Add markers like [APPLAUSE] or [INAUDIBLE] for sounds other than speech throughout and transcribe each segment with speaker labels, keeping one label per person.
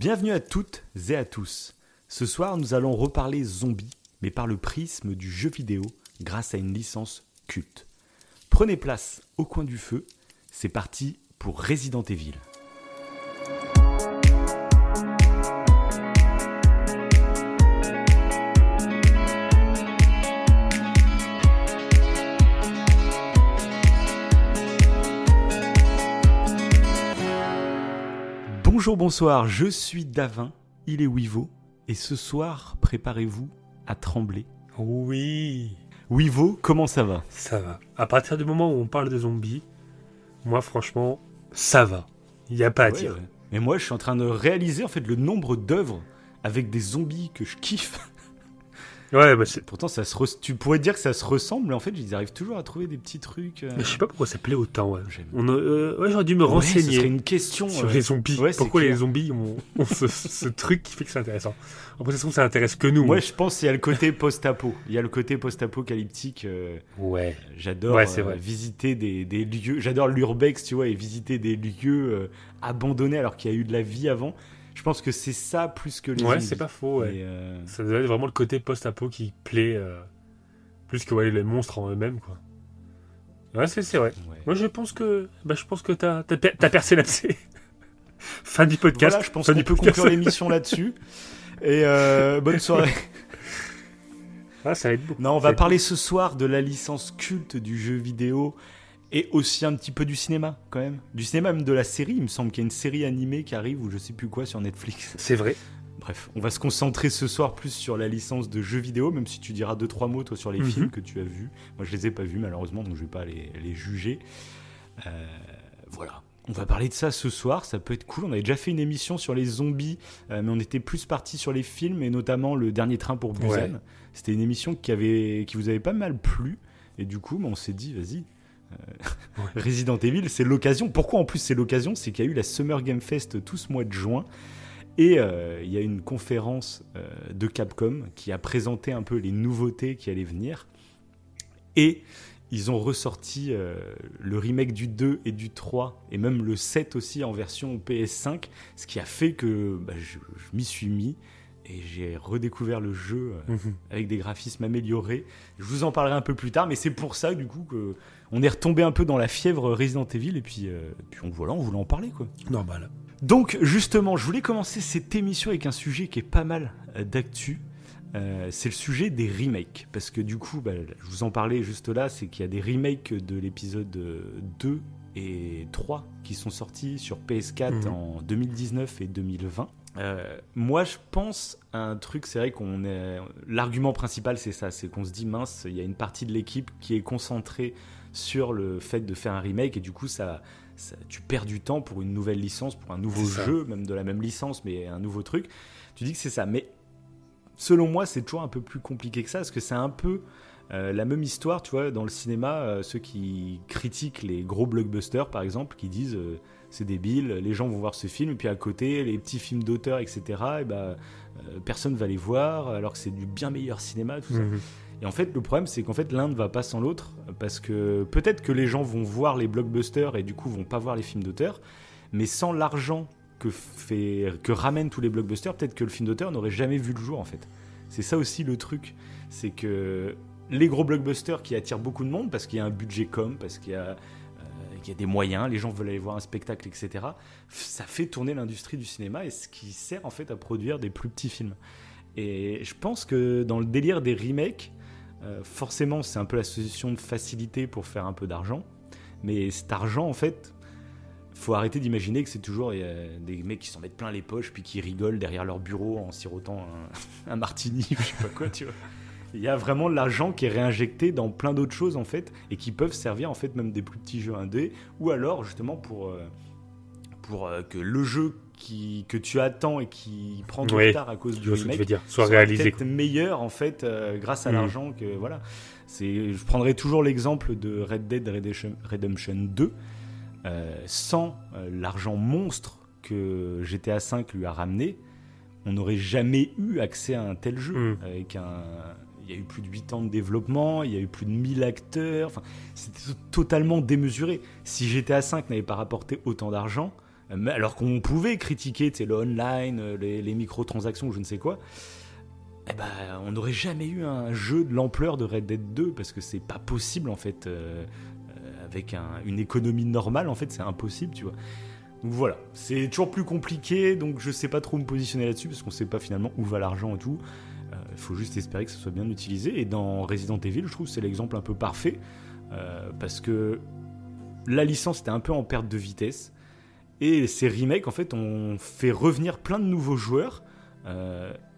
Speaker 1: Bienvenue à toutes et à tous. Ce soir, nous allons reparler zombies, mais par le prisme du jeu vidéo grâce à une licence culte. Prenez place au coin du feu, c'est parti pour Resident Evil. Bonjour, bonsoir, je suis Davin, il est Wivo, et ce soir, préparez-vous à trembler.
Speaker 2: Oui,
Speaker 1: Wivo, comment ça va?
Speaker 2: Ça va. À partir du moment où on parle de zombies, moi franchement, ça va. Il n'y a pas à
Speaker 1: Ouais,
Speaker 2: dire.
Speaker 1: ouais. Mais moi, je suis en train de réaliser en fait le nombre d'œuvres avec des zombies que je kiffe.
Speaker 2: Ouais, bah c'est-
Speaker 1: Pourtant, ça se tu pourrais dire que ça se ressemble, mais en fait, ils arrivent toujours à trouver des petits trucs. euh,
Speaker 2: mais je sais pas pourquoi ça plaît autant. Ouais. On euh, ouais, j'aurais dû me
Speaker 1: Ouais, ce
Speaker 2: renseigner
Speaker 1: serait une question.
Speaker 2: sur
Speaker 1: euh,
Speaker 2: les zombies.
Speaker 1: ouais,
Speaker 2: pourquoi les zombies ont, ont ce, ce truc qui fait que c'est intéressant? Après, ça se trouve, ça intéresse que nous.
Speaker 1: Moi,
Speaker 2: hein.
Speaker 1: je pense qu'il y a le côté post-apo. Il y a le côté post-apocalyptique. euh,
Speaker 2: Ouais.
Speaker 1: J'adore
Speaker 2: Ouais,
Speaker 1: visiter des, des lieux. J'adore l'urbex, tu vois, et visiter des lieux abandonnés alors qu'il y a eu de la vie avant. Je pense que c'est ça plus que les
Speaker 2: Ouais, c'est pas faux. Ouais.
Speaker 1: Euh,
Speaker 2: Ça doit être vraiment le côté post-apo qui plaît euh, plus que ouais, les monstres en eux-mêmes, quoi. Ouais, c'est vrai.
Speaker 1: ouais.
Speaker 2: Moi, je pense que, bah, je pense que t'as per- t'as percé là-dessus. [LAUGHS] fin du podcast.
Speaker 1: Voilà, je pense qu'on peut
Speaker 2: podcast.
Speaker 1: conclure l'émission [LAUGHS] là-dessus. Et euh, bonne soirée.
Speaker 2: Ah, ça va être beau.
Speaker 1: Non, on va parler ce soir de la licence culte du jeu vidéo et aussi un petit peu du cinéma quand même. Du cinéma, même de la série. Il me semble qu'il y a une série animée qui arrive ou je sais plus quoi sur Netflix.
Speaker 2: C'est vrai.
Speaker 1: Bref, on va se concentrer ce soir plus sur la licence de jeux vidéo, même si tu diras deux trois mots toi sur les
Speaker 2: Mhm.
Speaker 1: films que tu as vus. Moi, je les ai pas vus malheureusement, donc je vais pas les, les juger. Euh, voilà. On va parler de ça ce soir, ça peut être cool. On avait déjà fait une émission sur les zombies, euh, mais on était plus parti sur les films et notamment le dernier train pour Busan.
Speaker 2: Ouais.
Speaker 1: C'était une émission qui avait, qui vous avait pas mal plu et du coup, bah, on s'est dit, vas-y. Euh, Resident Evil, c'est l'occasion. Pourquoi en plus c'est l'occasion? C'est qu'il y a eu la Summer Game Fest tout ce mois de juin. Et euh, il y a une conférence euh, de Capcom qui a présenté un peu les nouveautés qui allaient venir. Et ils ont ressorti euh, le remake du 2 et du 3, et même le 7 aussi en version PS5, ce qui a fait que bah, je, je m'y suis mis. Et j'ai redécouvert le jeu
Speaker 2: Mhm.
Speaker 1: avec des graphismes améliorés. Je vous en parlerai un peu plus tard, mais c'est pour ça du coup que on est retombé un peu dans la fièvre Resident Evil et puis, euh, puis on, voilà, on voulait en parler quoi.
Speaker 2: Normal.
Speaker 1: Donc justement, je voulais commencer cette émission avec un sujet qui est pas mal euh, d'actu. Euh, c'est le sujet des remakes. Parce que du coup, bah, je vous en parlais juste là, c'est qu'il y a des remakes de l'épisode euh, 2 et 3 qui sont sortis sur PS4
Speaker 2: Mhm.
Speaker 1: en 2019 et 2020. Euh, moi, je pense à un truc, c'est vrai qu'on est. L'argument principal, c'est ça c'est qu'on se dit, mince, il y a une partie de l'équipe qui est concentrée sur le fait de faire un remake et du coup, ça, ça- tu perds du temps pour une nouvelle licence, pour un nouveau jeu, même de la même licence, mais un nouveau truc. Tu dis que c'est ça. Mais selon moi, c'est toujours un peu plus compliqué que ça, parce que c'est un peu euh, la même histoire, tu vois, dans le cinéma, euh, ceux qui critiquent les gros blockbusters, par exemple, qui disent euh, c'est débile, les gens vont voir ce film, et puis à côté, les petits films d'auteur, etc., et euh, personne va les voir, alors que c'est du bien meilleur cinéma, tout ça. Et en fait, le problème, c'est qu'en fait, l'un ne va pas sans l'autre, parce que peut-être que les gens vont voir les blockbusters et du coup vont pas voir les films d'auteur, mais sans l'argent que, que ramènent tous les blockbusters, peut-être que le film d'auteur n'aurait jamais vu le jour, en fait. C'est ça aussi le truc, c'est que les gros blockbusters qui attirent beaucoup de monde, parce qu'il y a un budget com, parce qu'il y a, euh, qu'il y a des moyens, les gens veulent aller voir un spectacle, etc., ça fait tourner l'industrie du cinéma et ce qui sert en fait à produire des plus petits films. Et je pense que dans le délire des remakes, euh, forcément, c'est un peu la solution de facilité pour faire un peu d'argent. Mais cet argent, en fait, faut arrêter d'imaginer que c'est toujours des mecs qui s'en mettent plein les poches puis qui rigolent derrière leur bureau en sirotant un, [LAUGHS] martini je sais pas quoi, tu vois. Il y a vraiment de l'argent qui est réinjecté dans plein d'autres choses en fait et qui peuvent servir en fait même des plus petits jeux indés ou alors justement pour euh, pour euh, que le jeu qui, que tu attends et qui prend du
Speaker 2: Oui,
Speaker 1: retard à cause du remake
Speaker 2: dire. Soit réalisé.
Speaker 1: peut-être meilleur en fait euh, grâce à
Speaker 2: Mm.
Speaker 1: l'argent que voilà. C'est, je prendrai toujours l'exemple de Red Dead Redemption, Redemption 2. Euh, sans euh, l'argent monstre que GTA V lui a ramené, on n'aurait jamais eu accès à un tel jeu.
Speaker 2: Mm.
Speaker 1: Avec un, il y a eu plus de 8 ans de développement, il y a eu plus de 1000 acteurs. Enfin, c'était totalement démesuré. Si GTA V n'avait pas rapporté autant d'argent, alors qu'on pouvait critiquer le online, les, les microtransactions ou je ne sais quoi, eh ben, on n'aurait jamais eu un jeu de l'ampleur de Red Dead 2 parce que c'est pas possible en fait. Euh, euh, avec une économie normale, en fait, c'est impossible, tu vois. Donc voilà, c'est toujours plus compliqué, donc je sais pas trop me positionner là-dessus parce qu'on sait pas finalement où va l'argent et tout. Il euh, faut juste espérer que ce soit bien utilisé. Et dans Resident Evil, je trouve que c'est l'exemple un peu parfait parce que la licence était un peu en perte de vitesse et ces remakes en fait ont fait revenir plein de nouveaux joueurs.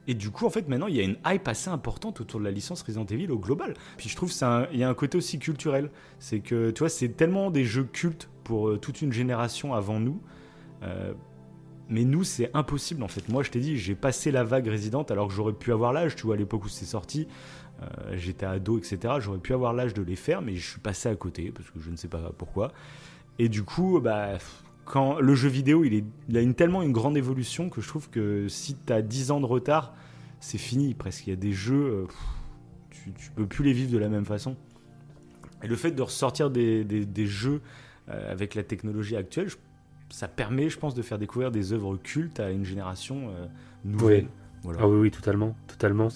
Speaker 1: Et du coup, en fait, maintenant, il y a une hype assez importante autour de la licence Resident Evil au global. Puis je trouve qu'il y a un côté aussi culturel. C'est que, tu vois, c'est tellement des jeux cultes pour euh, toute une génération avant nous. Euh, mais nous, c'est impossible, en fait. Moi, je t'ai dit, j'ai passé la vague Resident alors que j'aurais pu avoir l'âge, tu vois, à l'époque où c'est sorti. Euh, j'étais ado, etc. J'aurais pu avoir l'âge de les faire, mais je suis passé à côté, parce que je ne sais pas pourquoi. Et du coup, bah, quand le jeu vidéo, il, est, il a une, tellement une grande évolution que je trouve que si tu as 10 ans de retard, c'est fini presque. Il y a des jeux, euh, tu, tu, peux plus les vivre de la même façon. Et le fait de ressortir des, des, jeux euh, avec la technologie actuelle, ça permet, je pense, de faire découvrir des œuvres cultes à une génération euh, nouvelle.
Speaker 2: Oui. Ah oui, oui, totalement, totalement.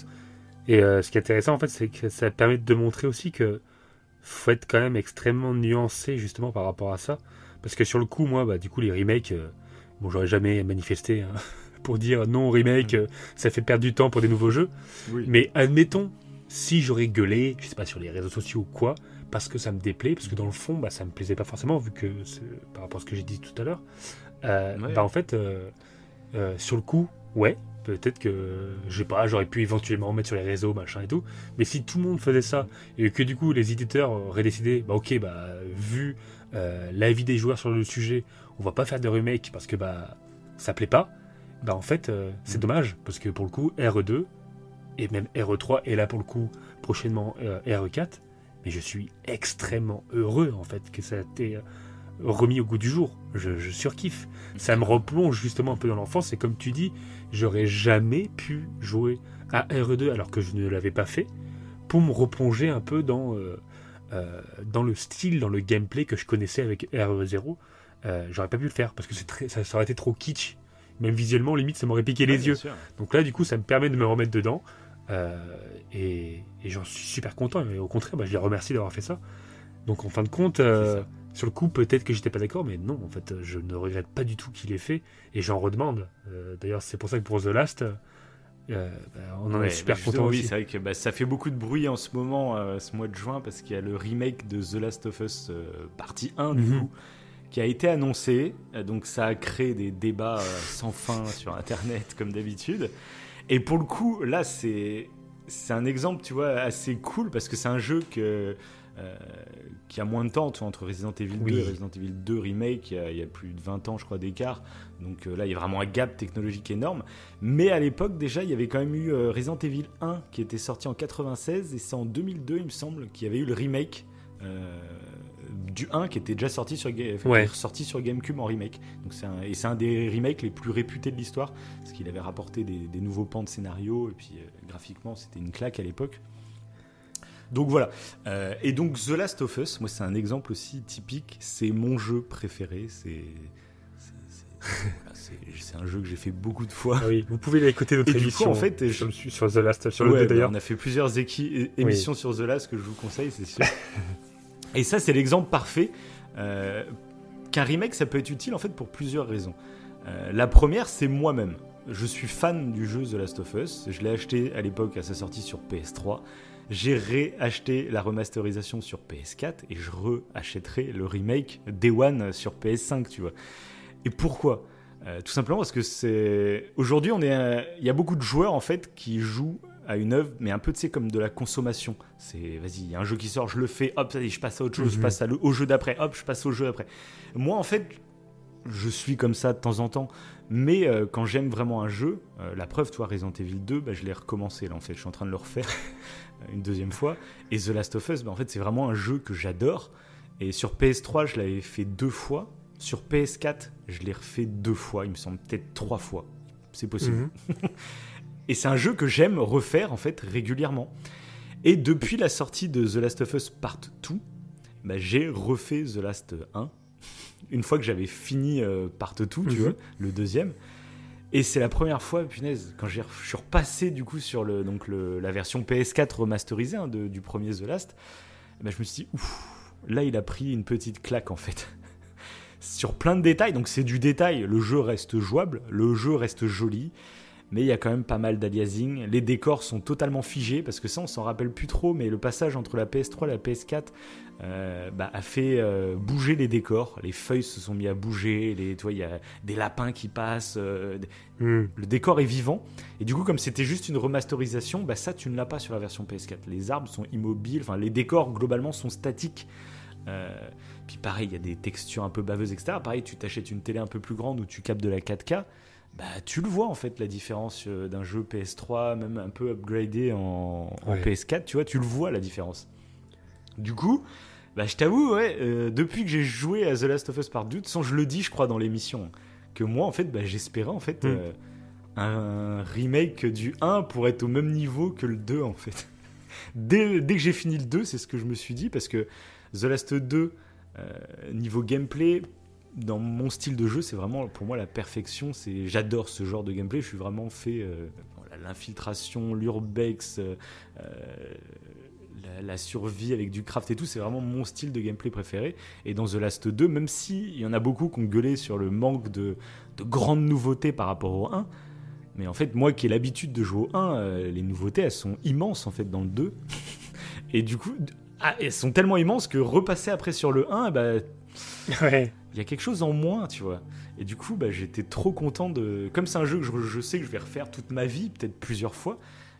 Speaker 2: Et ce qui est intéressant, en fait, c'est que ça permet de montrer aussi que faut être quand même extrêmement nuancé justement par rapport à ça. Parce que sur le coup, moi, bah, du coup, les remakes, euh, bon, j'aurais jamais manifesté hein, [LAUGHS] pour dire non remake, mm. euh, ça fait perdre du temps pour des nouveaux jeux. Mais admettons, si j'aurais gueulé, je sais pas, sur les réseaux sociaux ou quoi, parce que ça me déplaît, parce que dans le fond, bah, ça me plaisait pas forcément, vu que par rapport à ce que j'ai dit tout à l'heure, euh, bah, en fait, sur le coup, ouais, peut-être que, je sais pas, j'aurais pu éventuellement mettre sur les réseaux, machin et tout. Mais si tout le monde faisait ça, et que du coup les éditeurs auraient décidé, bah ok, bah vu euh, l'avis des joueurs sur le sujet, on va pas faire de remake parce que bah ça plaît pas, bah en fait euh, c'est mm. dommage parce que pour le coup RE2 et même RE3 et là pour le coup prochainement euh, RE4, mais je suis extrêmement heureux en fait que ça ait été remis au goût du jour. Je, je surkiffe. Ça me replonge justement un peu dans l'enfance et comme tu dis, j'aurais jamais pu jouer à RE2 alors que je ne l'avais pas fait pour me replonger un peu dans euh, dans le style, dans le gameplay que je connaissais avec RE0, euh, j'aurais pas pu le faire parce que très, ça, aurait été trop kitsch. Même visuellement, limite, ça m'aurait piqué les yeux. Donc là, du coup, ça me permet de me remettre dedans. Euh, et, j'en suis super content. Et au contraire, bah, je les remercie d'avoir fait ça. Donc en fin de compte, sur le coup, peut-être que j'étais pas d'accord, mais non, en fait, je ne regrette pas du tout qu'il ait fait. Et j'en redemande. D'ailleurs, c'est pour ça que pour The Last, euh, bah, on en est super content
Speaker 1: Oui, c'est vrai que bah, ça fait beaucoup de bruit en ce moment, euh, ce mois de juin, parce qu'il y a le remake de The Last of Us euh, partie 1 du mhm. coup, qui a été annoncé. donc ça a créé des débats sans fin [LAUGHS] sur Internet, comme d'habitude. Et pour le coup, là, c'est c'est un exemple, tu vois, assez cool, parce que c'est un jeu que euh, qui a moins de temps, tu vois, entre Resident Evil 2 et Resident Evil 2 Remake, il y, a, plus de 20 ans, je crois, d'écart. Donc euh, là, il y a vraiment un gap technologique énorme. Mais à l'époque, déjà, il y avait quand même eu euh, Resident Evil 1 qui était sorti en 96, et c'est en 2002, il me semble, qu'il y avait eu le remake du 1 qui était déjà sorti sur, sorti sur GameCube en remake. Donc un, et c'est un des remakes les plus réputés de l'histoire, parce qu'il avait rapporté des, des, nouveaux pans de scénario, et puis graphiquement, c'était une claque à l'époque. Donc voilà. Euh, et donc The Last of Us, moi c'est un exemple aussi typique. C'est mon jeu préféré. C'est c'est un jeu que j'ai fait beaucoup de fois.
Speaker 2: Ah oui, vous pouvez écouter notre émission.
Speaker 1: en fait,
Speaker 2: je, suis sur The Last, sur le d'ailleurs.
Speaker 1: On a fait plusieurs émissions sur The Last que je vous conseille, c'est sûr. et ça, c'est l'exemple parfait euh, qu'un remake, ça peut être utile en fait pour plusieurs raisons. Euh, la première, c'est moi-même. Je suis fan du jeu The Last of Us. Je l'ai acheté à l'époque à sa sortie sur PS3 j'ai réacheté la remasterisation sur PS4 et je reachèterai le remake Day One sur PS5, tu vois. Et pourquoi? Euh, Tout simplement parce que c'est aujourd'hui il y a beaucoup de joueurs en fait qui jouent à une œuvre, mais un peu tu sais comme de la consommation. C'est vas-y, il y a un jeu qui sort, je le fais, hop, je passe à autre chose, je mhm. passe au jeu d'après, hop, je passe au jeu d'après. Moi en fait, je suis comme ça de temps en temps. Mais euh, quand j'aime vraiment un jeu, euh, la preuve, toi, Resident Evil 2, bah, je l'ai recommencé là en fait. Je suis en train de le refaire [LAUGHS] une deuxième fois. Et The Last of Us, bah, en fait, c'est vraiment un jeu que j'adore. Et sur PS3, je l'avais fait deux fois. Sur PS4, je l'ai refait deux fois. Il me semble peut-être trois fois. C'est possible. Mhm. [LAUGHS] et c'est un jeu que j'aime refaire en fait régulièrement. Et depuis la sortie de The Last of Us Part 2, bah, j'ai refait The Last 1 [LAUGHS] une fois que j'avais fini euh, Part 2, tu
Speaker 2: Mhm.
Speaker 1: vois, le deuxième. Et c'est la première fois, punaise, quand je suis repassé du coup sur le, donc la version PS4 remasterisée hein, du premier The Last, ben, je me suis dit, ouf, là il a pris une petite claque en fait. [LAUGHS] sur plein de détails, donc c'est du détail, le jeu reste jouable, le jeu reste joli, mais il y a quand même pas mal d'aliasing. Les décors sont totalement figés, parce que ça on s'en rappelle plus trop, mais le passage entre la PS3 et la PS4 euh, bah, a fait euh, bouger les décors. Les feuilles se sont mis à bouger, les, tu vois, il y a des lapins qui passent, euh,
Speaker 2: Hmm.
Speaker 1: le décor est vivant. Et du coup, comme c'était juste une remasterisation, bah, ça tu ne l'as pas sur la version PS4. Les arbres sont immobiles, enfin les décors globalement sont statiques. Euh, puis pareil, il y a des textures un peu baveuses, etc. Pareil, tu t'achètes une télé un peu plus grande où tu captes de la 4K. Bah, tu le vois en fait la différence euh, d'un jeu PS3 même un peu upgradé en, en
Speaker 2: Ouais.
Speaker 1: PS4 tu vois tu le vois la différence du coup bah, je t'avoue ouais euh, depuis que j'ai joué à The Last of Us Part 2 sans je le dis je crois dans l'émission que moi en fait bah, j'espérais en fait
Speaker 2: Mm.
Speaker 1: euh, un remake du 1 pour être au même niveau que le 2 en fait [LAUGHS] dès, dès que j'ai fini le 2 c'est ce que je me suis dit parce que The Last 2 euh, niveau gameplay dans mon style de jeu, c'est vraiment pour moi la perfection. C'est, j'adore ce genre de gameplay. Je suis vraiment fait euh, l'infiltration, l'urbex, euh, euh, la, survie avec du craft et tout. C'est vraiment mon style de gameplay préféré. Et dans The Last 2, même si il y en a beaucoup qui ont gueulé sur le manque de, de grandes nouveautés par rapport au 1. Mais en fait, moi qui ai l'habitude de jouer au 1, euh, les nouveautés, elles sont immenses en fait dans le 2. Et du coup, ah, elles sont tellement immenses que repasser après sur le 1, bah,
Speaker 2: Ouais.
Speaker 1: Il y a quelque chose en moins, tu vois. Et du coup, bah, j'étais trop content de. Comme c'est un jeu que je, je sais que je vais refaire toute ma vie, peut-être plusieurs fois,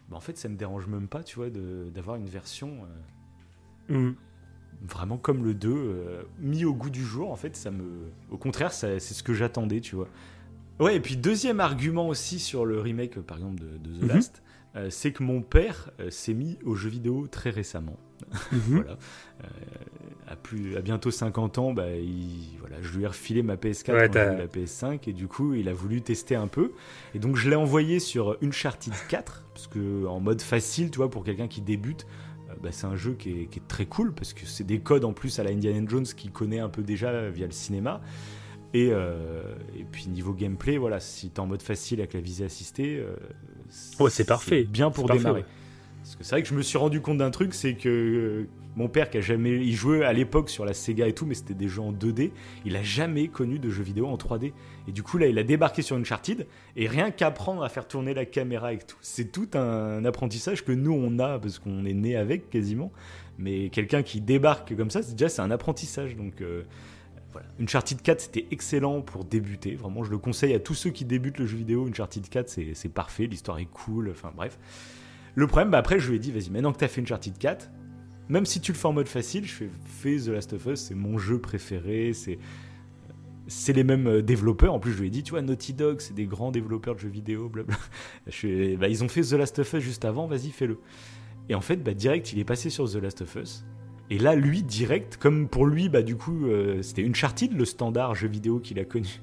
Speaker 1: bah, en fait, ça me dérange même pas, tu vois, de- d'avoir une version euh,
Speaker 2: Hmm.
Speaker 1: vraiment comme le 2, euh, mis au goût du jour. En fait, ça me. Au contraire, ça- c'est ce que j'attendais, tu vois. Ouais, et puis deuxième argument aussi sur le remake, euh, par exemple, de, de The
Speaker 2: Mhm.
Speaker 1: Last, euh, c'est que mon père euh, s'est mis aux jeux vidéo très récemment.
Speaker 2: Mhm. [LAUGHS]
Speaker 1: Voilà. Euh, à, plus, à bientôt 50 ans, bah, il, voilà, je lui ai refilé ma PS4
Speaker 2: Ouais,
Speaker 1: quand eu la PS5 et du coup il a voulu tester un peu. Et donc je l'ai envoyé sur Uncharted [LAUGHS] 4 parce que en mode facile, tu vois, pour quelqu'un qui débute, bah, c'est un jeu qui est, qui est très cool parce que c'est des codes en plus à la Indiana Jones qu'il connaît un peu déjà via le cinéma. Et, euh, et puis niveau gameplay, voilà, si t'es en mode facile avec la visée assistée, euh,
Speaker 2: Ouais, c'est parfait.
Speaker 1: bien pour
Speaker 2: parfait,
Speaker 1: démarrer.
Speaker 2: ouais.
Speaker 1: Parce que c'est vrai que je me suis rendu compte d'un truc, c'est que euh, mon père qui a jamais, il jouait à l'époque sur la Sega et tout, mais c'était des jeux en 2D, il a jamais connu de jeux vidéo en 3D. Et du coup là, il a débarqué sur Uncharted et rien qu'apprendre à faire tourner la caméra et tout, c'est tout un apprentissage que nous on a parce qu'on est né avec quasiment. Mais quelqu'un qui débarque comme ça, c'est déjà c'est un apprentissage. Donc euh, voilà, Uncharted 4 c'était excellent pour débuter. Vraiment, je le conseille à tous ceux qui débutent le jeu vidéo. Uncharted 4 c'est parfait, l'histoire est cool. Enfin bref. Le problème, bah après, je lui ai dit, vas-y, maintenant que t'as fait Uncharted 4, même si tu le fais en mode facile, je fais, The Last of Us, c'est mon jeu préféré, c'est c'est les mêmes euh, développeurs. En plus, je lui ai dit, tu vois, Naughty Dog, c'est des grands développeurs de jeux vidéo, blabla. [LAUGHS] Je fais, bah, ils ont fait The Last of Us juste avant, vas-y, fais-le. Et en fait, bah, direct, il est passé sur The Last of Us. Et là, lui, direct, comme pour lui, bah, du coup, euh, c'était Uncharted, le standard jeu vidéo qu'il a connu. [LAUGHS]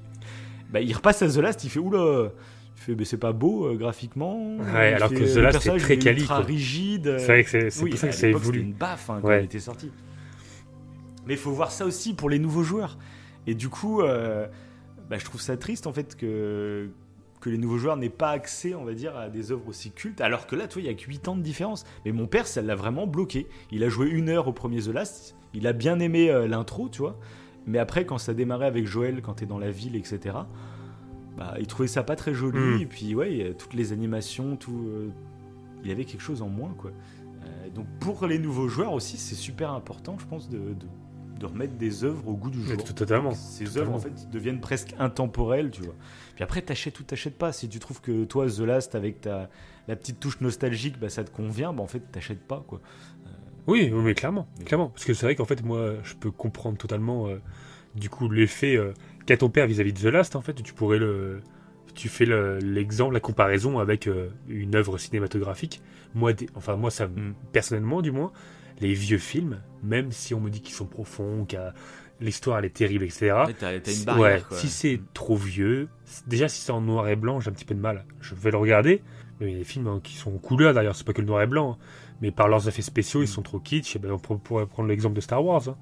Speaker 1: Bah, il repasse à The Last, il fait, oula, il fait, mais c'est pas beau euh, graphiquement.
Speaker 2: Ouais,
Speaker 1: Il
Speaker 2: alors
Speaker 1: fait,
Speaker 2: que The Last, c'est très quali,
Speaker 1: ultra
Speaker 2: quoi.
Speaker 1: rigide.
Speaker 2: C'est vrai que c'est
Speaker 1: Oui,
Speaker 2: pour ça que c'est voulu.
Speaker 1: une baffe hein, quand
Speaker 2: Ouais.
Speaker 1: il était sorti. Mais il faut voir ça aussi pour les nouveaux joueurs. Et du coup, euh, bah, je trouve ça triste en fait que, que les nouveaux joueurs n'aient pas accès, on va dire, à des œuvres aussi cultes. Alors que là, tu vois, il y a que 8 ans de différence. Mais mon père, ça l'a vraiment bloqué. Il a joué une heure au premier The Last. Il a bien aimé euh, l'intro, tu vois. Mais après, quand ça démarrait avec Joël, quand t'es dans la ville, etc., bah, il trouvait ça pas très joli.
Speaker 2: Mm.
Speaker 1: Et puis, ouais, toutes les animations, tout. euh, il y avait quelque chose en moins, quoi. Euh, donc, pour les nouveaux joueurs aussi, c'est super important, je pense, de, de, de remettre des œuvres au goût du jour.
Speaker 2: Mais Totalement.
Speaker 1: Ces
Speaker 2: totalement.
Speaker 1: œuvres, en fait, deviennent presque intemporelles, tu vois. Puis après, t'achètes ou t'achètes pas. Si tu trouves que toi, The Last, avec ta, la petite touche nostalgique, bah, ça te convient, bah, en fait, t'achètes pas, quoi.
Speaker 2: Oui, oui, mais clairement,
Speaker 1: Mais-
Speaker 2: clairement. Parce que c'est vrai qu'en fait, moi, je peux comprendre totalement, euh, du coup, l'effet euh, qu'a ton père vis-à-vis de The Last, en fait, tu pourrais le... Tu fais le- l'exemple, la comparaison avec euh, une œuvre cinématographique. Moi, des- enfin, moi, ça,
Speaker 1: Mm.
Speaker 2: personnellement, du moins, les vieux films, même si on me dit qu'ils sont profonds, que l'histoire, elle est terrible, etc.
Speaker 1: Ouais, une barrière,
Speaker 2: ouais,
Speaker 1: quoi.
Speaker 2: si c'est trop vieux, déjà si c'est en noir et blanc, j'ai un petit peu de mal. Je vais le regarder, mais il y a des films hein, qui sont en couleur d'ailleurs, c'est pas que le noir et blanc, hein. mais par leurs effets spéciaux, ils
Speaker 1: Mm.
Speaker 2: sont trop kitsch. Et ben, on pour- pourrait prendre l'exemple de Star Wars, hein,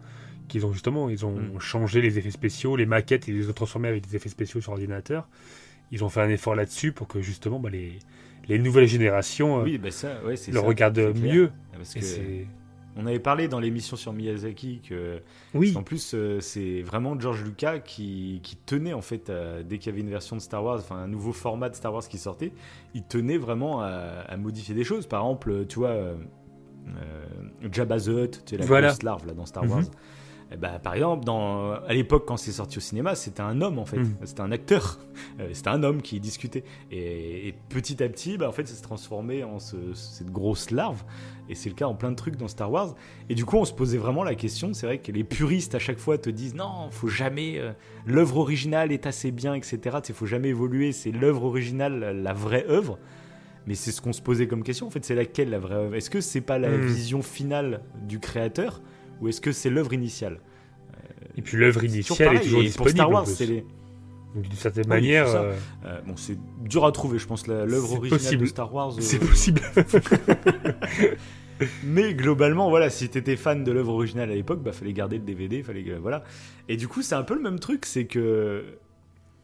Speaker 2: qu'ils ont justement, ils ont
Speaker 1: Mm.
Speaker 2: changé les effets spéciaux, les maquettes, ils les ont transformés avec des effets spéciaux sur ordinateur. Ils ont fait un effort là-dessus pour que justement bah, les, les nouvelles générations
Speaker 1: Oui, bah ça, ouais, c'est
Speaker 2: le
Speaker 1: ça,
Speaker 2: regardent mieux.
Speaker 1: Parce que on avait parlé dans l'émission sur Miyazaki que
Speaker 2: Oui,
Speaker 1: En plus, euh, c'est vraiment George Lucas qui, qui tenait, en fait, à- dès qu'il y avait une version de Star Wars, enfin un nouveau format de Star Wars qui sortait, il tenait vraiment à, à modifier des choses. Par exemple, tu vois, euh, euh, Jabba the Hutt, tu sais, la
Speaker 2: Voilà.
Speaker 1: grosse larve là, dans Star
Speaker 2: Mhm.
Speaker 1: Wars. Eh ben, par exemple, dans, à l'époque, quand c'est sorti au cinéma, c'était un homme, en fait.
Speaker 2: Mhm.
Speaker 1: C'était un acteur. [LAUGHS] Euh, c'était un homme qui discutait. Et, et petit à petit, bah, en fait, ça s'est transformé en ce- cette grosse larve. Et c'est le cas en plein de trucs dans Star Wars. Et du coup, on se posait vraiment la question. C'est vrai que les puristes à chaque fois te disent non, faut jamais. euh, l'œuvre originale est assez bien, etc. Il faut jamais évoluer. C'est l'œuvre originale, la- la vraie œuvre. Mais c'est ce qu'on se posait comme question. En fait, c'est laquelle la vraie œuvre? Est-ce que c'est pas la
Speaker 2: Hmm.
Speaker 1: vision finale du créateur? Ou est-ce que c'est l'œuvre initiale
Speaker 2: et puis l'œuvre
Speaker 1: toujours
Speaker 2: initiale est
Speaker 1: pareil.
Speaker 2: toujours
Speaker 1: Et
Speaker 2: disponible.
Speaker 1: Pour Star Wars, c'est les.
Speaker 2: Donc, d'une certaine
Speaker 1: Oui,
Speaker 2: manière, euh,
Speaker 1: euh, bon, c'est dur à trouver, je pense, l'œuvre originale
Speaker 2: possible.
Speaker 1: de Star Wars.
Speaker 2: c'est
Speaker 1: euh,
Speaker 2: possible. [LAUGHS]
Speaker 1: Mais globalement, voilà, si t'étais fan de l'œuvre originale à l'époque, bah fallait garder le DVD, fallait voilà. Et du coup, c'est un peu le même truc, c'est que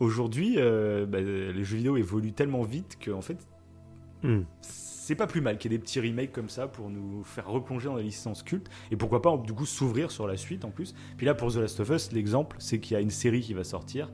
Speaker 1: aujourd'hui, euh, bah, les jeux vidéo évoluent tellement vite que en fait,
Speaker 2: Hmm.
Speaker 1: C'est pas plus mal qu'il y ait des petits remakes comme ça pour nous faire replonger dans la licence culte et pourquoi pas du coup s'ouvrir sur la suite en plus. Puis là, pour The Last of Us, l'exemple, c'est qu'il y a une série qui va sortir.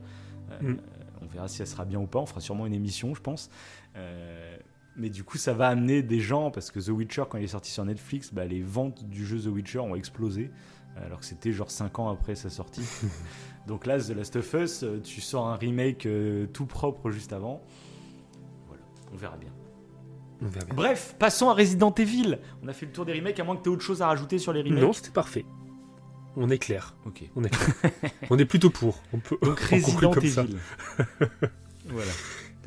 Speaker 1: Euh,
Speaker 2: Mm.
Speaker 1: On verra si elle sera bien ou pas. On fera sûrement une émission, je pense. Euh, mais du coup, ça va amener des gens parce que The Witcher, quand il est sorti sur Netflix, bah, les ventes du jeu The Witcher ont explosé. Alors que c'était genre 5 ans après sa sortie. [LAUGHS] Donc là, The Last of Us, euh, tu sors un remake tout propre juste avant. Voilà, on verra bien.
Speaker 2: On verra bien.
Speaker 1: Bref, passons à Resident Evil. On a fait le tour des remakes, à moins que tu aies autre chose à rajouter sur les remakes.
Speaker 2: Non, c'était parfait. On est clair.
Speaker 1: Ok.
Speaker 2: On est, clair. [LAUGHS] on est plutôt pour. On peut
Speaker 1: Donc [LAUGHS]
Speaker 2: on
Speaker 1: Resident
Speaker 2: comme ça.
Speaker 1: Evil. [LAUGHS] voilà.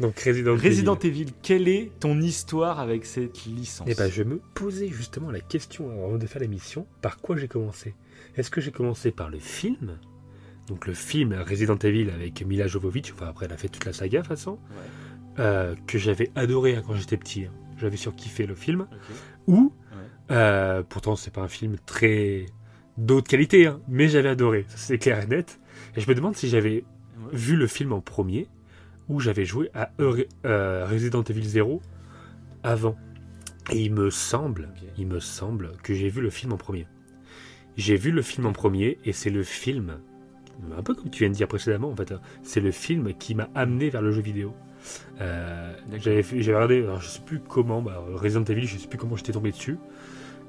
Speaker 2: Donc Resident,
Speaker 1: Resident
Speaker 2: Evil.
Speaker 1: Evil, quelle est ton histoire avec cette licence?
Speaker 2: Eh ben, je me posais justement la question avant de faire l'émission, par quoi j'ai commencé? Est-ce que j'ai commencé par le film? Donc le film Resident Evil avec Mila Jovovich, enfin après elle a fait toute la saga de toute façon,
Speaker 1: Ouais,
Speaker 2: euh, que j'avais adoré hein, quand j'étais petit. hein. J'avais surkiffé le film. Ou,
Speaker 1: Ouais.
Speaker 2: euh, pourtant c'est pas un film très d'autre qualité, hein, mais j'avais adoré, c'est clair et net. Et je me demande si j'avais
Speaker 1: Ouais.
Speaker 2: vu le film en premier ou j'avais joué à euh, Resident Evil 0 avant. Et il me semble, il me semble que j'ai vu le film en premier. J'ai vu le film en premier et c'est le film, un peu comme tu viens de dire précédemment en fait, hein, c'est le film qui m'a amené vers le jeu vidéo. Euh, j'avais regardé, alors, je sais plus comment, bah, Resident Evil, je sais plus comment j'étais tombé dessus.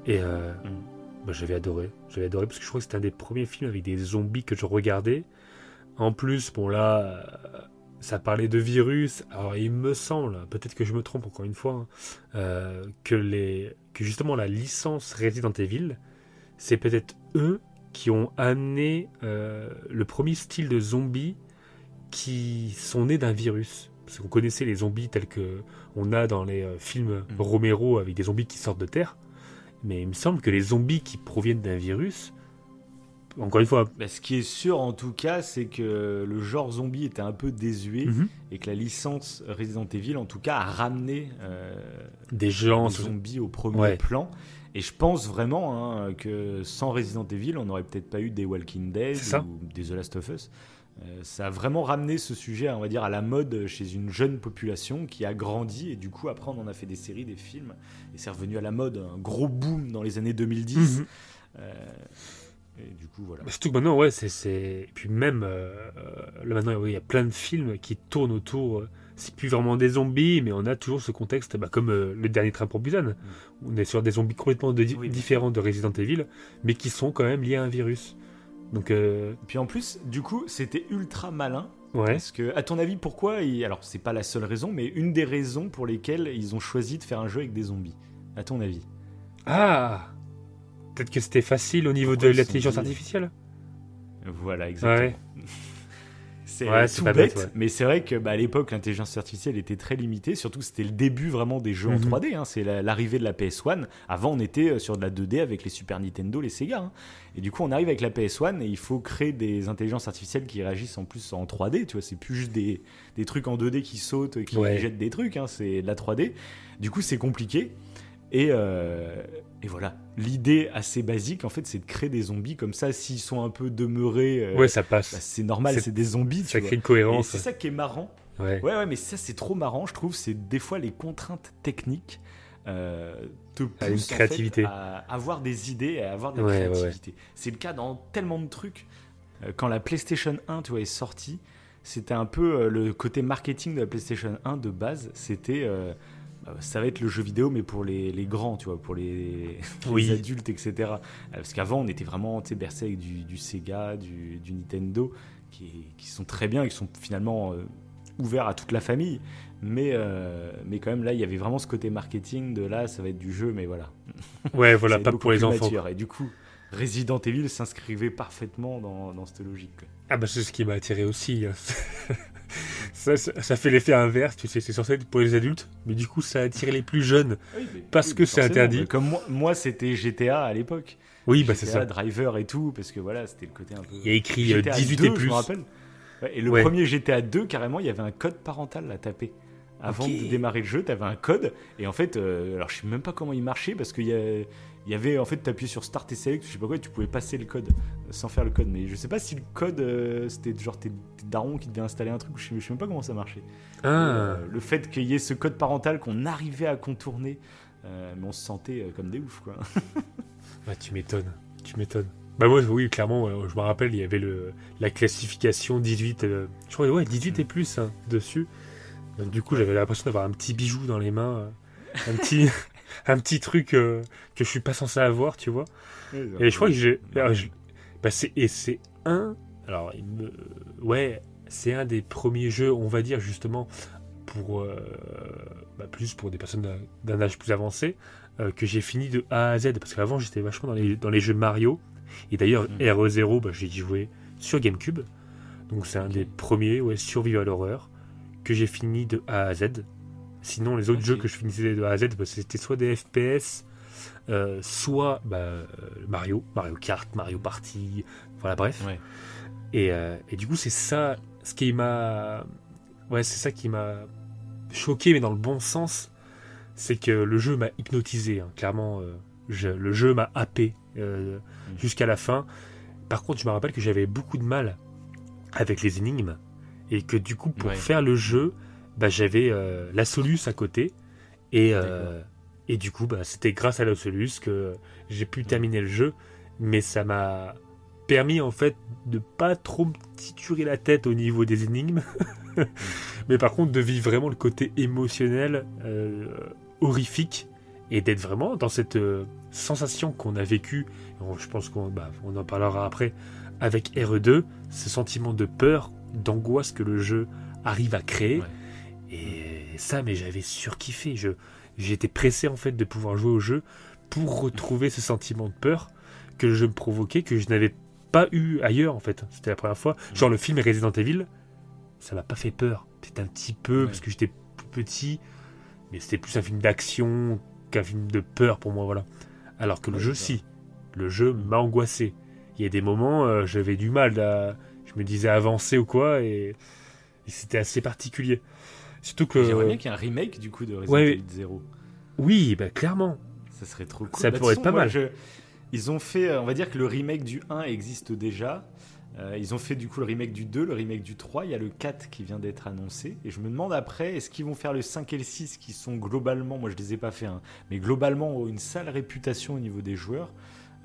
Speaker 2: Et euh,
Speaker 1: Mm.
Speaker 2: bah, j'avais adoré. J'avais adoré parce que je crois que c'était un des premiers films avec des zombies que je regardais. En plus, bon là, euh, ça parlait de virus. Alors il me semble, peut-être que je me trompe encore une fois, hein, euh, que, les, que justement la licence Resident Evil, c'est peut-être eux qui ont amené le premier style de zombies qui sont nés d'un virus. Parce qu'on connaissait les zombies tels que on a dans les euh, films
Speaker 1: Mm.
Speaker 2: Romero avec des zombies qui sortent de terre. Mais il me semble que les zombies qui proviennent d'un virus, encore une fois,
Speaker 1: Bah, ce qui est sûr en tout cas, c'est que le genre zombie était un peu désuet
Speaker 2: mhm,
Speaker 1: et que la licence Resident Evil, en tout cas, a ramené euh,
Speaker 2: des gens
Speaker 1: zombies au premier
Speaker 2: Ouais.
Speaker 1: plan. Et je pense vraiment hein, que sans Resident Evil, on n'aurait peut-être pas eu des Walking Dead ou des The Last of Us. Euh, ça a vraiment ramené ce sujet, on va dire, à la mode chez une jeune population qui a grandi et du coup après on en a fait des séries, des films et c'est revenu à la mode, un gros boom dans les années 2010.
Speaker 2: Mhm.
Speaker 1: Euh, et du coup voilà.
Speaker 2: Bah, Surtout que maintenant, ouais, c'est. puis même, euh, là maintenant, il y a plein de films qui tournent autour. euh, C'est plus vraiment des zombies, mais on a toujours ce contexte, bah, comme le dernier train pour Busan. On est sur des zombies complètement de-
Speaker 1: Oui, bien
Speaker 2: différents de Resident Evil, mais qui sont quand même liés à un virus. Donc, euh,
Speaker 1: Puis en plus, du coup, c'était ultra malin
Speaker 2: ouais.
Speaker 1: Parce que, à ton avis, pourquoi ils- Alors, c'est pas la seule raison, mais une des raisons pour lesquelles ils ont choisi de faire un jeu avec des zombies. À ton avis?
Speaker 2: Ah Peut-être que c'était facile au niveau
Speaker 1: Pourquoi
Speaker 2: de l'intelligence artificielle?
Speaker 1: Voilà, exactement.
Speaker 2: Ouais. [LAUGHS]
Speaker 1: C'est
Speaker 2: Ouais, c'est
Speaker 1: tout
Speaker 2: pas
Speaker 1: bête,
Speaker 2: bête, ouais.
Speaker 1: mais c'est vrai que bah, à l'époque, l'intelligence artificielle était très limitée. Surtout, c'était le début vraiment des jeux en
Speaker 2: Mhm.
Speaker 1: 3D. hein. C'est la- l'arrivée de la PS1. Avant, on était euh, sur de la 2D avec les Super Nintendo, les Sega. hein. Et du coup, on arrive avec la PS1 et il faut créer des intelligences artificielles qui réagissent en plus en 3D. Tu vois, c'est plus juste des, des trucs en 2D qui sautent, qui
Speaker 2: Ouais.
Speaker 1: jettent des trucs. hein. C'est de la 3D. Du coup, c'est compliqué. Et, euh, et voilà. L'idée assez basique, en fait, c'est de créer des zombies comme ça. S'ils sont un peu demeurés, euh,
Speaker 2: Ouais, ça passe.
Speaker 1: bah, c'est normal,
Speaker 2: C'est-
Speaker 1: des zombies. tu
Speaker 2: ça
Speaker 1: vois.
Speaker 2: crée une cohérence.
Speaker 1: c'est ça qui est marrant.
Speaker 2: Ouais.
Speaker 1: Ouais, ouais, mais ça, c'est trop marrant, je trouve. C'est des fois les contraintes techniques euh, te poussent
Speaker 2: À une
Speaker 1: en fait,
Speaker 2: créativité.
Speaker 1: à avoir des idées à avoir de la
Speaker 2: Ouais,
Speaker 1: créativité. C'est le cas dans tellement de trucs. Euh, Quand la PlayStation 1 tu vois, est sortie, c'était un peu le côté marketing de la PlayStation 1 de base. C'était. euh, ça va être le jeu vidéo, mais pour les, les grands, tu vois, pour les, [LAUGHS] adultes, etc. Euh, Parce qu'avant, on était vraiment bercé avec du, du Sega, du, du Nintendo, qui, qui sont très bien et qui sont finalement euh, ouverts à toute la famille. Mais, euh, mais quand même, là, il y avait vraiment ce côté marketing de là, ça va être du jeu, mais voilà. [LAUGHS]
Speaker 2: Ouais, voilà, pas pour les enfants.
Speaker 1: mature. Et du coup, Resident Evil s'inscrivait parfaitement dans, dans cette logique. quoi.
Speaker 2: Ah bah c'est ce qui m'a attiré aussi. [LAUGHS] ça, ça, ça fait l'effet inverse, tu sais, c'est censé être pour les adultes, mais du coup ça attire les plus jeunes. Parce que c'est interdit.
Speaker 1: Comme moi, moi c'était GTA à l'époque.
Speaker 2: Oui, bah c'est ça.
Speaker 1: Driver et tout, parce que voilà, c'était le côté un peu.
Speaker 2: Il y a écrit euh,
Speaker 1: GTA
Speaker 2: 18
Speaker 1: 2,
Speaker 2: et
Speaker 1: je
Speaker 2: plus.
Speaker 1: me rappelle. Ouais, et le
Speaker 2: Ouais.
Speaker 1: premier GTA 2, carrément, il y avait un code parental à taper. Avant de démarrer le jeu, tu avais un code. Et en fait, euh, alors je sais même pas comment il marchait parce qu'il y, a- il y avait, en fait, tu appuyais sur Start et Select, je sais pas quoi, et tu pouvais passer le code euh, sans faire le code. Mais je sais pas si le code, euh, c'était genre tes, tes darons qui devaient installer un truc, je sais, je sais même pas comment ça marchait.
Speaker 2: Ah,
Speaker 1: Euh, le fait qu'il y ait ce code parental qu'on arrivait à contourner, mais on se sentait comme des oufs, quoi. [LAUGHS]
Speaker 2: bah, tu m'étonnes, tu m'étonnes. Bah moi, oui, clairement, je me rappelle, il y avait le, la classification 18, euh, je crois, ouais, 18 et plus hein, dessus. Donc, du coup, j'avais l'impression d'avoir un petit bijou dans les mains, euh, un petit, [LAUGHS] un petit truc euh, que je suis pas censé avoir, tu vois. Et je crois que j'ai. bah, et c'est un. Alors, il me- ouais, c'est un des premiers jeux, on va dire, justement, pour. euh, bah, plus pour des personnes d'un- âge plus avancé, euh, que j'ai fini de A à Z. Parce qu'avant, j'étais vachement dans les, dans les jeux Mario. Et d'ailleurs,
Speaker 1: Mhm.
Speaker 2: RE0, bah, j'ai joué sur GameCube. Donc, c'est un des premiers, ouais, Survival Horror, que j'ai fini de A à Z. Sinon, les autres jeux que je finissais de A à Z, bah, c'était soit des FPS, euh, soit bah, euh, Mario, Mario Kart, Mario Party, voilà, bref.
Speaker 1: Ouais.
Speaker 2: Et, euh, et du coup, c'est ça, ce qui m'a, ouais, c'est ça qui m'a choqué, mais dans le bon sens, c'est que le jeu m'a hypnotisé. hein. Clairement, euh, je- le jeu m'a happé
Speaker 1: Mm.
Speaker 2: jusqu'à la fin. Par contre, je me rappelle que j'avais beaucoup de mal avec les énigmes et que du coup, pour
Speaker 1: Ouais.
Speaker 2: faire le jeu, bah, j'avais euh, la Solus à côté. Et euh, et du coup, bah, c'était grâce à la Solus que j'ai pu terminer le jeu, mais ça m'a permis en fait de pas trop me titurer la tête au niveau des énigmes, [LAUGHS] mais par contre de vivre vraiment le côté émotionnel, euh, horrifique, et d'être vraiment dans cette euh, sensation qu'on a vécue, je pense qu'on bah, on en parlera après, avec RE2, ce sentiment de peur, d'angoisse que le jeu arrive à créer.
Speaker 1: Ouais.
Speaker 2: Et ça, mais j'avais surkiffé. Je, j'étais pressé en fait de pouvoir jouer au jeu pour retrouver ce sentiment de peur que le jeu me provoquait, que je n'avais pas eu ailleurs en fait. C'était la première fois. Genre le film Resident Evil, ça m'a pas fait peur. C'était un petit peu
Speaker 1: Ouais.
Speaker 2: parce que j'étais petit, mais c'était plus un film d'action qu'un film de peur pour moi, voilà. Alors que le
Speaker 1: Ouais,
Speaker 2: jeu, si. Le jeu m'a angoissé. Il y a des moments, euh, j'avais du mal à. Je me disais avancer ou quoi, et, et c'était assez particulier. Surtout que.
Speaker 1: J'aimerais bien qu'il y ait un remake du coup de Resident
Speaker 2: Ouais,
Speaker 1: Evil 0.
Speaker 2: Oui, bah clairement.
Speaker 1: Ça serait trop cool.
Speaker 2: Ça
Speaker 1: Bah,
Speaker 2: pourrait être pas
Speaker 1: moi,
Speaker 2: mal.
Speaker 1: je- Ils ont fait, euh, on va dire que le remake du 1 existe déjà. Euh, ils ont fait du coup le remake du 2, le remake du 3. Il y a le 4 qui vient d'être annoncé. Et je me demande après, est-ce qu'ils vont faire le 5 et le 6 qui sont globalement, moi je les ai pas fait, hein, mais globalement ont une sale réputation au niveau des joueurs.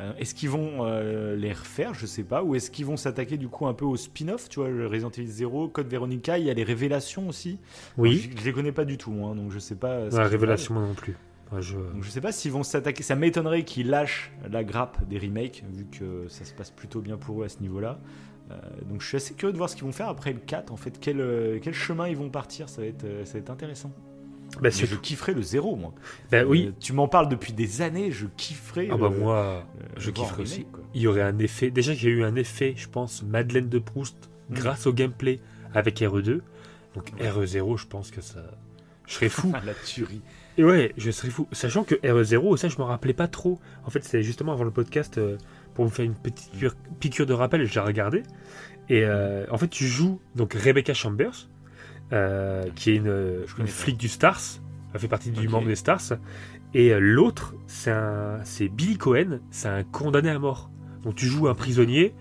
Speaker 1: Euh, est-ce qu'ils vont euh, les refaire? Je sais pas. Ou est-ce qu'ils vont s'attaquer du coup un peu au spin-off? Tu vois, le Resident Evil 0, Code Veronica, il y a les révélations aussi.
Speaker 2: Oui.
Speaker 1: Alors, je, je les connais pas du tout, moi, donc je sais pas. euh,
Speaker 2: la
Speaker 1: qu'ils
Speaker 2: révélation, moi non plus. Je...
Speaker 1: donc je sais pas s'ils vont s'attaquer. Ça m'étonnerait qu'ils lâchent la grappe des remakes, vu que ça se passe plutôt bien pour eux à ce niveau-là. Euh, donc je suis assez curieux de voir ce qu'ils vont faire après le 4. En fait, quel, euh, quel chemin ils vont partir, ça va être, euh, ça va être intéressant.
Speaker 2: Bah,
Speaker 1: je kifferais le 0, moi.
Speaker 2: bah oui.
Speaker 1: Euh, tu m'en parles depuis des années, je kifferais.
Speaker 2: Ah bah
Speaker 1: euh,
Speaker 2: moi,
Speaker 1: euh,
Speaker 2: je kifferais aussi.
Speaker 1: quoi.
Speaker 2: il y aurait un effet. Déjà, j'ai eu un effet, je pense, Madeleine de Proust,
Speaker 1: Mm.
Speaker 2: grâce au gameplay avec RE2. Donc
Speaker 1: Ouais.
Speaker 2: RE0, je pense que ça. Je serais fou. [LAUGHS]
Speaker 1: la tuerie.
Speaker 2: Et ouais, je serais fou. Sachant que RE0, ça, je me rappelais pas trop. En fait, c'est justement avant le podcast, euh, pour me faire une petite piqûre, piqûre de rappel, j'ai regardé. Et euh, en fait, tu joues donc Rebecca Chambers, euh, qui est une, flic du Stars. Elle fait partie du membre des Stars. Et euh, l'autre, c'est un- c'est Billy Cohen, c'est un condamné à mort. Donc tu joues un prisonnier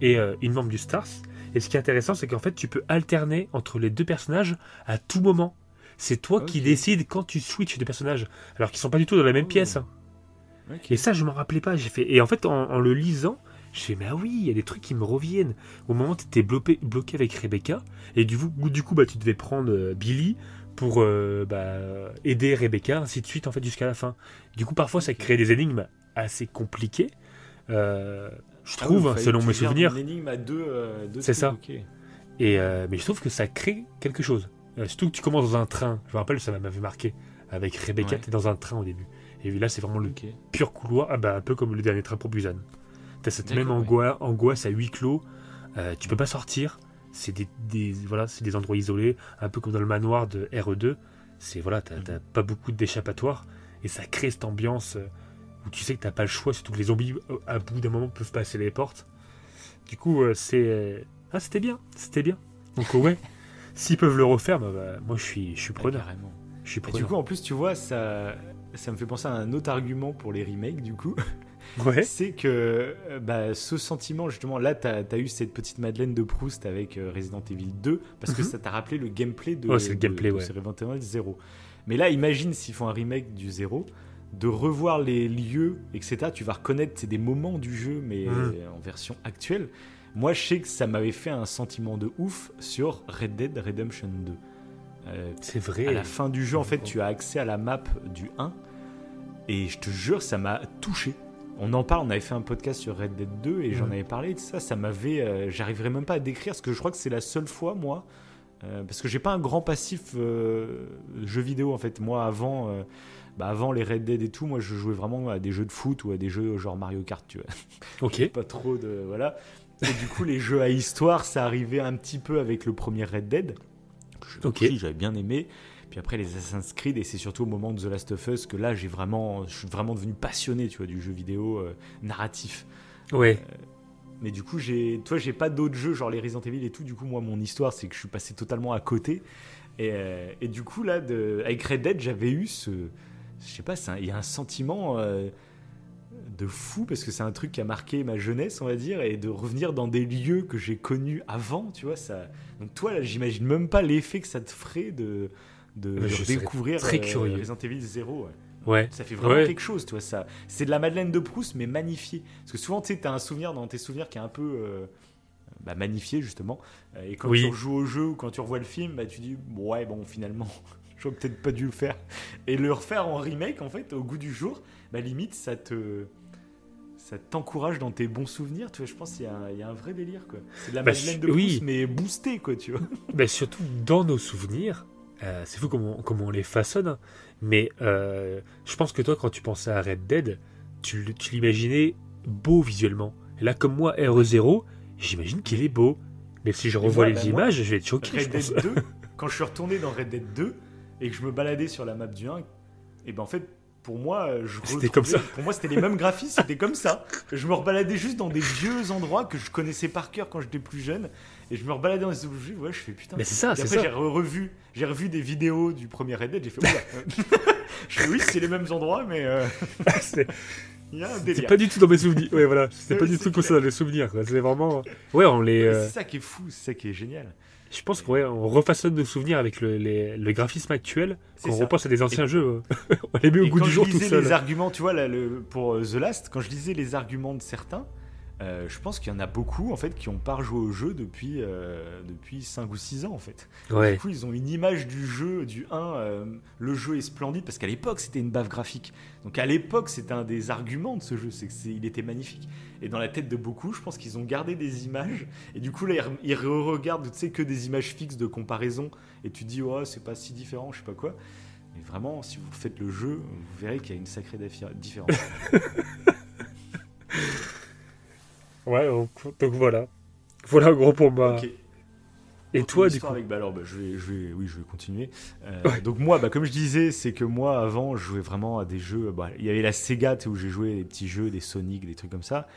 Speaker 2: et euh, une membre du Stars. Et ce qui est intéressant, c'est qu'en fait, tu peux alterner entre les deux personnages à tout moment. C'est toi qui décides quand tu switches de personnages, alors qu'ils sont pas du tout dans la même
Speaker 1: Oh.
Speaker 2: pièce. hein. Et ça, je m'en rappelais pas. J'ai fait. Et en fait, en, en le lisant, je fais, mais ah oui, il y a des trucs qui me reviennent. Au moment où tu étais bloqué, bloqué avec Rebecca, et du coup, du coup bah, tu devais prendre euh, Billy pour euh, bah, aider Rebecca, ainsi de suite, en fait, jusqu'à la fin. Du coup, parfois, ça crée des énigmes assez compliquées. euh, je
Speaker 1: Ah oui,
Speaker 2: trouve,
Speaker 1: fallait
Speaker 2: selon mes souvenirs.
Speaker 1: Une énigme à deux. euh, deux
Speaker 2: C'est ça. Et, mais je trouve que ça crée quelque chose. Surtout que tu commences dans un train. Je me rappelle, ça m'avait marqué. Avec Rebecca,
Speaker 1: Ouais.
Speaker 2: tu es dans un train au début. Et là, c'est vraiment le
Speaker 1: Ok.
Speaker 2: pur couloir, ah bah, un peu comme le dernier train pour Busan. T'as cette même
Speaker 1: ouais.
Speaker 2: angoisse, angoisse à huis clos. euh, tu peux pas sortir. C'est des, des- voilà, c'est des endroits isolés, un peu comme dans le manoir de RE2. C'est voilà, t'as t'as pas beaucoup d'échappatoire et ça crée cette ambiance euh, où tu sais que t'as pas le choix, surtout que les zombies euh, à bout d'un moment peuvent passer les portes. Du coup, c'est ah c'était bien, c'était bien. Donc ouais, [LAUGHS] s'ils peuvent le refaire, bah, bah, moi je suis je suis
Speaker 1: Ah,
Speaker 2: preneur,
Speaker 1: carrément.
Speaker 2: je suis
Speaker 1: Et du coup, en plus, tu vois, ça, ça me fait penser à un autre argument pour les remakes, du coup.
Speaker 2: Ouais,
Speaker 1: C'est que euh, bah, ce sentiment, justement, là, tu as, eu cette petite Madeleine de Proust avec euh, Resident Evil 2, parce que
Speaker 2: Mhm.
Speaker 1: ça t'a rappelé le gameplay de,
Speaker 2: c'est le gameplay,
Speaker 1: de
Speaker 2: ouais.
Speaker 1: Resident Evil 0. Mais là, imagine s'ils font un remake du 0, de revoir les lieux, etc. Tu vas reconnaître c'est des moments du jeu, mais
Speaker 2: Mhm.
Speaker 1: en version actuelle. Moi, je sais que ça m'avait fait un sentiment de ouf sur Red Dead Redemption 2. Euh,
Speaker 2: c'est vrai.
Speaker 1: à la fin du jeu, en fait, tu as accès à la map du 1. Et je te jure, ça m'a touché. On en parle, on avait fait un podcast sur Red Dead 2 et j'en avais parlé de ça. Ça m'avait. euh, J'arriverais même pas à décrire parce que je crois que c'est la seule fois, moi. euh, parce que j'ai pas un grand passif euh, jeu vidéo en fait. Moi, avant, euh, bah, avant les Red Dead et tout, moi je jouais vraiment à des jeux de foot ou à des jeux genre Mario Kart, tu vois [LAUGHS]
Speaker 2: Ok.
Speaker 1: pas trop de voilà. Et du coup, les jeux à histoire, ça arrivait un petit peu avec le premier Red Dead. que
Speaker 2: Ok.
Speaker 1: j'avais bien aimé. Puis après les Assassin's Creed et c'est surtout au moment de The Last of Us que là j'ai vraiment, je suis vraiment devenu passionné, tu vois, du jeu vidéo euh, narratif.
Speaker 2: Ouais.
Speaker 1: Mais du coup, j'ai, toi, j'ai pas d'autres jeux genre les Resident Evil et tout. Du coup, moi, mon histoire, c'est que je suis passé totalement à côté. Et, euh, et du coup, là, de, avec Red Dead, j'avais eu ce, je sais pas, il y a un sentiment euh, de fou parce que c'est un truc qui a marqué ma jeunesse, on va dire, et de revenir dans des lieux que j'ai connus avant, tu vois. Ça, donc toi, là, j'imagine même pas l'effet que ça te ferait de, de, découvrir
Speaker 2: très curieux.
Speaker 1: Resident Evil 0. ouais.
Speaker 2: Ouais.
Speaker 1: Ça fait vraiment
Speaker 2: Ouais.
Speaker 1: quelque chose, tu vois. Ça, c'est de la Madeleine de Proust, mais magnifiée. Parce que souvent, tu sais, t'as un souvenir dans tes souvenirs qui est un peu euh, bah, magnifié, justement. Euh, Et quand
Speaker 2: Oui.
Speaker 1: tu rejoues au jeu ou quand tu revois le film, bah, tu dis, ouais, bon, finalement, [LAUGHS] j'aurais peut-être pas dû le faire. Et le refaire en remake, en fait, au goût du jour, bah, limite, ça te. Ça t'encourage dans tes bons souvenirs, tu vois. Je pense qu'il y, a un- il y a un vrai délire, quoi. C'est de la
Speaker 2: Bah,
Speaker 1: Madeleine de
Speaker 2: oui.
Speaker 1: Proust, mais boostée, quoi, tu vois.
Speaker 2: Mais surtout dans nos souvenirs, euh, c'est fou comment, on- on les façonne. Mais euh, je pense que toi, quand tu pensais à Red Dead, tu, l'imaginais beau visuellement. Et là, comme moi, RE0, j'imagine qu'il est beau. Mais si je revois
Speaker 1: moi,
Speaker 2: les
Speaker 1: bah, moi,
Speaker 2: images, je vais être choqué. je
Speaker 1: Red
Speaker 2: pense.
Speaker 1: Dead 2, [LAUGHS] quand je suis retourné dans Red Dead 2 et que je me baladais sur la map du 1, et ben en fait, pour moi, euh, je
Speaker 2: C'était comme ça.
Speaker 1: Pour moi, c'était les mêmes graphismes, c'était comme ça. Je me rebaladais juste dans des vieux endroits que je connaissais par cœur quand j'étais plus jeune, et je me rebaladais dans les objets. Ouais, je fais putain.
Speaker 2: Mais c'est ça, c'est ça.
Speaker 1: j'ai re- revu, j'ai revu des vidéos du premier Red Dead. J'ai fait oula. [LAUGHS] je fais oui, c'est les mêmes endroits, mais euh, [LAUGHS]
Speaker 2: C'est [LAUGHS] pas du tout dans mes souvenirs. Ouais, voilà. C'est pas du tout comme ça dans les souvenirs. C'est vraiment. Ouais, on les. Euh,
Speaker 1: C'est ça qui est fou, c'est ça qui est génial.
Speaker 2: Je pense qu'on ouais, on refaçonne nos souvenirs avec le, les- le graphisme actuel. Quand on
Speaker 1: ça.
Speaker 2: repense à des anciens jeux, euh, on les met au goût
Speaker 1: quand
Speaker 2: du
Speaker 1: je
Speaker 2: jour tout
Speaker 1: lisais
Speaker 2: seul.
Speaker 1: les arguments, tu vois, là, le, pour euh, The Last, quand je lisais les arguments de certains, euh, je pense qu'il y en a beaucoup en fait qui n'ont pas rejoué au jeu depuis, euh, depuis 5 ou 6 ans en fait.
Speaker 2: Ouais.
Speaker 1: Du coup, ils ont une image du jeu, du 1, euh, le jeu est splendide parce qu'à l'époque c'était une baffe graphique. Donc à l'époque c'était un des arguments de ce jeu, c'est qu'il était magnifique. Et dans la tête de beaucoup, je pense qu'ils ont gardé des images et du coup là ils re- ils regardent, tu sais, que des images fixes de comparaison et tu dis, oh c'est pas si différent, je sais pas quoi. Mais vraiment, si vous faites le jeu, vous verrez qu'il y a une sacrée diffé- différence. [LAUGHS]
Speaker 2: Ouais, donc, donc voilà. Voilà en gros pour moi. Et toi, du coup
Speaker 1: avec, bah alors, bah, je vais, je vais, oui, je vais continuer. Euh,
Speaker 2: Ouais.
Speaker 1: Donc moi, bah, comme je disais, c'est que moi, avant, je jouais vraiment à des jeux. bah, il y avait la Sega, où j'ai joué des petits jeux, des Sonic, des trucs comme ça.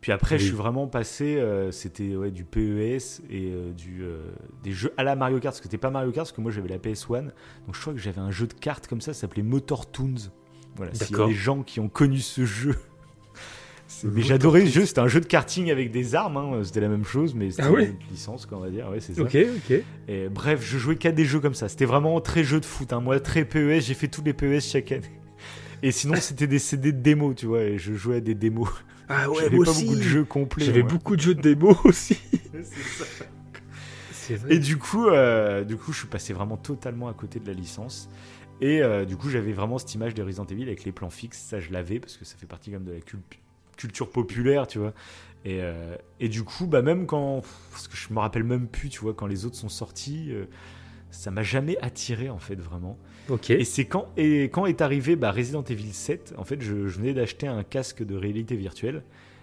Speaker 1: Puis après,
Speaker 2: Oui.
Speaker 1: je suis vraiment passé. euh, c'était ouais, du PES et euh, du, euh, des jeux à la Mario Kart. Parce que c'était pas Mario Kart, parce que moi, j'avais la PS1. Donc je crois que j'avais un jeu de cartes comme ça, ça s'appelait Motor Toons. Voilà, s'il y a des gens qui ont connu ce jeu. Mais j'adorais ce jeu, c'était un jeu de karting avec des armes, hein. c'était la même chose, mais c'était
Speaker 2: ah
Speaker 1: une licence, quoi, on va dire, ouais, c'est ça.
Speaker 2: Ok, ok.
Speaker 1: Et, bref, je jouais qu'à des jeux comme ça, c'était vraiment très jeu de foot, hein. moi très PES, j'ai fait tous les PES chaque année. [LAUGHS] Et sinon, c'était des CD de démos, tu vois, et je jouais à des démos.
Speaker 2: Ah ouais,
Speaker 1: J'avais pas beaucoup de jeux complets.
Speaker 2: J'avais beaucoup de jeux de démos [LAUGHS] aussi.
Speaker 1: c'est ça. Et du coup, euh, du coup, je suis passé vraiment totalement à côté de la licence. Et euh, du coup, j'avais vraiment cette image de Resident Evil avec les plans fixes. Ça, je l'avais parce que ça fait partie quand même de la culture populaire, tu vois. Et, euh, et, du coup, bah, même quand. Parce que je me rappelle même plus, tu vois, quand les autres sont sortis, ça m'a jamais attiré, en fait, vraiment.
Speaker 2: Ok.
Speaker 1: Et c'est quand, et quand est arrivé bah, Resident Evil 7, en fait, je, je venais d'acheter un casque de réalité virtuelle.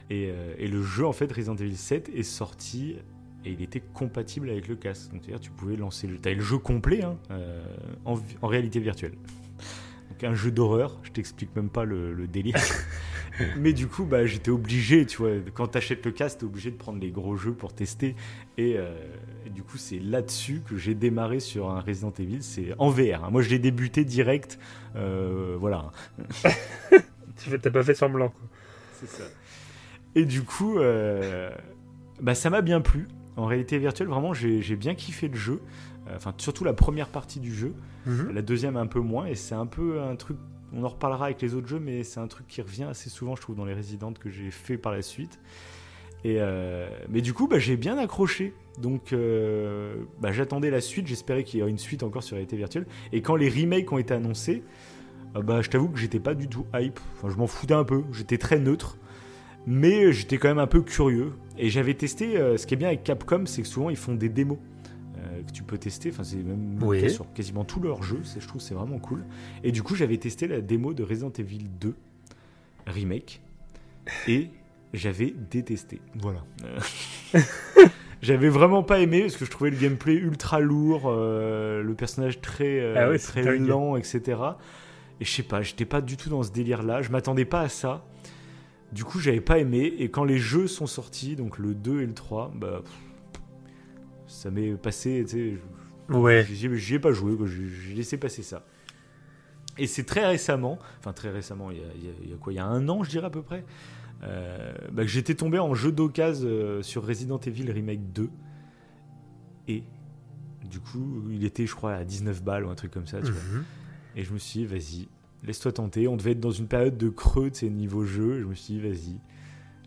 Speaker 1: Et, et, le jeu, en fait, Resident Evil 7 est sorti et il était compatible avec le casque. Donc c'est-à-dire tu pouvais lancer le, le jeu complet hein, euh, en, en, réalité virtuelle. Donc un jeu d'horreur, je t'explique même pas le, délire. [LAUGHS] [LAUGHS] Mais du coup, bah, j'étais obligé, tu vois, quand t'achètes le casque, t'es obligé de prendre les gros jeux pour tester. Et, euh, du coup, c'est là-dessus que j'ai démarré sur un Resident Evil. C'est en VR. Hein. Moi, je l'ai débuté direct. Euh, voilà. [LAUGHS]
Speaker 2: T'as pas fait semblant, quoi.
Speaker 1: C'est ça. Et du coup, bah, ça m'a bien plu. En réalité virtuelle, vraiment, j'ai bien kiffé le jeu. Euh, enfin, surtout la première partie du jeu. Mhm. La deuxième, un peu moins. Et c'est un peu un truc. On en reparlera avec les autres jeux, mais c'est un truc qui revient assez souvent, je trouve, dans les résidentes que j'ai fait par la suite. Et euh, mais du coup, bah, j'ai bien accroché. Donc, euh, bah, j'attendais la suite. J'espérais qu'il y aurait une suite encore sur réalité virtuelle. Et quand les remakes ont été annoncés, bah, je t'avoue que j'étais pas du tout hype. Enfin, je m'en foutais un peu. J'étais très neutre. Mais j'étais quand même un peu curieux. Et j'avais testé, euh, ce qui est bien avec Capcom, c'est que souvent ils font des démos euh, que tu peux tester. Enfin, c'est même sur quasiment tous leurs jeux. Je trouve c'est vraiment cool. Et du coup, j'avais testé la démo de Resident Evil 2 Remake. Et j'avais détesté. Voilà. Euh, [LAUGHS] j'avais vraiment pas aimé parce que je trouvais le gameplay ultra lourd, le personnage très, ah très lent, etc. Et je sais pas, j'étais pas du tout dans ce délire là. Je m'attendais pas à ça. Du coup, j'avais pas aimé. Et quand les jeux sont sortis, donc le 2 et le 3, bah, ça m'est passé. Tu
Speaker 2: sais, ouais.
Speaker 1: J'y ai pas joué, j'ai laissé passer ça. Et c'est très récemment, enfin très récemment, il y, a, quoi Il y a un an, je dirais à peu près, euh, bah, que j'étais tombé en jeu d'occasion euh, sur Resident Evil Remake 2. Et du coup, il était, je crois, à 19 balles ou un truc comme ça. Tu vois. Mhm. Et je me suis dit, vas-y, laisse-toi tenter. On devait être dans une période de creux de ces niveaux jeu. Je me suis dit, vas-y,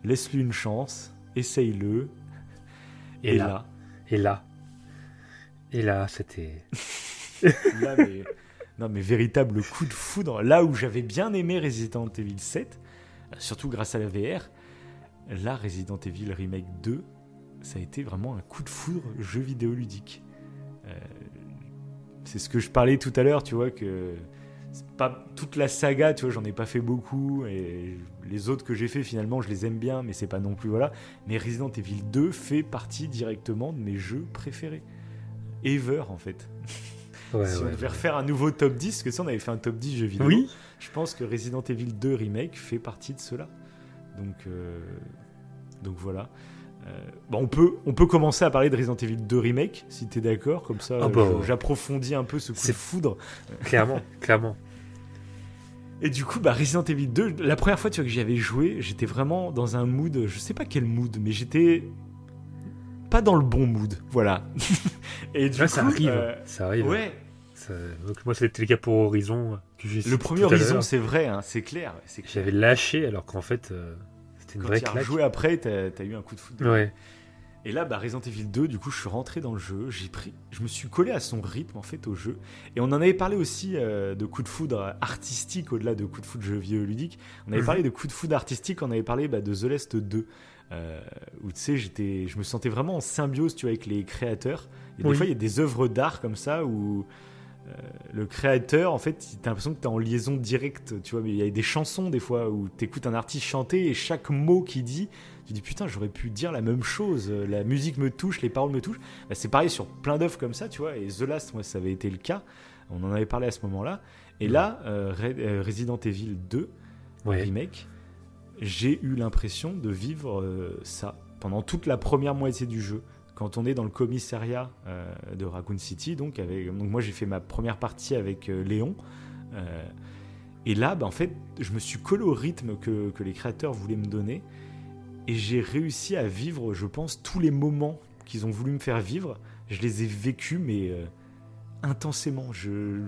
Speaker 1: laisse-lui une chance, essaye-le.
Speaker 2: Et, là, Et là. C'était. [LAUGHS]
Speaker 1: là, mais. Non, mais véritable coup de foudre. Là où j'avais bien aimé Resident Evil 7, surtout grâce à la VR, là, Resident Evil Remake 2, ça a été vraiment un coup de foudre jeu vidéo ludique. Euh, c'est ce que je parlais tout à l'heure, tu vois, que pas toute la saga, tu vois, j'en ai pas fait beaucoup et les autres que j'ai fait finalement, je les aime bien, mais c'est pas non plus voilà. Mais Resident Evil 2 fait partie directement de mes jeux préférés, ever en fait. [LAUGHS] si on devait refaire un nouveau top 10, que si on avait fait un top 10 jeux vidéo,
Speaker 2: oui.
Speaker 1: je pense que Resident Evil 2 remake fait partie de cela. Donc, euh, donc voilà. Euh, on, peut, on peut commencer à parler de Resident Evil 2 Remake, si tu es d'accord, comme ça
Speaker 2: ah bah,
Speaker 1: j'approfondis un peu ce coup de foudre.
Speaker 2: Clairement, clairement.
Speaker 1: Et du coup, bah, Resident Evil 2, la première fois tu vois, que j'y avais joué, j'étais vraiment dans un mood, je sais pas quel mood, mais j'étais pas dans le bon mood, voilà. [LAUGHS]
Speaker 2: Et du coup, ça arrive, euh, ça arrive.
Speaker 1: Ouais.
Speaker 2: moi, c'était le cas pour Horizon.
Speaker 1: Que le premier Horizon, c'est vrai, hein, c'est clair.
Speaker 2: J'avais lâché alors qu'en fait, euh, c'était une Quand vraie claque.
Speaker 1: joué après, t'as as eu un coup de foudre.
Speaker 2: Ouais.
Speaker 1: Et là, bah, Resident Evil 2, du coup, je suis rentré dans le jeu, j'ai pris, je me suis collé à son rythme en fait au jeu. Et on en avait parlé aussi euh, de coups de foudre artistique au-delà de coups de foudre jeux vieux ludiques. On avait mhm. parlé de coups de foudre artistique, on avait parlé bah, de The Last 2, euh, où tu sais, j'étais, je me sentais vraiment en symbiose, tu vois, avec les créateurs. Et des fois, il y a des œuvres d'art comme ça où euh, le créateur, en fait, t'as l'impression que t'es en liaison directe, tu vois, mais il y a des chansons des fois où t'écoutes un artiste chanter et chaque mot qu'il dit tu dis putain, j'aurais pu dire la même chose. La musique me touche, les paroles me touchent. Bah, c'est pareil sur plein d'œuvres comme ça, tu vois. Et The Last, moi, ça avait été le cas. On en avait parlé à ce moment-là. Et là, euh, euh, Resident Evil 2, remake, j'ai eu l'impression de vivre euh, ça pendant toute la première moitié du jeu. Quand on est dans le commissariat de Raccoon City, donc, avec, donc moi j'ai fait ma première partie avec Léon. Et là, bah, en fait, je me suis collé au rythme que, que les créateurs voulaient me donner. Et j'ai réussi à vivre, je pense, tous les moments qu'ils ont voulu me faire vivre. Je les ai vécus, mais euh, intensément. Je,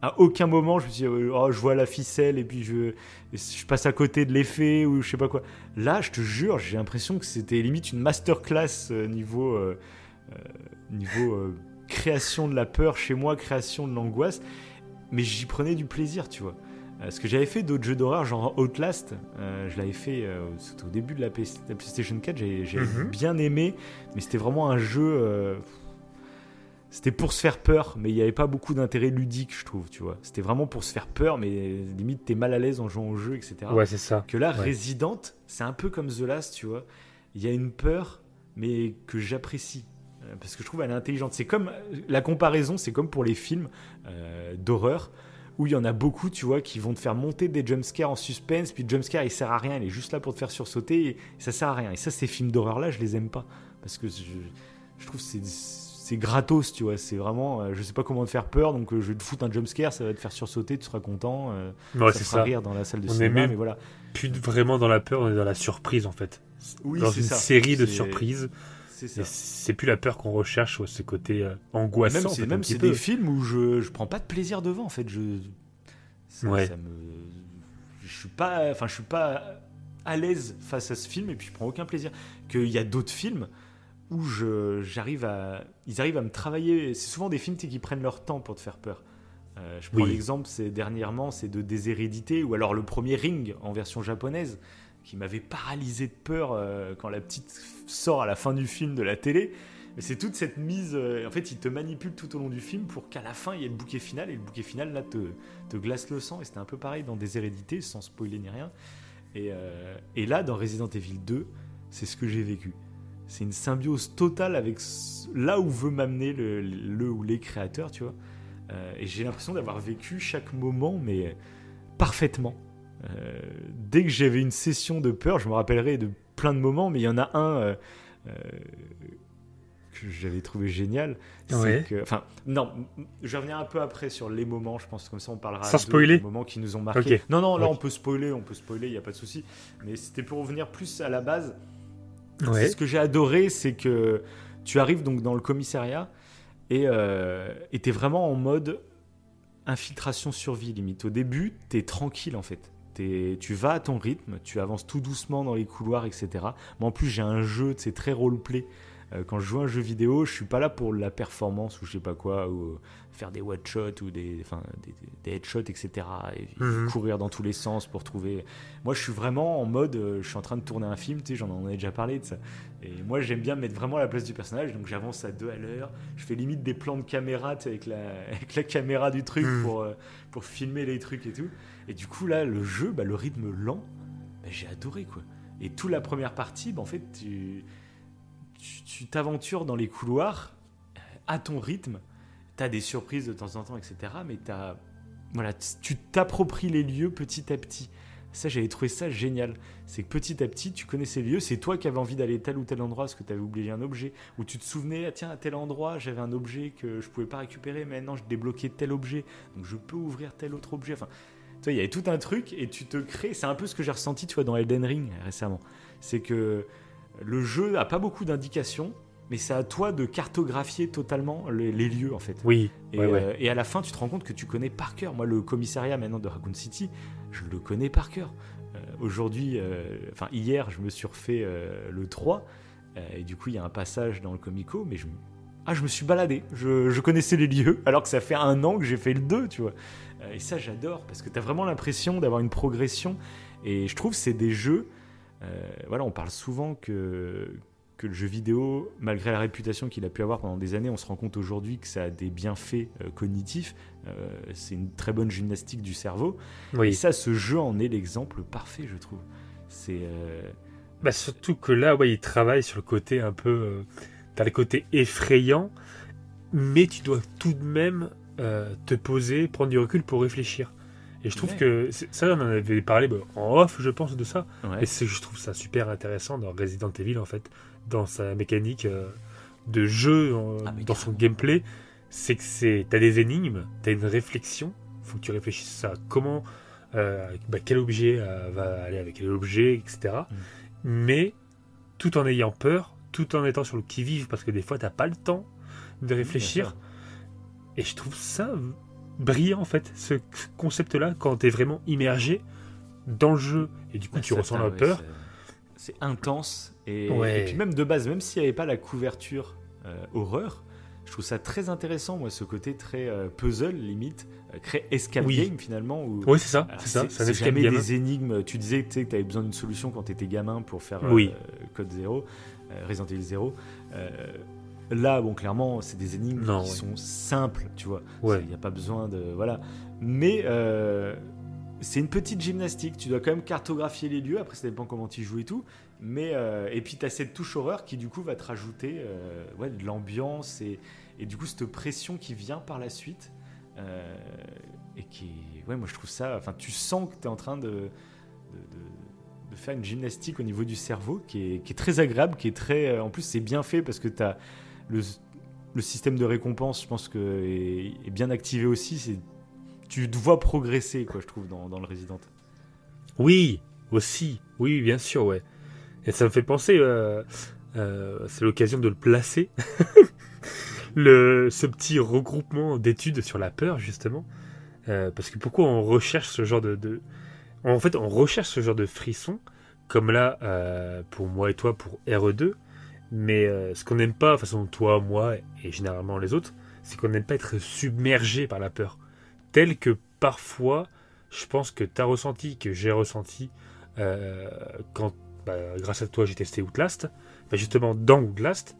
Speaker 1: à aucun moment, je me suis dit, oh, je vois la ficelle et puis je, je passe à côté de l'effet ou je sais pas quoi. Là, je te jure, j'ai l'impression que c'était limite une masterclass euh, niveau, euh, niveau création de la peur chez moi, création de l'angoisse. Mais j'y prenais du plaisir, tu vois. Euh, ce que j'avais fait d'autres jeux d'horreur, genre Outlast, euh, je l'avais fait euh, au début de la, PlayStation 4, j'ai mhm. bien aimé, mais c'était vraiment un jeu. c'était pour se faire peur, mais il n'y avait pas beaucoup d'intérêt ludique, je trouve, tu vois. C'était vraiment pour se faire peur, mais limite t'es mal à l'aise en jouant au jeu, etc.
Speaker 2: Ouais, c'est ça.
Speaker 1: Que là, Resident, c'est un peu comme The Last, tu vois. Il y a une peur, mais que j'apprécie parce que je trouve elle est intelligente. C'est comme la comparaison, c'est comme pour les films d'horreur où il y en a beaucoup, tu vois, qui vont te faire monter des jumpscares en suspense, puis le jumpscare il sert à rien, il est juste là pour te faire sursauter, et ça sert à rien. Et ça, ces films d'horreur là, je les aime pas, parce que je, je trouve c'est c'est gratos, tu vois. C'est vraiment, euh, je sais pas comment te faire peur, donc euh, je vais te foutre un jumpscare, ça va te faire sursauter, tu seras content, euh,
Speaker 2: ouais, ça fera
Speaker 1: rire dans la salle de cinéma, mais voilà.
Speaker 2: Plus vraiment dans la peur, on est dans la surprise en fait. Oui, dans une série de surprises. C'est plus la peur qu'on recherche, ce côté euh, angoissant.
Speaker 1: Même, c'est même c'est des films où je, je prends pas de plaisir devant en fait. Je, ça, me, je suis pas, enfin je suis pas à l'aise face à ce film et puis je prends aucun plaisir. Qu'il y a d'autres films où je, j'arrive à, ils arrivent à me travailler. C'est souvent des films qui prennent leur temps pour te faire peur. Euh, je prends l'exemple, c'est dernièrement, c'est de Déshérédité ou alors le premier Ring en version japonaise qui m'avait paralysé de peur euh, quand la petite sort à la fin du film de la télé. C'est toute cette mise. Euh, en fait, il te manipule tout au long du film pour qu'à la fin, il y ait le bouquet final. Et le bouquet final, là, te, glace le sang. Et c'était un peu pareil dans Des Hérédités, sans spoiler ni rien. Et, euh, là, dans Resident Evil 2, c'est ce que j'ai vécu. C'est une symbiose totale avec là où veut m'amener le, ou les créateurs, tu vois. et j'ai l'impression d'avoir vécu chaque moment, mais parfaitement. Euh, dès que j'avais une session de peur, je me rappellerai de plein de moments, mais il y en a un euh, euh, que j'avais trouvé génial. Que, enfin, non, je vais revenir un peu après sur les moments, je pense, comme ça on parlera
Speaker 2: Sans spoiler.
Speaker 1: des moments qui nous ont marqué. Non, non, là on peut spoiler, on peut spoiler, il n'y a pas de souci. Mais c'était pour revenir plus à la base. Ce que j'ai adoré, c'est que tu arrives donc dans le commissariat et tu es vraiment en mode infiltration survie limite. Au début, tu es tranquille en fait tu vas à ton rythme, tu avances tout doucement dans les couloirs, etc. Mais en plus, j'ai un jeu, c'est très roleplay. Euh, quand je joue un jeu vidéo, je suis pas là pour la performance ou je sais pas quoi, ou faire des one shots ou des, enfin, des, headshots, etc. Et, mhm. courir dans tous les sens pour trouver. Moi, je suis vraiment en mode, euh, je suis en train de tourner un film, tu sais, j'en ai déjà parlé de ça. Et moi, j'aime bien mettre vraiment à la place du personnage, donc j'avance à deux à l'heure. Je fais limite des plans de caméra, avec la, [LAUGHS] avec la caméra du truc mhm. pour, pour filmer les trucs et tout. Et du coup, là, le jeu, bah, le rythme lent, bah, j'ai adoré, quoi. Et toute la première partie, bah, en fait, tu tu t'aventures dans les couloirs euh, à ton rythme. Tu des surprises de temps en temps, etc. Mais as, voilà, tu t'appropries les lieux petit à petit. Ça, j'avais trouvé ça génial. C'est que petit à petit, tu connaissais les lieux. C'est toi qui avais envie d'aller tel ou tel endroit parce que tu avais oublié un objet. Ou tu te souvenais, ah, tiens, à tel endroit, j'avais un objet que je pouvais pas récupérer. Mais maintenant, je débloquais tel objet. Donc, je peux ouvrir tel autre objet. Enfin, tu vois, il y avait tout un truc et tu te crées. C'est un peu ce que j'ai ressenti, tu vois, dans Elden Ring récemment. C'est que le jeu a pas beaucoup d'indications, mais c'est à toi de cartographier totalement les, lieux en fait.
Speaker 2: Oui.
Speaker 1: Euh, et, à la fin, tu te rends compte que tu connais par cœur. Moi, le commissariat maintenant de Raccoon City, je le connais par cœur. Euh, aujourd'hui, euh, enfin hier, je me suis refait le 3, et du coup, il y a un passage dans le Comico, mais je, ah, je me suis baladé. Je, je, connaissais les lieux, [LAUGHS] alors que ça fait un an que j'ai fait le 2, tu vois. et ça, j'adore, parce que tu as vraiment l'impression d'avoir une progression. Et je trouve que c'est des jeux euh, voilà, on parle souvent que, que le jeu vidéo, malgré la réputation qu'il a pu avoir pendant des années, on se rend compte aujourd'hui que ça a des bienfaits euh, cognitifs. Euh, c'est une très bonne gymnastique du cerveau. Et ça, ce jeu en est l'exemple parfait, je trouve. C'est.
Speaker 2: Bah surtout que là, ouais, il travaille sur le côté un peu. T'as le côté effrayant, mais tu dois tout de même te poser, prendre du recul pour réfléchir. Et je trouve que ça, on en avait parlé bah, en off, je pense, de ça. Et je trouve ça super intéressant dans Resident Evil, en fait, dans sa mécanique euh, de jeu, ah, dans son gameplay. C'est que c'est, t'as des énigmes, t'as une réflexion. Faut que tu réfléchisses à comment bah, quel objet va aller avec quel objet, etc. Mm. Mais tout en ayant peur, tout en étant sur le qui-vive, parce que des fois, t'as pas le temps de réfléchir. Et je trouve ça brillant, en fait, ce concept-là, quand tu es vraiment immergé dans le jeu. Et du coup, tu ressens la peur.
Speaker 1: C'est intense. Et, puis même de base, même s'il n'y avait pas la couverture euh, horreur, je trouve ça très intéressant, moi, ce côté très euh, puzzle, limite, euh, très escape game finalement. Où,
Speaker 2: oui, c'est ça, c'est ça.
Speaker 1: C'est jamais des énigmes. Tu disais que tu avais besoin d'une solution quand tu étais gamin pour faire Code 0, Resident Evil 0. Là, bon, clairement, c'est des énigmes qui sont simples, tu vois. Il n'y a pas besoin de. Voilà. Mais euh, c'est une petite gymnastique. Tu dois quand même cartographier les lieux. Après, ça dépend comment tu joues et tout. Mais, euh, et puis, tu as cette touche horreur qui, du coup, va te rajouter euh, ouais, de l'ambiance et, et, du coup, cette pression qui vient par la suite. et qui. Ouais, moi, je trouve ça. Enfin, tu sens que tu es en train de, de, faire une gymnastique au niveau du cerveau qui est, qui est très agréable, qui est très. En plus, c'est bien fait parce que tu as le, système de récompense, je pense que est, bien activé aussi. C'est tu te vois progresser, quoi, je trouve, dans, le Resident.
Speaker 2: Oui, aussi. Oui, bien sûr, ouais. Et ça me fait penser, euh, euh, c'est l'occasion de le placer, [LAUGHS] le, ce petit regroupement d'études sur la peur, justement. Euh, parce que pourquoi on recherche ce genre de, En fait, on recherche ce genre de frisson, comme là, pour moi et toi, pour RE2, mais ce qu'on n'aime pas, de façon toi, moi et généralement les autres, c'est qu'on n'aime pas être submergé par la peur. Tel que parfois, je pense que tu as ressenti, que j'ai ressenti, quand bah, grâce à toi j'ai testé Outlast, bah, justement dans Outlast,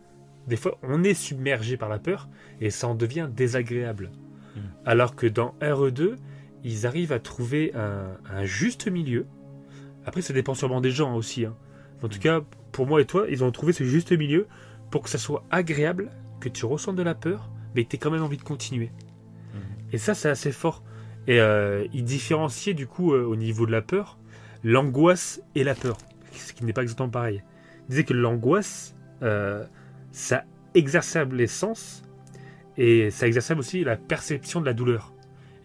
Speaker 2: des fois on est submergé par la peur et ça en devient désagréable. Mm. Alors que dans RE2, ils arrivent à trouver un, juste milieu. Après, ça dépend sûrement des gens aussi. Hein. En tout mm. cas, pour moi et toi, ils ont trouvé ce juste milieu pour que ça soit agréable, que tu ressentes de la peur, mais que tu aies quand même envie de continuer. Mhm. Et ça, c'est assez fort. Et euh, ils différenciaient du coup euh, au niveau de la peur, l'angoisse et la peur, ce qui n'est pas exactement pareil. Ils disaient que l'angoisse, euh, ça exacerbe les sens et ça exacerbe aussi la perception de la douleur.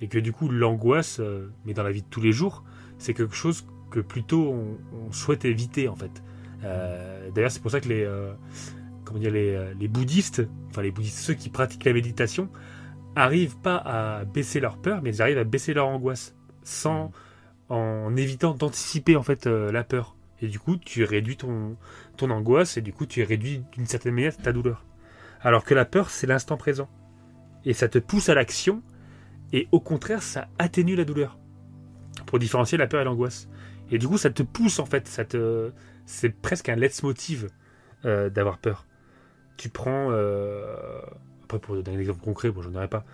Speaker 2: Et que du coup, l'angoisse, mais dans la vie de tous les jours, c'est quelque chose que plutôt on souhaite éviter en fait. Euh, d'ailleurs, c'est pour ça que les, euh, comment dire, euh, les, bouddhistes, enfin les bouddhistes, ceux qui pratiquent la méditation, arrivent pas à baisser leur peur, mais ils arrivent à baisser leur angoisse, sans, en évitant d'anticiper en fait la peur. Et du coup, tu réduis ton, ton angoisse et du coup, tu réduis d'une certaine manière ta douleur. Alors que la peur, c'est l'instant présent. Et ça te pousse à l'action et au contraire, ça atténue la douleur. Pour différencier la peur et l'angoisse. Et du coup, ça te pousse en fait, ça te, c'est presque un leitmotiv euh, d'avoir peur. Tu prends, euh, après pour donner un exemple concret, bon j'en aurais pas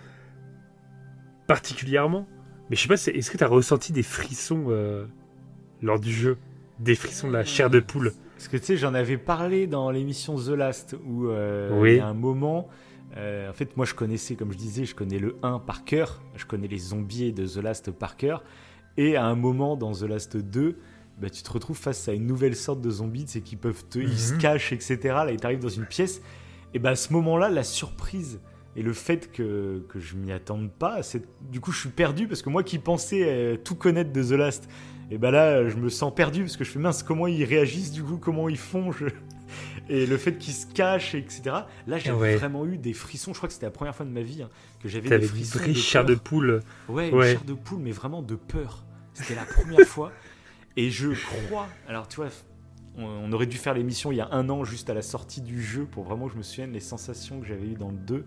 Speaker 2: particulièrement, mais je sais pas, est-ce que tu as ressenti des frissons euh, lors du jeu? Des frissons de la chair de poule
Speaker 1: Parce que tu sais, j'en avais parlé dans l'émission The Last, où il y a un moment... en fait, moi, je connaissais, comme je disais, je connais le 1 par cœur. Je connais les zombies de The Last par cœur. Et à un moment dans The Last 2, bah, tu te retrouves face à une nouvelle sorte de zombies, c'est qui peuvent te, ils se mhm. cachent, etc. Là, ils arrives dans une pièce. Et bah, à ce moment-là, la surprise et le fait que, que je m'y attende pas, c'est du coup, je suis perdu parce que moi qui pensais euh, tout connaître de The Last, et bah là, je me sens perdu parce que je fais mince, comment ils réagissent du coup, comment ils font [LAUGHS] Et le fait qu'ils se cachent, etc. Là, j'ai vraiment eu des frissons. Je crois que c'était la première fois de ma vie hein, que j'avais des frissons.
Speaker 2: de chair de poule.
Speaker 1: Ouais, ouais. chair de poule, mais vraiment de peur. C'était la première fois. Et je crois, alors tu vois, on, aurait dû faire l'émission il y a un an, juste à la sortie du jeu, pour vraiment que je me souvienne les sensations que j'avais eues dans le 2.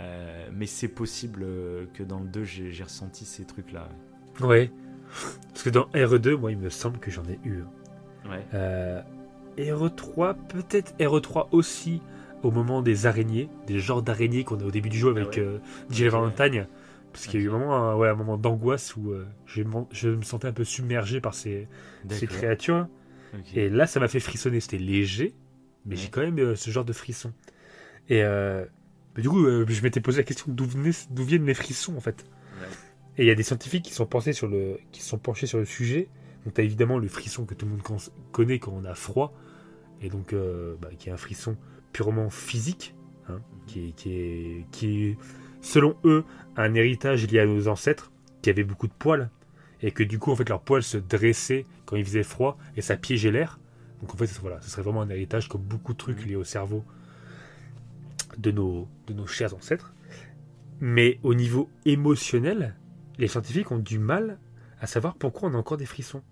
Speaker 1: Euh, mais c'est possible euh, que dans le 2, j'ai ressenti ces trucs-là.
Speaker 2: Ouais. Parce que dans RE2, moi, il me semble que j'en ai eu. Ouais. Euh, RE3, peut-être RE3 aussi, au moment des araignées, des genres d'araignées qu'on a au début du jeu avec ah Valentine. Parce qu'il y a eu un, ouais, un moment d'angoisse où euh, je, me sentais un peu submergé par ces, ces créatures. Et là, ça m'a fait frissonner. C'était léger, mais j'ai quand même euh, ce genre de frisson. Et euh, du coup, je m'étais posé la question d'où viennent mes frissons en fait. Et il y a des scientifiques qui sont, pensés sur le, qui sont penchés sur le sujet. Donc, tu as évidemment le frisson que tout le monde connaît quand on a froid, et donc bah, qui est un frisson purement physique, hein, mhm. qui, qui, est, qui est selon eux, un héritage lié à nos ancêtres qui avaient beaucoup de poils. et que du coup, en fait, leurs poils se dressaient quand il faisait froid et ça piégeait l'air. Donc en fait, voilà, ce serait vraiment un héritage comme beaucoup de trucs
Speaker 1: Mhm.
Speaker 2: liés au cerveau de nos, de nos chers ancêtres. Mais au niveau émotionnel, les scientifiques ont du mal à savoir pourquoi on a encore des frissons.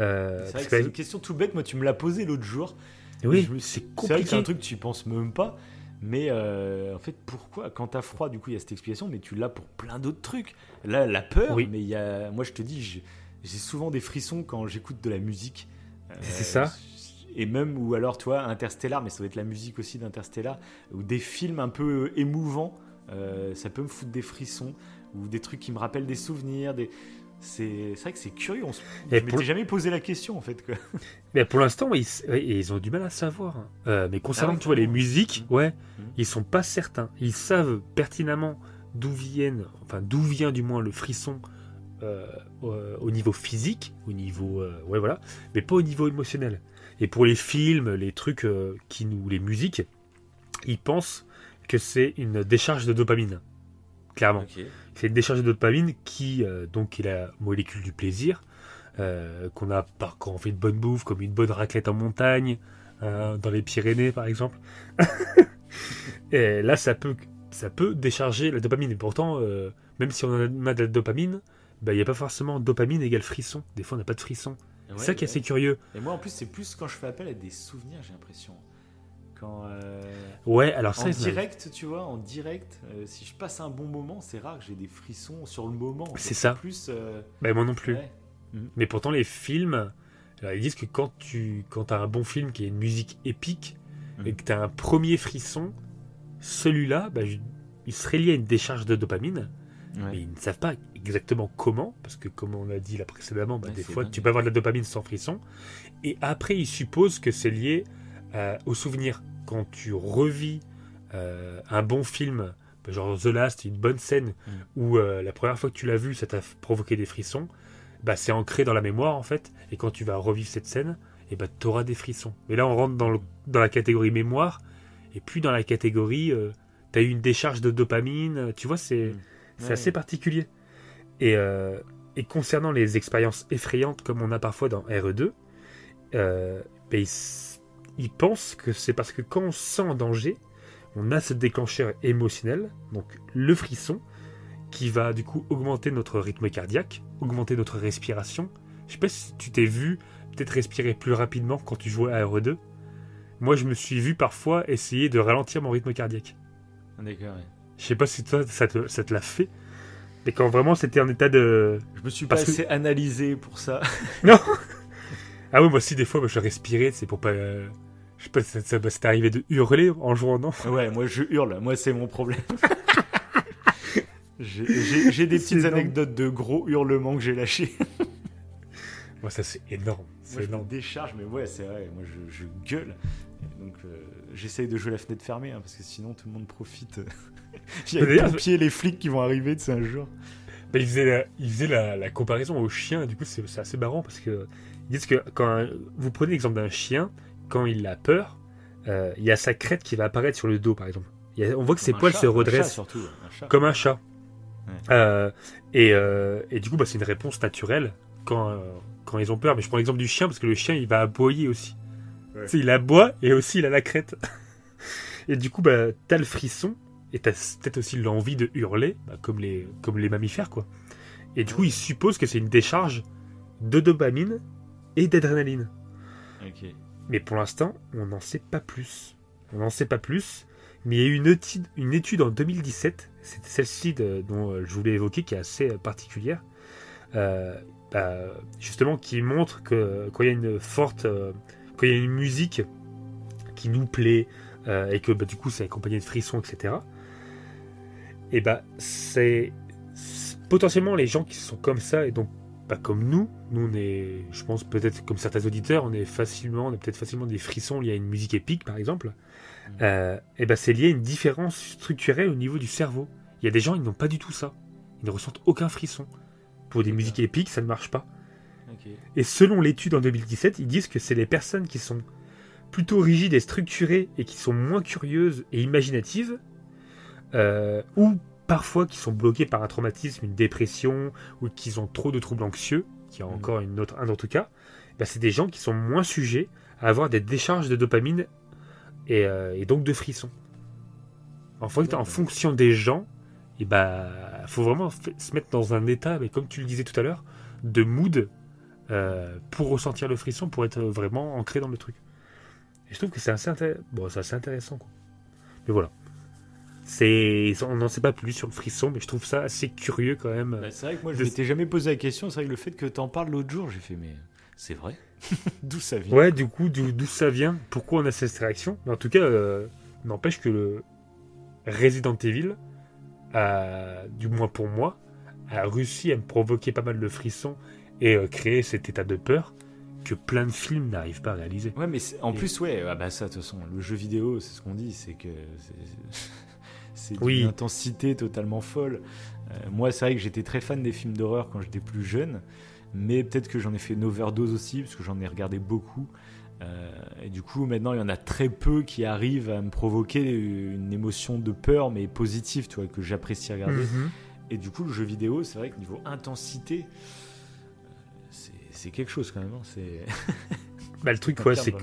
Speaker 2: Euh,
Speaker 1: C'est que
Speaker 2: que-
Speaker 1: une question tout bête. Moi, tu me l'as posée l'autre jour.
Speaker 2: oui, c'est
Speaker 1: vrai que c'est
Speaker 2: compliqué.
Speaker 1: un truc que tu penses même pas. Mais euh, en fait, pourquoi Quand t'as froid, du coup, il y a cette explication, mais tu l'as pour plein d'autres trucs. Là, la peur,
Speaker 2: Oui.
Speaker 1: mais il y a. Moi, je te dis, j'ai souvent des frissons quand j'écoute de la musique. Euh,
Speaker 2: C'est ça.
Speaker 1: Et même, ou alors, tu vois, Interstellar, mais ça doit être la musique aussi d'Interstellar, ou des films un peu émouvants, euh, ça peut me foutre des frissons, ou des trucs qui me rappellent des souvenirs. Des... C'est vrai que c'est curieux. On se... Je
Speaker 2: pour-
Speaker 1: m'étais jamais posé la question, en fait. Quoi. [LAUGHS]
Speaker 2: Mais pour l'instant, ils, ont du mal à savoir. Euh, mais concernant,
Speaker 1: Ah
Speaker 2: tu vois, les musiques,
Speaker 1: Mhm.
Speaker 2: ouais,
Speaker 1: Mhm.
Speaker 2: ils sont pas certains. Ils savent pertinemment d'où viennent, enfin d'où vient du moins le frisson euh, au, au niveau physique, au niveau, euh, ouais voilà, mais pas au niveau émotionnel. Et pour les films, les trucs qui nous, les musiques, ils pensent que c'est une décharge de dopamine, clairement. C'est une décharge de dopamine qui euh, donc est la molécule du plaisir euh, qu'on a par quand on fait une bonne bouffe, comme une bonne raclette en montagne, euh, dans les Pyrénées par exemple. [LAUGHS] et là, ça peut, ça peut décharger la dopamine. Et pourtant, même si on a de la dopamine, bah, il n'y a pas forcément dopamine égale frisson. Des fois, on n'a pas de frisson.
Speaker 1: Ouais,
Speaker 2: c'est ça qui est
Speaker 1: ouais.
Speaker 2: assez curieux.
Speaker 1: Et moi, en plus, c'est plus quand je fais appel à des souvenirs, j'ai l'impression. Quand. euh,
Speaker 2: Ouais, alors ça,
Speaker 1: en direct, tu vois, en direct, euh, si je passe un bon moment, c'est rare que j'ai des frissons sur le moment.
Speaker 2: C'est ça.
Speaker 1: Plus. euh,
Speaker 2: bah, moi non plus.
Speaker 1: ouais.
Speaker 2: Mais pourtant, les films, alors, ils disent que quand tu quand as un bon film qui a une musique épique et que tu as un premier frisson, celui-là, bah, il serait lié à une décharge de dopamine, mais ils ne savent pas exactement comment, parce que comme on l'a dit là précédemment, bah,
Speaker 1: Ouais,
Speaker 2: des fois
Speaker 1: dingue.
Speaker 2: tu peux avoir de la dopamine sans frisson. Et après, ils supposent que c'est lié euh, au souvenir. Quand tu revis euh, un bon film, bah, genre The Last, une bonne scène,
Speaker 1: Mm.
Speaker 2: où euh, la première fois que tu l'as vu, ça t'a provoqué des frissons, bah, c'est ancré dans la mémoire en fait. Et quand tu vas revivre cette scène, et bah, tu auras des frissons. Mais là, on rentre dans, le- dans la catégorie mémoire, et puis dans la catégorie, tu as eu une décharge de dopamine. Tu vois, c'est.
Speaker 1: Mm.
Speaker 2: C'est
Speaker 1: Ouais.
Speaker 2: assez particulier. Et, euh, et concernant les expériences effrayantes comme on a parfois dans RE2, euh, ben, ils, pensent que c'est parce que quand on se sent en danger, on a ce déclencheur émotionnel, donc le frisson, qui va du coup augmenter notre rythme cardiaque, augmenter notre respiration. Je sais pas si tu t'es vu peut-être respirer plus rapidement quand tu jouais à RE2. Moi, je me suis vu parfois essayer de ralentir mon rythme cardiaque.
Speaker 1: D'accord, ouais.
Speaker 2: Je sais pas si toi, ça te, ça te l'a fait. Mais quand vraiment c'était en état de.
Speaker 1: Je me suis pas
Speaker 2: Parce que-
Speaker 1: assez analysé pour ça.
Speaker 2: Ah oui, moi aussi, des fois, je respirais, c'est pour pas. euh, Je sais pas, ça, ça, ça t'est arrivé de hurler en jouant, non?
Speaker 1: Ouais, moi je hurle, moi c'est mon problème. J'ai- des
Speaker 2: C'est
Speaker 1: petites
Speaker 2: énorme.
Speaker 1: anecdotes de gros hurlements que j'ai lâchés.
Speaker 2: Moi, ça, c'est énorme.
Speaker 1: Moi,
Speaker 2: C'est
Speaker 1: je me
Speaker 2: énorme.
Speaker 1: décharge, mais ouais, c'est vrai, moi je, je gueule. Et donc euh, j'essaye de jouer la fenêtre fermée, hein, parce que sinon tout le monde profite. [LAUGHS] Il y a les
Speaker 2: D'ailleurs,
Speaker 1: pompiers, les flics qui vont arriver de c'est un jour.
Speaker 2: Mais il faisait, la, il faisait la, la comparaison au chien, du coup, c'est c'est assez marrant parce que. Ils disent que quand un- vous prenez l'exemple d'un chien, quand il a peur, euh, il y a sa crête qui va apparaître sur le dos, par exemple. Il y a- on voit que ses
Speaker 1: Comme
Speaker 2: poils
Speaker 1: chat,
Speaker 2: se
Speaker 1: un chat
Speaker 2: redressent.
Speaker 1: surtout, un chat.
Speaker 2: comme un chat.
Speaker 1: Ouais.
Speaker 2: Euh, et, euh, et du coup, bah, c'est une réponse naturelle quand, euh, quand ils ont peur. Mais je prends l'exemple du chien parce que le chien, il va aboyer aussi.
Speaker 1: Ouais.
Speaker 2: Il aboie et aussi il a la crête. [LAUGHS] et du coup, bah, t'as le frisson et t'as peut-être aussi l'envie de hurler, bah, comme, les, comme les mammifères, quoi. Et du coup,
Speaker 1: Ouais.
Speaker 2: ils supposent que c'est une décharge de dopamine et d'adrénaline.
Speaker 1: Ok.
Speaker 2: Mais pour l'instant, on n'en sait pas plus. On n'en sait pas plus. Mais il y a eu une étude, en 2017, c'était celle-ci dont euh, je voulais évoquer, qui est assez euh, particulière, euh, bah, justement qui montre que quand il y a une forte, quand il y a une musique qui nous plaît et que bah, du coup c'est accompagné de frissons, etc. Et bah c'est- potentiellement les gens qui sont comme ça et donc pas comme nous. Nous, on est, je pense peut-être comme certains auditeurs, on est facilement, on a peut-être facilement des frissons liés à une musique épique, par exemple. Euh, et ben c'est lié à une différence structurelle au niveau du cerveau. Il y a des gens, ils n'ont pas du tout ça. Ils ne ressentent aucun frisson. Pour des musiques épiques, ça ne marche pas. Et selon l'étude en 2017, ils disent que c'est les personnes qui sont plutôt rigides et structurées et qui sont moins curieuses et imaginatives, euh, ou parfois qui sont bloqués par un traumatisme, une dépression, ou qui ont trop de troubles anxieux, qui est encore une autre, un autre cas, bah, c'est des gens qui sont moins sujets à avoir des décharges de dopamine et, euh, donc de frissons. En, fait, en fonction des gens, il bah, faut vraiment se mettre dans un état, mais comme tu le disais tout à l'heure, de mood euh, pour ressentir le frisson, pour être vraiment ancré dans le truc. Et je trouve que c'est assez, bon, assez intéressant. Quoi. Mais voilà. C'est, on n'en sait pas plus sur le frisson, mais je trouve ça assez curieux quand même.
Speaker 1: Bah, c'est vrai que moi, je ne m'étais jamais posé la question. C'est vrai que le fait que tu en parles l'autre jour, j'ai fait, mais c'est vrai? [LAUGHS] D'où ça vient?
Speaker 2: Ouais, du coup, d'où ça vient? Pourquoi on a cette réaction? Mais en tout cas, euh, n'empêche que le Resident Evil, a, du moins pour moi, a réussi à me provoquer pas mal de frissons et euh, créer cet état de peur que plein de films n'arrivent pas à réaliser.
Speaker 1: Ouais, mais en plus, ouais, ah bah ça, de toute façon, le jeu vidéo, c'est ce qu'on dit, c'est que c'est une intensité totalement folle. Euh, moi, c'est vrai que j'étais très fan des films d'horreur quand j'étais plus jeune, mais peut-être que j'en ai fait une overdose aussi, parce que j'en ai regardé beaucoup. Euh, et du coup, maintenant, il y en a très peu qui arrivent à me provoquer une émotion de peur, mais positive, tu vois, que j'apprécie regarder. Mhm. Et du coup, le jeu vidéo, c'est vrai que niveau intensité, c'est quelque chose quand même. Hein, c'est.
Speaker 2: bah, le [LAUGHS] truc, ouais, c'est.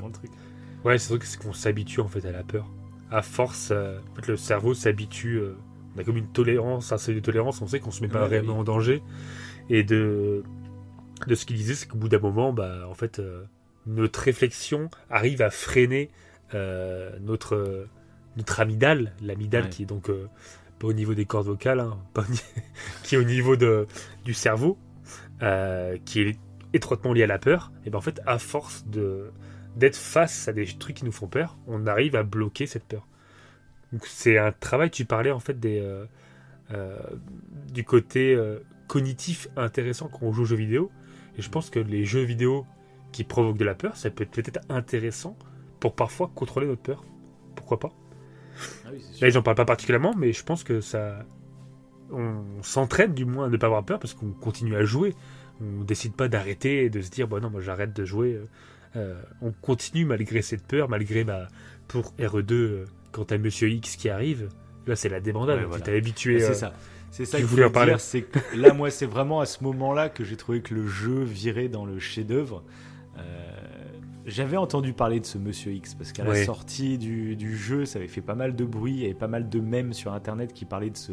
Speaker 2: Ouais, c'est vrai qu'on s'habitue en fait à la peur à force, euh, le cerveau s'habitue. Euh, on a comme une tolérance, un seuil de tolérance, on sait qu'on se met pas réellement en danger. Et de, de ce qu'il disait, c'est qu'au bout d'un moment, bah, en fait, euh, notre réflexion arrive à freiner notre, notre amygdale, l'amygdale qui est donc pas au niveau des cordes vocales, hein, [LAUGHS] qui est au niveau de, du cerveau, qui est étroitement lié à la peur. Et ben en fait, à force de d'être face à des trucs qui nous font peur, on arrive à bloquer cette peur. Donc c'est un travail, tu parlais en fait des, euh, euh, du côté euh, cognitif intéressant quand on joue aux jeux vidéo. Et je pense que les jeux vidéo qui provoquent de la peur, ça peut être peut-être intéressant pour parfois contrôler notre peur. Pourquoi pas? Ah Là, j'en parle pas particulièrement, mais je pense que ça. On s'entraîne du moins à ne pas avoir peur parce qu'on continue à jouer. On décide pas d'arrêter et de se dire, bon non, moi j'arrête de jouer on continue malgré cette peur, malgré bah, pour RE2, euh, quand t'as Monsieur X qui arrive, là c'est la débandade, tu t'es habitué.
Speaker 1: c'est euh, ça. C'est ça que je voulais dire, c'est là moi c'est vraiment à ce moment-là que j'ai trouvé que le jeu virait dans le chef-d'œuvre. J'avais entendu parler de ce Monsieur X parce qu'à la sortie du, jeu, ça avait fait pas mal de bruit, il y avait pas mal de mèmes sur internet qui parlaient de ce,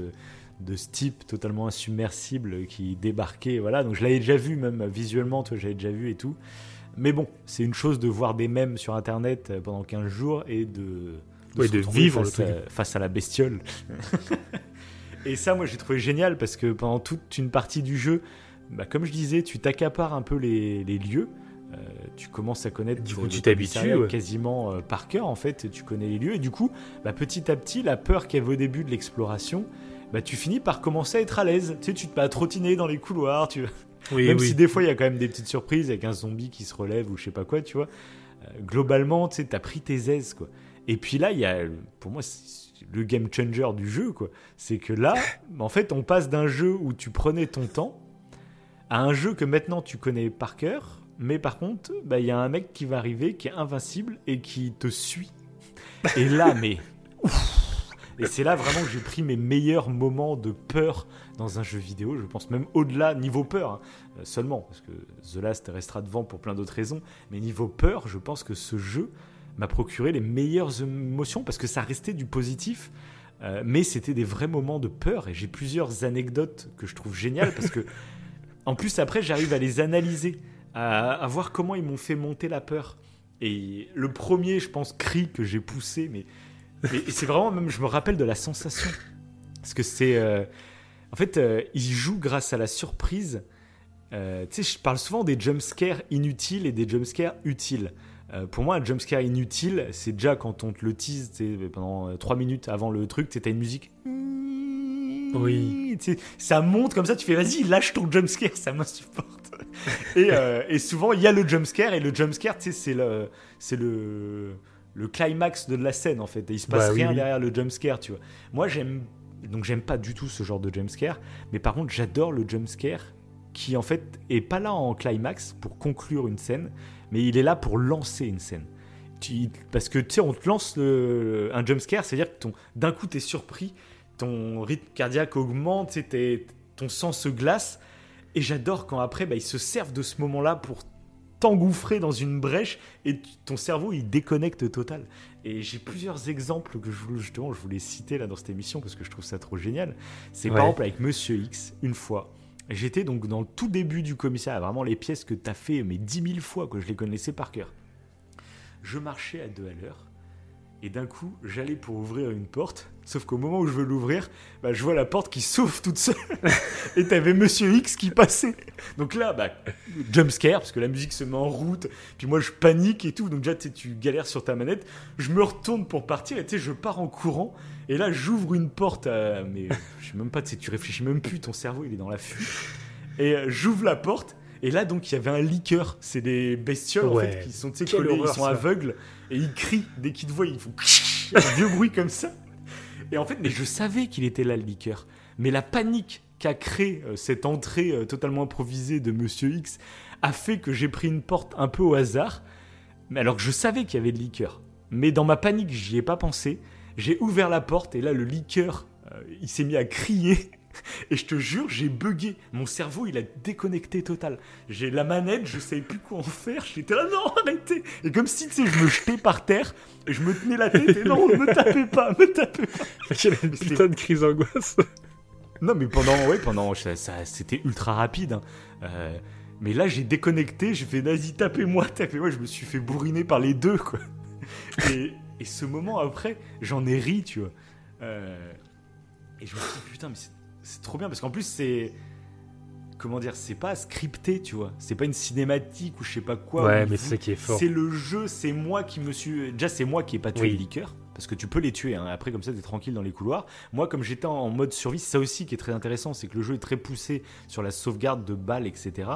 Speaker 1: de ce type totalement insubmersible qui débarquait. Voilà, donc je l'avais déjà vu même visuellement, toi j'avais déjà vu et tout. Mais bon, c'est une chose de voir des mèmes sur Internet euh, pendant 15 jours et de,
Speaker 2: de, vivre
Speaker 1: face, à, face à la bestiole. [LAUGHS] et ça, moi, j'ai trouvé génial parce que pendant toute une partie du jeu, bah, comme je disais, tu t'accapares un peu les, lieux. Euh, tu commences à connaître
Speaker 2: du coup, tu t'habitues
Speaker 1: quasiment euh, par cœur en fait tu connais les lieux et du coup bah, petit à petit la peur qu'il y avait au début de l'exploration bah, tu finis par commencer à être à l'aise tu sais tu te mets à trottiner dans les couloirs tu même si des fois il y a quand même des petites surprises avec un zombie qui se relève ou je sais pas quoi, tu vois. Euh, globalement, tu sais, t'as pris tes aises, quoi. Et puis là, il y a, pour moi, le game changer du jeu, quoi. C'est que là, [LAUGHS] en fait, on passe d'un jeu où tu prenais ton temps à un jeu que maintenant tu connais par cœur, mais par contre, bah, il y a un mec qui va arriver qui est invincible et qui te suit. Et là, [LAUGHS] mais. Et c'est là vraiment que j'ai pris mes meilleurs moments de peur dans un jeu vidéo. Je pense même au-delà, niveau peur hein, euh, seulement, parce que The Last restera devant pour plein d'autres raisons. Mais niveau peur, je pense que ce jeu m'a procuré les meilleures émotions parce que ça restait du positif. Euh, mais c'était des vrais moments de peur et j'ai plusieurs anecdotes que je trouve géniales parce que [LAUGHS] en plus après j'arrive à les analyser, à, à voir comment ils m'ont fait monter la peur. Et le premier, je pense, cri que j'ai poussé, mais c'est vraiment, même, je me rappelle de la sensation. Parce que c'est. Euh, en fait, euh, il joue grâce à la surprise. Euh, tu sais, je parle souvent des jumpscares inutiles et des jumpscares utiles. pour moi, un jumpscare inutile, c'est déjà quand on te le tease pendant 3 minutes avant le truc, tu as une musique.
Speaker 2: Oui.
Speaker 1: Ça monte comme ça, tu fais vas-y, lâche ton jumpscare, ça m'insupporte. et, et souvent, il y a le jumpscare, et le jumpscare, tu sais, c'est le. C'est le le climax de la scène en fait. Et il se passe bah rien derrière le jumpscare, tu vois. Moi j'aime donc j'aime pas du tout ce genre de jumpscare, mais par contre j'adore le jumpscare qui en fait est pas là en climax pour conclure une scène, mais il est là pour lancer une scène. Parce que tu sais, on te lance un jumpscare, c'est-à-dire que d'un coup tu es surpris, ton rythme cardiaque augmente, ton sang se glace. Et j'adore quand après, bah, ils se servent de ce moment-là pour t'engouffrer dans une brèche et ton cerveau il déconnecte total. Et j'ai plusieurs exemples que je, justement je voulais citer là dans cette émission parce que je trouve ça trop génial. C'est par exemple avec Monsieur X, une fois. J'étais donc dans le tout début du commissariat, vraiment les pièces que tu as fait mais dix mille fois, que je les connaissais par cœur. Je marchais à deux à l'heure et d'un coup, j'allais pour ouvrir une porte, sauf qu'au moment où je veux l'ouvrir, bah, je vois la porte qui s'ouvre toute seule. [LAUGHS] et t'avais Monsieur X qui passait. Donc là, bah, jump scare, parce que la musique se met en route. Puis moi, je panique et tout. Donc déjà, tu galères sur ta manette. Je me retourne pour partir et tu sais, je pars en courant. Et là, j'ouvre une porte. mais je sais même pas, tu sais, tu réfléchis même plus. Ton cerveau, il est dans la fuite. Et euh, j'ouvre la porte. Et là, donc, il y avait un liqueur. C'est des bestioles en fait, qui sont, collés, ils sont aveugles et ils crient dès qu'ils te voient. Ils font [LAUGHS] un vieux bruit comme ça. Et en fait, mais je savais qu'il était là, le liqueur. Mais la panique qu'a créé euh, cette entrée euh, totalement improvisée de Monsieur X a fait que j'ai pris une porte un peu au hasard. Mais alors que je savais qu'il y avait de liqueur. Mais dans ma panique, j'y ai pas pensé. J'ai ouvert la porte et là, le liqueur, euh, il s'est mis à crier. [LAUGHS] Et je te jure, j'ai bugué. Mon cerveau, il a déconnecté total. J'ai la manette, je savais plus quoi en faire. J'étais là, non, arrêtez. Et comme si, tu sais, je me jetais par terre et je me tenais la tête et non, me tapez pas, me tapez pas. [LAUGHS]
Speaker 2: Une putain de crise d'angoisse. [LAUGHS]
Speaker 1: Non, mais pendant, ouais, pendant, ça, c'était ultra rapide. Hein. Euh, mais là, j'ai déconnecté, j'ai fait, vas-y, tapez-moi, tapez-moi. Je me suis fait bourriner par les deux, quoi. Et, et ce moment après, j'en ai ri, tu vois. Euh, et je me suis dit, putain, mais c'est c'est trop bien parce qu'en plus c'est comment dire, c'est pas scripté, tu vois. C'est pas une cinématique ou je sais pas quoi.
Speaker 2: Ouais, mais c'est qui est fort.
Speaker 1: C'est le jeu, c'est moi qui me suis. Déjà, c'est moi qui ai pas tué les liqueurs. Parce que tu peux les tuer, hein. après comme ça t'es tranquille dans les couloirs. Moi comme j'étais en mode survie, c'est ça aussi qui est très intéressant, c'est que le jeu est très poussé sur la sauvegarde de balles, etc.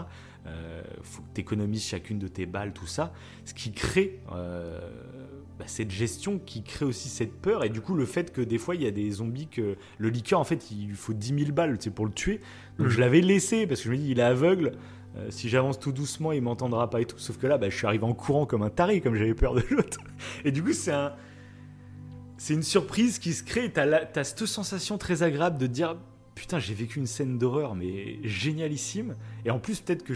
Speaker 1: Euh, faut que tu économises chacune de tes balles, tout ça. Ce qui crée euh, bah, cette gestion qui crée aussi cette peur. Et du coup, le fait que des fois, il y a des zombies que le liqueur, en fait, il lui faut 10 000 balles pour le tuer. Donc je mm. l'avais laissé parce que je me dis, il est aveugle. Euh, si j'avance tout doucement, il m'entendra pas et tout. Sauf que là, bah, je suis arrivé en courant comme un taré, comme j'avais peur de l'autre. [LAUGHS] Et du coup, c'est un. C'est une surprise qui se crée. T'as, as cette sensation très agréable de dire putain, j'ai vécu une scène d'horreur, mais génialissime. Et en plus, peut-être que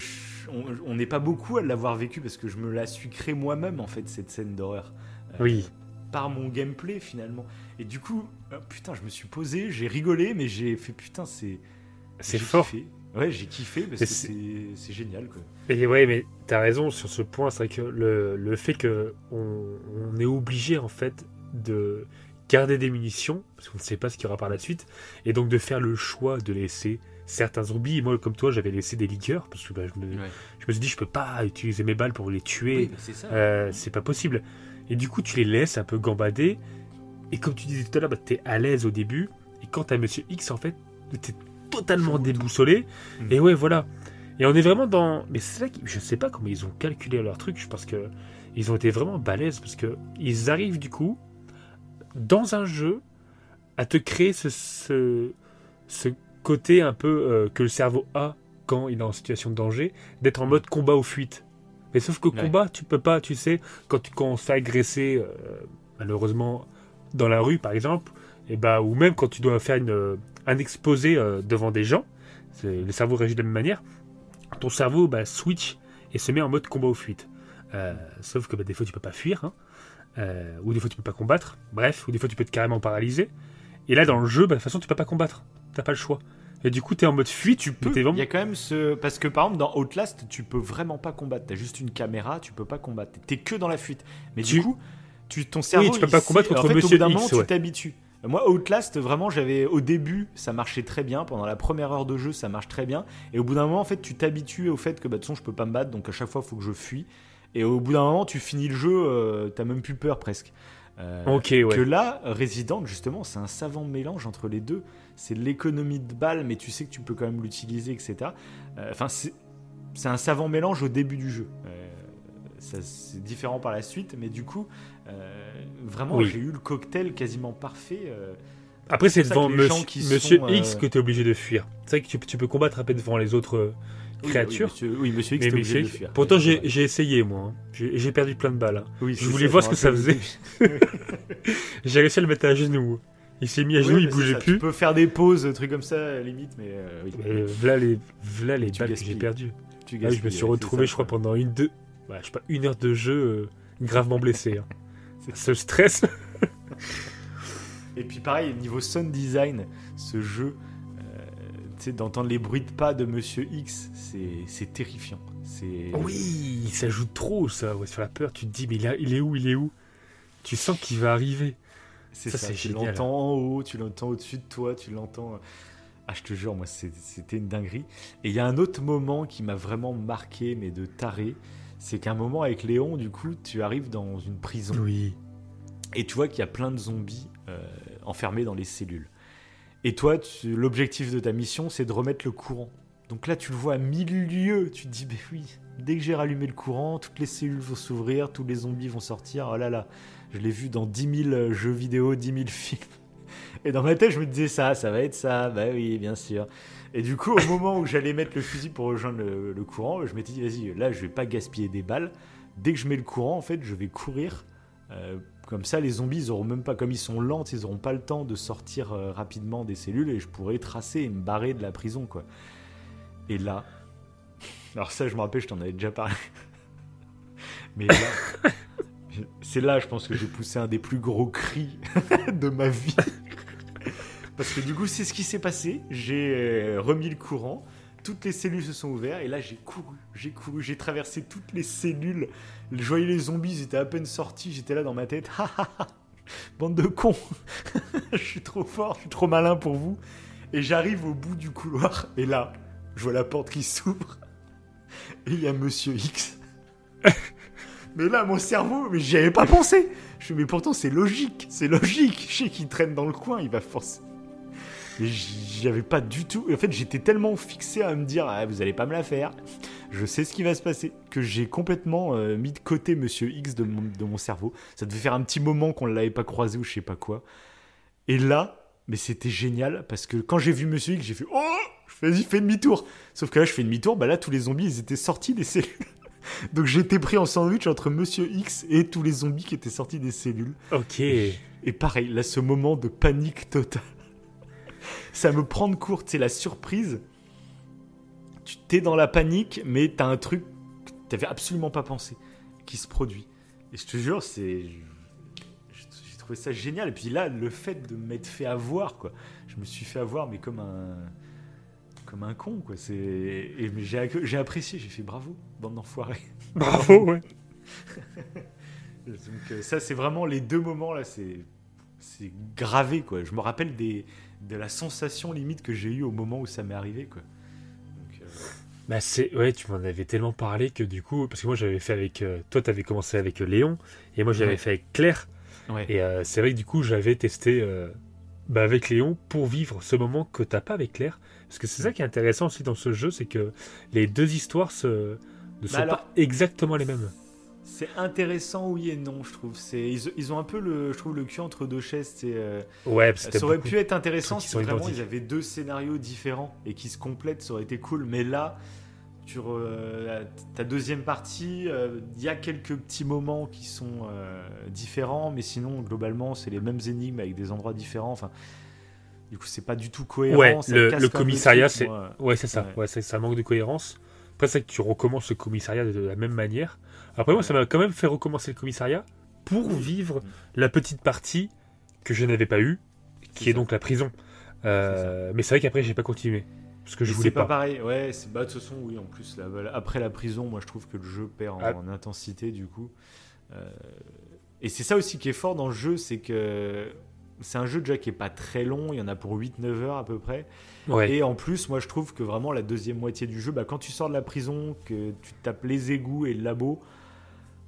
Speaker 1: on n'est pas beaucoup à l'avoir vécu parce que je me la suis créée moi-même, en fait, cette scène d'horreur.
Speaker 2: Oui.
Speaker 1: Par mon gameplay, finalement. Et du coup, euh, putain, je me suis posé, j'ai rigolé, mais j'ai fait putain, c'est.
Speaker 2: C'est fort.
Speaker 1: Ouais, j'ai kiffé parce que c'est génial. Quoi.
Speaker 2: Et ouais, mais t'as raison sur ce point. C'est vrai que le, le fait qu'on on est obligé, en fait, de garder des munitions, parce qu'on ne sait pas ce qu'il y aura par la suite, et donc de faire le choix de laisser certains zombies. moi, comme toi, j'avais laissé des liqueurs, parce que bah, je, me, je, me, suis dit, je peux pas utiliser mes balles pour les tuer. Euh, c'est pas possible. Et du coup, tu les laisses un peu gambader. Et comme tu disais tout à l'heure, bah, tu es à l'aise au début. Et quand t'as Monsieur X, en fait, t'es totalement déboussolé. Mm. Et ouais, voilà. Et on est vraiment dans. Mais c'est là que je sais pas comment ils ont calculé leur truc. Je pense que ils ont été vraiment balèzes parce que ils arrivent du coup dans un jeu à te créer ce, ce, côté un peu euh, que le cerveau a quand il est en situation de danger, d'être en mode combat ou fuite. Mais sauf que combat, tu peux pas, tu sais, quand tu commences à agresser, euh, malheureusement, dans la rue par exemple, et bah, ou même quand tu dois faire une, un exposé euh, devant des gens, le cerveau réagit de la même manière, ton cerveau bah, switch et se met en mode combat ou fuite. sauf que bah, des fois tu peux pas fuir, hein. Euh, ou des fois tu peux pas combattre, bref, ou des fois tu peux être carrément paralysé. Et là dans le jeu, bah, de toute façon tu peux pas combattre, t'as pas le choix. Et du coup t'es en mode fuite, tu peux.
Speaker 1: Il y a quand même ce parce que par exemple dans Outlast tu peux vraiment pas combattre, t'as juste une caméra, tu peux pas combattre, t'es que dans la fuite. Mais du coup, tu ton cerveau,
Speaker 2: oui, tu peux pas combattre contre en fait,
Speaker 1: Monsieur au bout X, tu t'habitues. Moi, Outlast, vraiment, j'avais au début, ça marchait très bien. Pendant la première heure de jeu, ça marche très bien. Et au bout d'un moment, en fait, tu t'habitues au fait que, bah, de toute façon, je peux pas me battre, donc à chaque fois, il faut que je fuis. Et au bout d'un moment, tu finis le jeu, euh, t'as même plus peur presque.
Speaker 2: Euh, ok, ouais.
Speaker 1: Que là, Resident, justement, c'est un savant mélange entre les deux. C'est l'économie de balles, mais tu sais que tu peux quand même l'utiliser, etc. Euh, enfin, c'est un savant mélange au début du jeu. c'est différent par la suite, mais du coup, vraiment, j'ai eu le cocktail quasiment parfait.
Speaker 2: Après, c'est devant Monsieur, X que tu es obligé de fuir. C'est vrai que tu, tu, peux combattre un peu devant les autres créature.
Speaker 1: Oui, monsieur, X, mais
Speaker 2: Pourtant, j'ai essayé, moi. Hein. J'ai perdu plein de balles. Hein. je voulais voir ce que ça faisait. [LAUGHS] [LAUGHS] j'ai réussi à le mettre à genoux. Il s'est mis à genoux, il bougeait
Speaker 1: ça,
Speaker 2: plus.
Speaker 1: Tu peux faire des pauses, des trucs comme ça, limite, mais euh, oui.
Speaker 2: Voilà les, voilà les balles que j'ai perdues.
Speaker 1: Tu
Speaker 2: Ah je me suis retrouvé, je crois, pendant une, deux, je sais pas, une heure de jeu euh, gravement blessé. Hein. [LAUGHS] Ce stress. [LAUGHS]
Speaker 1: Et puis pareil, niveau sound design, ce jeu, euh, tu sais, d'entendre les bruits de pas de Monsieur X, c'est c'est terrifiant. C'est
Speaker 2: Oui, ça joue trop, ça, ouais, sur la peur. Tu te dis, mais il, a- il est où, il est où? Tu sens qu'il va arriver.
Speaker 1: C'est
Speaker 2: ça,
Speaker 1: Tu l'entends en haut, tu l'entends au-dessus de toi, tu l'entends. Ah, je te jure, moi, c'était une dinguerie. Et il y a un autre moment qui m'a vraiment marqué, mais de taré. C'est qu'à un moment avec Léon, du coup, tu arrives dans une prison.
Speaker 2: Oui.
Speaker 1: Et tu vois qu'il y a plein de zombies euh, enfermés dans les cellules. Et toi, l'objectif de ta mission, c'est de remettre le courant. Donc là, tu le vois à mille lieues. Tu te dis, ben oui, dès que j'ai rallumé le courant, toutes les cellules vont s'ouvrir, tous les zombies vont sortir. Oh là là, je l'ai vu dans 10 000 jeux vidéo, 10 000 [LAUGHS] films. Et dans ma tête, je me disais ça, ça va être ça. Bah oui, bien sûr. Et du coup, au [LAUGHS] moment où j'allais mettre le fusil pour rejoindre le, le courant, je m'étais dit, vas-y, là, je vais pas gaspiller des balles. Dès que je mets le courant, en fait, je vais courir. Euh, comme ça, les zombies, ils auront même pas, comme ils sont lents, ils auront pas le temps de sortir euh, rapidement des cellules et je pourrais tracer et me barrer de la prison, quoi. Et là, [LAUGHS] alors ça, je me rappelle, je t'en avais déjà parlé. Mais là, c'est là, je pense que j'ai poussé un des plus gros cris [LAUGHS] de ma vie. Parce que du coup, c'est ce qui s'est passé. J'ai euh, remis le courant, toutes les cellules se sont ouvertes, et là, j'ai couru, j'ai couru, j'ai traversé toutes les cellules. Je voyais les zombies, ils étaient à peine sortis, j'étais là dans ma tête. Bande de cons [LAUGHS] Je suis trop fort, je suis trop malin pour vous. Et j'arrive au bout du couloir, et là, je vois la porte qui s'ouvre, et il y a Monsieur X. Mais là, mon cerveau, mais j'y avais pas pensé. Je mais pourtant, c'est logique, c'est logique. Je sais qu'il traîne dans le coin, il va forcer. Mais j'y avais pas du tout. En fait, j'étais tellement fixé à me dire, ah, vous allez pas me la faire. Je sais ce qui va se passer. Que j'ai complètement euh, mis de côté Monsieur X de mon, de mon cerveau. Ça devait faire un petit moment qu'on ne l'avait pas croisé ou je sais pas quoi. Et là, mais c'était génial parce que quand j'ai vu Monsieur X, j'ai fait, oh, vas-y, fais demi-tour. Sauf que là, je fais demi-tour, bah là, tous les zombies, ils étaient sortis des cellules. [LAUGHS] Donc j'étais pris en sandwich entre Monsieur X et tous les zombies qui étaient sortis des cellules.
Speaker 2: Ok.
Speaker 1: Et pareil, là, ce moment de panique totale. [LAUGHS] Ça me prend de court, c'est la surprise. Tu t'es dans la panique, mais t'as un truc que t'avais absolument pas pensé qui se produit. Et je te jure, c'est. J'ai trouvé ça génial. Et puis là, le fait de m'être fait avoir, quoi. Je me suis fait avoir, mais comme un. Comme un con, quoi. C'est. Et mais j'ai apprécié, j'ai fait bravo, bande d'enfoirés.
Speaker 2: Bravo, [LAUGHS] ouais.
Speaker 1: Donc euh, ça, c'est vraiment les deux moments là, c'est c'est gravé quoi. Je me rappelle des de la sensation limite que j'ai eue au moment où ça m'est arrivé quoi. Donc, euh,
Speaker 2: Bah c'est ouais, tu m'en avais tellement parlé que du coup, parce que moi j'avais fait avec euh, toi, t'avais commencé avec euh, Léon et moi j'avais
Speaker 1: Ouais.
Speaker 2: fait avec Claire.
Speaker 1: ouais.
Speaker 2: Et euh, c'est vrai que du coup j'avais testé bah, avec Léon pour vivre ce moment que t'as pas avec Claire. Parce que c'est ça qui est intéressant aussi dans ce jeu, c'est que les deux histoires se, ne sont
Speaker 1: alors-
Speaker 2: pas exactement les mêmes.
Speaker 1: C'est intéressant oui et non, je trouve. C'est ils, ils ont un peu le je trouve le cul entre deux chaises, c'est euh,
Speaker 2: Ouais,
Speaker 1: ça aurait pu être intéressant si
Speaker 2: sont
Speaker 1: vraiment
Speaker 2: identiques.
Speaker 1: ils avaient deux scénarios différents et qui se complètent, ça aurait été cool. Mais là, tu re- euh, ta deuxième partie, euh, il y a quelques petits moments qui sont euh, différents, mais sinon globalement c'est les mêmes énigmes avec des endroits différents. Enfin, du coup c'est pas du tout cohérent.
Speaker 2: Ouais, le- commissariat, c'est-. Ouais, c'est ça.
Speaker 1: Ouais.
Speaker 2: Ça manque de cohérence. Après, c'est que tu recommences le commissariat de la même manière. Après, moi, ça m'a quand même fait recommencer le commissariat pour vivre la petite partie que je n'avais pas eue, qui est donc la prison. Euh, mais c'est vrai qu'après, j'ai pas continué. Parce que je voulais
Speaker 1: c'est pas,
Speaker 2: pas.
Speaker 1: pareil, ouais, c'est bah de toute façon oui en plus là, après la prison, moi je trouve que le jeu perd en,
Speaker 2: Ah.
Speaker 1: en intensité du coup. Euh, et c'est ça aussi qui est fort dans le jeu, c'est que c'est un jeu déjà qui est pas très long, il y en a pour 8-9 heures à peu près.
Speaker 2: Ouais.
Speaker 1: Et en plus, moi je trouve que vraiment la deuxième moitié du jeu, bah, quand tu sors de la prison, que tu tapes les égouts et le labo,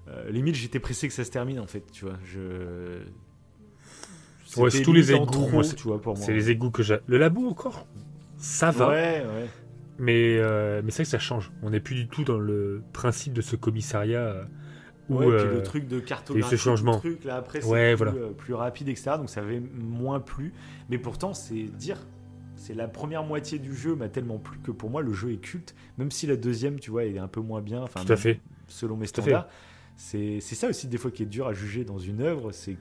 Speaker 1: euh, limite j'étais pressé que ça se termine en fait, tu vois. Je...
Speaker 2: Ouais, c'est tous les égouts,
Speaker 1: trop,
Speaker 2: moi, c'est-
Speaker 1: tu vois, pour moi.
Speaker 2: C'est les égouts que j'ai. Le labo encore? Ça va.
Speaker 1: Ouais, ouais.
Speaker 2: Mais, euh, mais c'est vrai que ça change. On n'est plus du tout dans le principe de ce commissariat
Speaker 1: Ouais, puis
Speaker 2: euh,
Speaker 1: le truc de cartographie,
Speaker 2: ce changement.
Speaker 1: le truc là après c'est
Speaker 2: Ouais,
Speaker 1: plus,
Speaker 2: voilà.
Speaker 1: euh, plus rapide etc. Donc ça avait moins plu, mais pourtant c'est dire, c'est la première moitié du jeu m'a tellement plu que pour moi le jeu est culte, même si la deuxième tu vois est un peu moins bien, enfin
Speaker 2: Tout à fait.
Speaker 1: selon mes
Speaker 2: Tout
Speaker 1: standards. C'est c'est ça aussi des fois qui est dur à juger dans une œuvre, c'est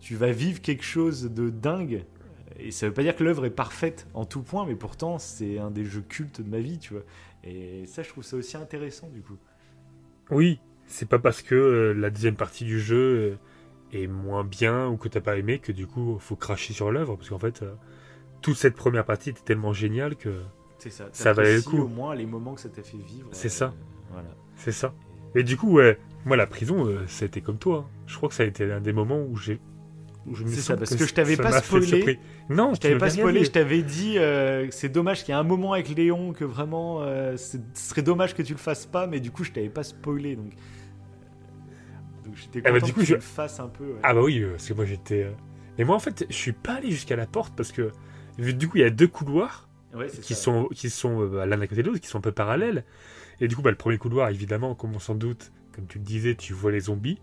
Speaker 1: tu vas vivre quelque chose de dingue et ça veut pas dire que l'œuvre est parfaite en tout point, mais pourtant c'est un des jeux cultes de ma vie, tu vois. Et ça, je trouve ça aussi intéressant du coup.
Speaker 2: Oui, c'est pas parce que euh, la deuxième partie du jeu euh, est moins bien ou que t'as pas aimé que du coup faut cracher sur l'œuvre, parce qu'en fait, euh, toute cette première partie était tellement géniale que
Speaker 1: ça.
Speaker 2: Ça valait le coup.
Speaker 1: Au moins les moments que ça t'a fait vivre.
Speaker 2: C'est ça.
Speaker 1: Voilà.
Speaker 2: c'est ça. Et du coup, ouais, moi la prison, a été comme toi. hein. Je crois que ça a été l'un des moments où j'ai.
Speaker 1: C'est ça, parce que je t'avais pas spoilé.
Speaker 2: Non,
Speaker 1: Je t'avais pas spoilé, je t'avais dit euh, c'est dommage qu'il y ait un moment avec Léon que vraiment euh, ce serait dommage que tu le fasses pas, mais du coup je t'avais pas spoilé donc. Donc j'étais
Speaker 2: Ah
Speaker 1: content
Speaker 2: bah, du
Speaker 1: que
Speaker 2: coup,
Speaker 1: tu
Speaker 2: je-
Speaker 1: le fasses un peu. ouais.
Speaker 2: Ah bah oui, euh, parce que moi j'étais. euh, Mais moi en fait, je suis pas allé jusqu'à la porte parce que du coup il y a deux couloirs
Speaker 1: Ouais,
Speaker 2: qui
Speaker 1: ça.
Speaker 2: sont qui sont euh, l'un à côté de l'autre, qui sont un peu parallèles. Et du coup, bah, le premier couloir, évidemment, comme on s'en doute, comme tu le disais, tu vois les zombies.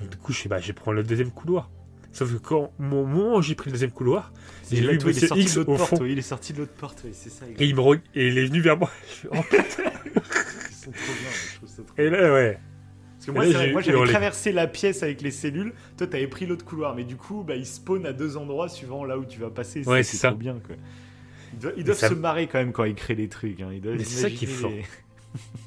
Speaker 2: Donc, du coup, je sais, bah, je prendre le deuxième couloir. Sauf que quand au moment où j'ai pris le deuxième couloir, j'ai vu
Speaker 1: toi, il est
Speaker 2: Monsieur
Speaker 1: sorti
Speaker 2: X
Speaker 1: de l'autre
Speaker 2: au
Speaker 1: porte,
Speaker 2: fond.
Speaker 1: il est sorti de l'autre porte, c'est ça.
Speaker 2: et il me re- et il est venu vers moi. [LAUGHS] Je fais, oh, putain. [LAUGHS]
Speaker 1: Ils sont trop bien, je trouve ça trop
Speaker 2: et là, ouais.
Speaker 1: Que moi,
Speaker 2: là,
Speaker 1: j'avais traversé la pièce avec les cellules, toi t'avais pris l'autre couloir, mais du coup bah, ils spawnent à deux endroits suivant là où tu vas passer.
Speaker 2: Ouais,
Speaker 1: c'est
Speaker 2: ça.
Speaker 1: trop bien quoi. Ils doivent, ils doivent
Speaker 2: ça-
Speaker 1: se marrer quand même quand ils créent les trucs. Hein.
Speaker 2: C'est ça qui est
Speaker 1: imaginer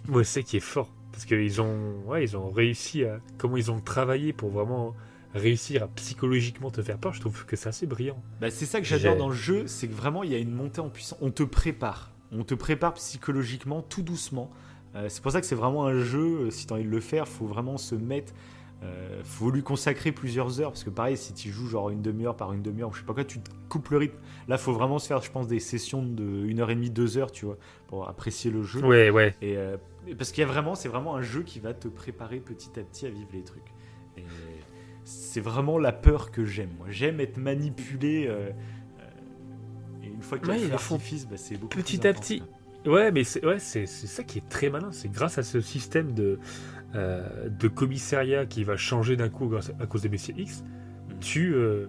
Speaker 2: Moi, [LAUGHS] c'est qui est fort. Parce qu'ils ont, ouais, ils ont réussi à. Comment ils ont travaillé pour vraiment réussir à psychologiquement te faire peur. Je trouve que c'est assez brillant.
Speaker 1: Bah, c'est ça que j'adore dans le jeu, c'est que vraiment il y a une montée en puissance. On te prépare. On te prépare psychologiquement, tout doucement. Euh, c'est pour ça que c'est vraiment un jeu, euh, si tu as envie de le faire, faut vraiment se mettre. euh, faut lui consacrer plusieurs heures parce que pareil si tu joues genre une demi-heure par une demi-heure je sais pas quoi tu te coupes le rythme là faut vraiment se faire je pense des sessions de une heure et demie deux heures tu vois pour apprécier le jeu
Speaker 2: Ouais, ouais.
Speaker 1: et euh, parce qu'il y a vraiment c'est vraiment un jeu qui va te préparer petit à petit à vivre les trucs et c'est vraiment la peur que j'aime moi j'aime être manipulé euh, et une fois qu'il y a
Speaker 2: Ouais,
Speaker 1: bah, c'est beaucoup
Speaker 2: petit
Speaker 1: plus
Speaker 2: à petit. Ouais, mais c'est ouais, c'est c'est ça qui est très malin. C'est grâce à ce système de, euh, de commissariat qui va changer d'un coup grâce à, cause de Messier X.
Speaker 1: Mhm.
Speaker 2: Tu, euh,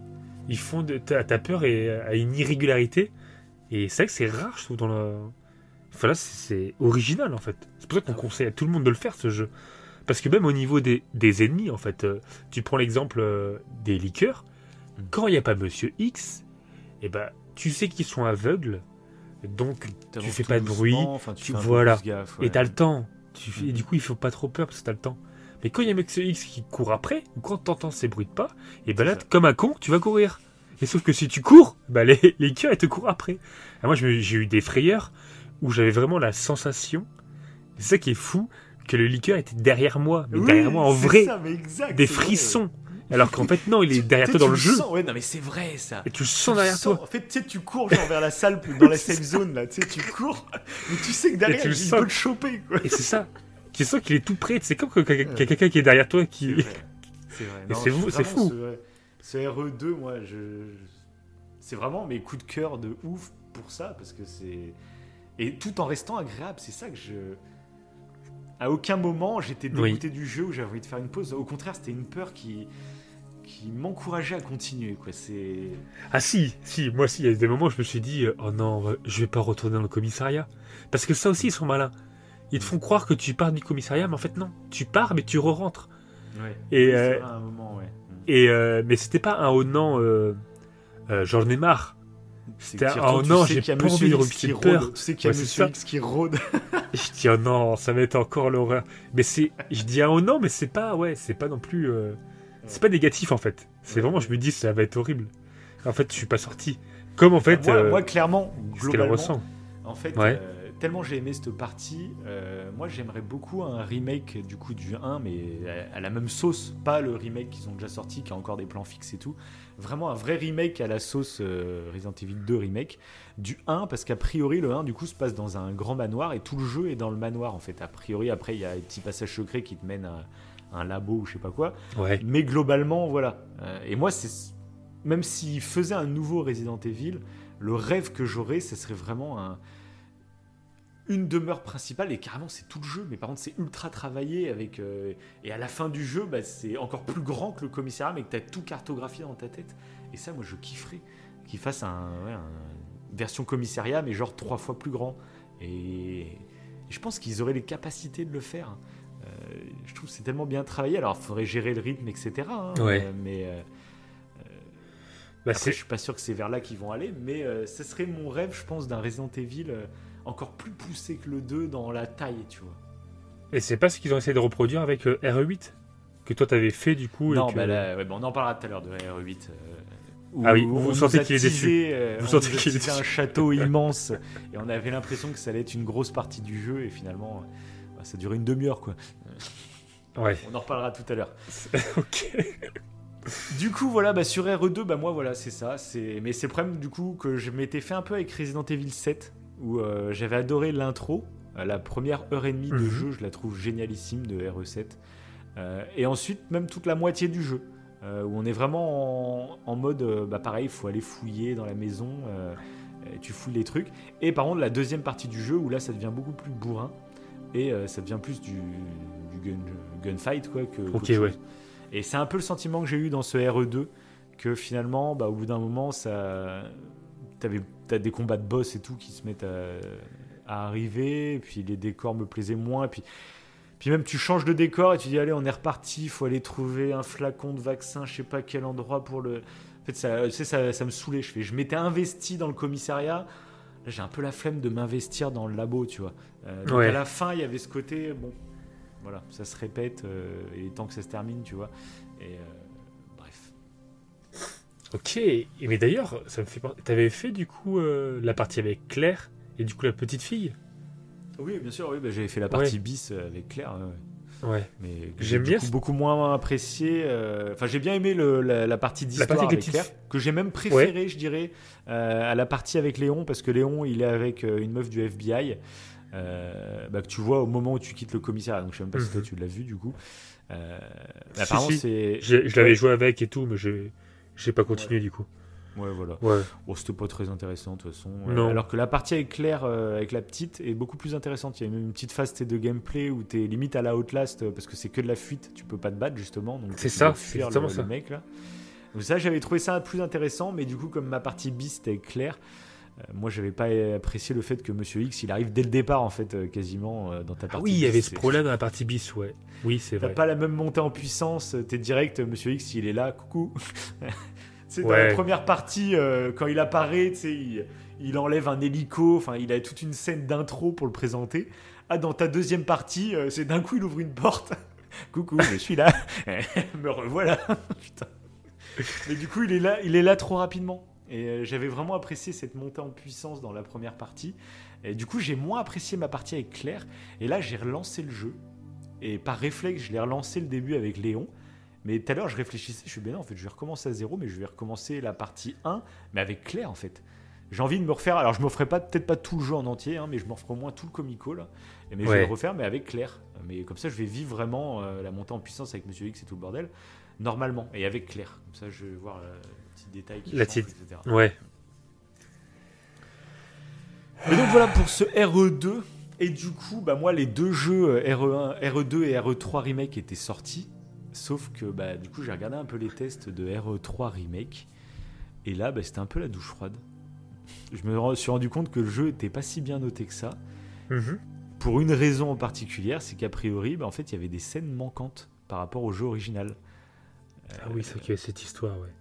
Speaker 2: ils font de, ta, ta peur et à une irrégularité. Et c'est vrai que c'est rare, je trouve, dans le. Enfin là, c'est original en fait. C'est pour ça qu'on
Speaker 1: Ah
Speaker 2: conseille à tout le monde de le faire ce jeu. Parce que même au niveau des, des ennemis, en fait, euh, tu prends l'exemple euh, des liqueurs.
Speaker 1: Mhm.
Speaker 2: Quand il n'y a pas Monsieur X, et ben, tu sais qu'ils sont aveugles. Donc
Speaker 1: T'avances
Speaker 2: fais pas de bruit,
Speaker 1: enfin, tu
Speaker 2: tu- voilà. et t'as le temps. Tu et
Speaker 1: Mhm.
Speaker 2: du coup, il faut pas trop peur parce que t'as le temps. Mais quand il y a Monsieur X qui court après, ou quand t'entends ces bruits de pas, et ben là, comme un con, tu vas courir. Et sauf que si tu cours, bah les, [LAUGHS] les liqueurs, elles te courent après. Et moi, j'ai eu des frayeurs où j'avais vraiment la sensation, c'est ça qui est fou, que le liqueur était derrière moi. Mais
Speaker 1: Oui,
Speaker 2: derrière moi, en vrai,
Speaker 1: ça, mais exact,
Speaker 2: des
Speaker 1: vrai.
Speaker 2: Alors qu'en fait, non, il est derrière toi dans le jeu.
Speaker 1: sens- Ouais, non, mais c'est vrai ça.
Speaker 2: Et tu le sens derrière toi.
Speaker 1: En fait, tu sais, tu cours genre vers la salle, dans la [LAUGHS] safe zone là, tu sais, tu cours, mais tu sais que derrière,
Speaker 2: le
Speaker 1: il
Speaker 2: sens.
Speaker 1: peut te choper quoi.
Speaker 2: Et c'est ça. Tu sens qu'il est tout près. C'est comme a quelqu'un qui est derrière toi qui.
Speaker 1: C'est vrai. [LAUGHS]
Speaker 2: C'est fou- c'est fou.
Speaker 1: Ce, ce RE2, moi, je, c'est vraiment mes coups de cœur de ouf pour ça, parce que c'est. Et tout en restant agréable, c'est ça que je. À aucun moment, j'étais
Speaker 2: Oui.
Speaker 1: dégoûté du jeu ou j'avais envie de faire une pause. Au contraire, c'était une peur qui qui m'encourageait à continuer quoi c'est
Speaker 2: Ah si, si, moi aussi, il y a des moments où je me suis dit, euh, oh non, je vais pas retourner dans le commissariat. Parce que ça aussi, ils sont malins. Ils te font croire que tu pars du commissariat, mais en fait non. Tu pars, mais tu re-rentres.
Speaker 1: ouais
Speaker 2: Et,
Speaker 1: Oui,
Speaker 2: euh,
Speaker 1: un moment ouais
Speaker 2: Et, euh, mais c'était pas un oh non, euh, j'en ai marre. C'était un, oh non, j'ai pas envie de
Speaker 1: qui
Speaker 2: peur.
Speaker 1: Tu sais qu'il y a
Speaker 2: Ouais,
Speaker 1: Monsieur. X qui rôde. [LAUGHS]
Speaker 2: Je dis oh non, ça va être encore l'horreur. Mais c'est, je dis un oh non, mais c'est pas, ouais, c'est pas non plus, c'est pas négatif en fait. C'est vraiment, je me dis ça va être horrible. En fait, je suis pas sorti. Comme en fait,
Speaker 1: moi,
Speaker 2: euh,
Speaker 1: moi, clairement, globalement,
Speaker 2: ressent.
Speaker 1: En fait,
Speaker 2: Ouais.
Speaker 1: euh, tellement j'ai aimé cette partie, euh, moi j'aimerais beaucoup un remake du coup du 1, mais à, à la même sauce, pas le remake qu'ils ont déjà sorti, qui a encore des plans fixes et tout. Vraiment un vrai remake à la sauce euh, Resident Evil 2 remake du 1, parce qu'a priori le 1 du coup se passe dans un grand manoir et tout le jeu est dans le manoir en fait. A priori, après il y a un petit passage secret qui te mène à un labo ou je sais pas quoi.
Speaker 2: Ouais.
Speaker 1: Mais globalement, voilà. Euh, et moi, c'est même s'il faisait un nouveau Resident Evil, le rêve que j'aurais, ce serait vraiment un une demeure principale et carrément c'est tout le jeu mais par contre c'est ultra travaillé avec euh, et à la fin du jeu bah, c'est encore plus grand que le commissariat mais que tu as tout cartographié dans ta tête et ça moi je kifferais qu'il fasse un, ouais, un- version commissariat mais genre trois fois plus grand et, et je pense qu'ils auraient les capacités de le faire Euh, je trouve c'est tellement bien travaillé alors il faudrait gérer le rythme etc hein,
Speaker 2: Ouais.
Speaker 1: euh, mais euh, Bah, Après, je suis pas sûr que c'est vers là qu'ils vont aller, mais ce serait mon rêve, je pense, d'un Resident Evil encore plus poussé que le 2 dans la taille, tu vois.
Speaker 2: Et c'est pas ce qu'ils ont essayé de reproduire avec RE8 que toi t'avais fait du coup
Speaker 1: Non, bah là, on en parlera tout à l'heure de RE8
Speaker 2: ah oui, vous, sentez qu'il est déçu.
Speaker 1: Euh, vous sentez qu'il est un château [LAUGHS] immense et on avait l'impression que ça allait être une grosse partie du jeu et finalement bah, ça durait une demi-heure quoi.
Speaker 2: Ouais.
Speaker 1: On en reparlera tout à l'heure. [LAUGHS]
Speaker 2: ok.
Speaker 1: Du coup voilà bah sur RE2 bah moi voilà c'est ça mais c'est le problème du coup que je m'étais fait un peu avec Resident Evil 7 où euh, j'avais adoré l'intro euh, la première heure et demie de mhm. jeu je la trouve génialissime de RE7 et ensuite même toute la moitié du jeu euh, où on est vraiment en, mode, euh, bah pareil, il faut aller fouiller dans la maison, euh, tu fouilles les trucs. Et par contre, la deuxième partie du jeu, où là, ça devient beaucoup plus bourrin, et ça devient plus du, gunfight, quoi, que.
Speaker 2: Ok, ouais.
Speaker 1: Et c'est un peu le sentiment que j'ai eu dans ce RE2, que finalement, bah, au bout d'un moment, ça. T'as des combats de boss et tout qui se mettent à, à arriver, et puis les décors me plaisaient moins, et puis puis même tu changes de décor et tu dis allez on est reparti, il faut aller trouver un flacon de vaccin, je sais pas quel endroit pour le. En fait ça, tu sais, ça, ça me saoulait. Je fais, je m'étais investi dans le commissariat. Là j'ai un peu la flemme de m'investir dans le labo, tu vois. Euh, donc à la fin il y avait ce côté bon, voilà, ça se répète euh, et tant que ça se termine, tu vois. Et euh, bref.
Speaker 2: Ok, mais d'ailleurs, ça me fait. T'avais fait du coup la partie avec Claire et du coup la petite fille?
Speaker 1: Oui, bien sûr, oui, bah, j'avais fait la partie bis euh, avec Claire.
Speaker 2: Ouais.
Speaker 1: Mais j'aime bien. Beaucoup moins apprécié. Euh, enfin, j'ai bien aimé le, la, partie d'histoire avec Claire, que j'ai même préféré, je dirais, euh, à la partie avec Léon, parce que Léon, il est avec une meuf du FBI. Bah, que tu vois au moment où tu quittes le commissariat. Donc je sais même pas si toi mhm. tu l'as vu du coup.
Speaker 2: apparemment, c'est. Je l'avais joué avec et tout, mais j'ai pas continué du coup.
Speaker 1: Ouais, voilà.
Speaker 2: Ouais.
Speaker 1: Bon, c'était pas très intéressant de toute façon. Non. alors que la partie avec Claire, euh, avec la petite, est beaucoup plus intéressante. Il y a même une petite phase de gameplay où tu es limite à la Outlast euh, parce que c'est que de la fuite, tu peux pas te battre justement.
Speaker 2: C'est ça, c'est exactement ça.
Speaker 1: mec, là. Donc ça, j'avais trouvé ça plus intéressant, mais du coup, comme ma partie bis c'était avec Claire, euh, moi, j'avais pas apprécié le fait que Monsieur X, il arrive dès le départ, en fait, quasiment dans ta partie.
Speaker 2: Ah oui, il y avait ce problème dans la partie bis, ouais. Oui, c'est vrai.
Speaker 1: T'as pas la même montée en puissance, t'es direct, Monsieur X, il est là, coucou. [LAUGHS] C'est dans la première partie, euh, quand il apparaît, il, il enlève un hélico, enfin, il a toute une scène d'intro pour le présenter. Ah, dans ta deuxième partie, euh, c'est d'un coup, il ouvre une porte. [LAUGHS] Coucou, je suis là. [LAUGHS] Me revoilà. Putain. Mais du coup, il est là, il est là trop rapidement. Et euh, j'avais vraiment apprécié cette montée en puissance dans la première partie. Et du coup, j'ai moins apprécié ma partie avec Claire. Et là, j'ai relancé le jeu. Et par réflexe, je l'ai relancé le début avec Léon. Mais tout à l'heure, je réfléchissais, je suis bien, en fait, je vais recommencer à zéro, mais je vais recommencer la partie 1, mais avec Claire, en fait. J'ai envie de me refaire, alors je me referai pas, peut-être pas tout le jeu en entier, hein, mais je me referai au moins tout le comico, là. Mais je vais le refaire, mais avec Claire. Mais comme ça, je vais vivre vraiment euh, la montée en puissance avec Monsieur X et tout le bordel, normalement, et avec Claire. Comme ça, je vais voir euh, détails qui la changent, etc.
Speaker 2: Ouais.
Speaker 1: Et donc voilà pour ce RE2. Et du coup, bah moi, les deux jeux RE1, RE2 et RE3 Remake étaient sortis. Sauf que bah, du coup, j'ai regardé un peu les tests de RE3 Remake. Et là, bah, c'était un peu la douche froide. Je me suis rendu compte que le jeu n'était pas si bien noté que ça.
Speaker 2: Mhm.
Speaker 1: Pour une raison en particulière, c'est qu'a priori, bah, en fait, il y avait des scènes manquantes par rapport au jeu original.
Speaker 2: ah oui, c'est qu'il y cette histoire, ouais.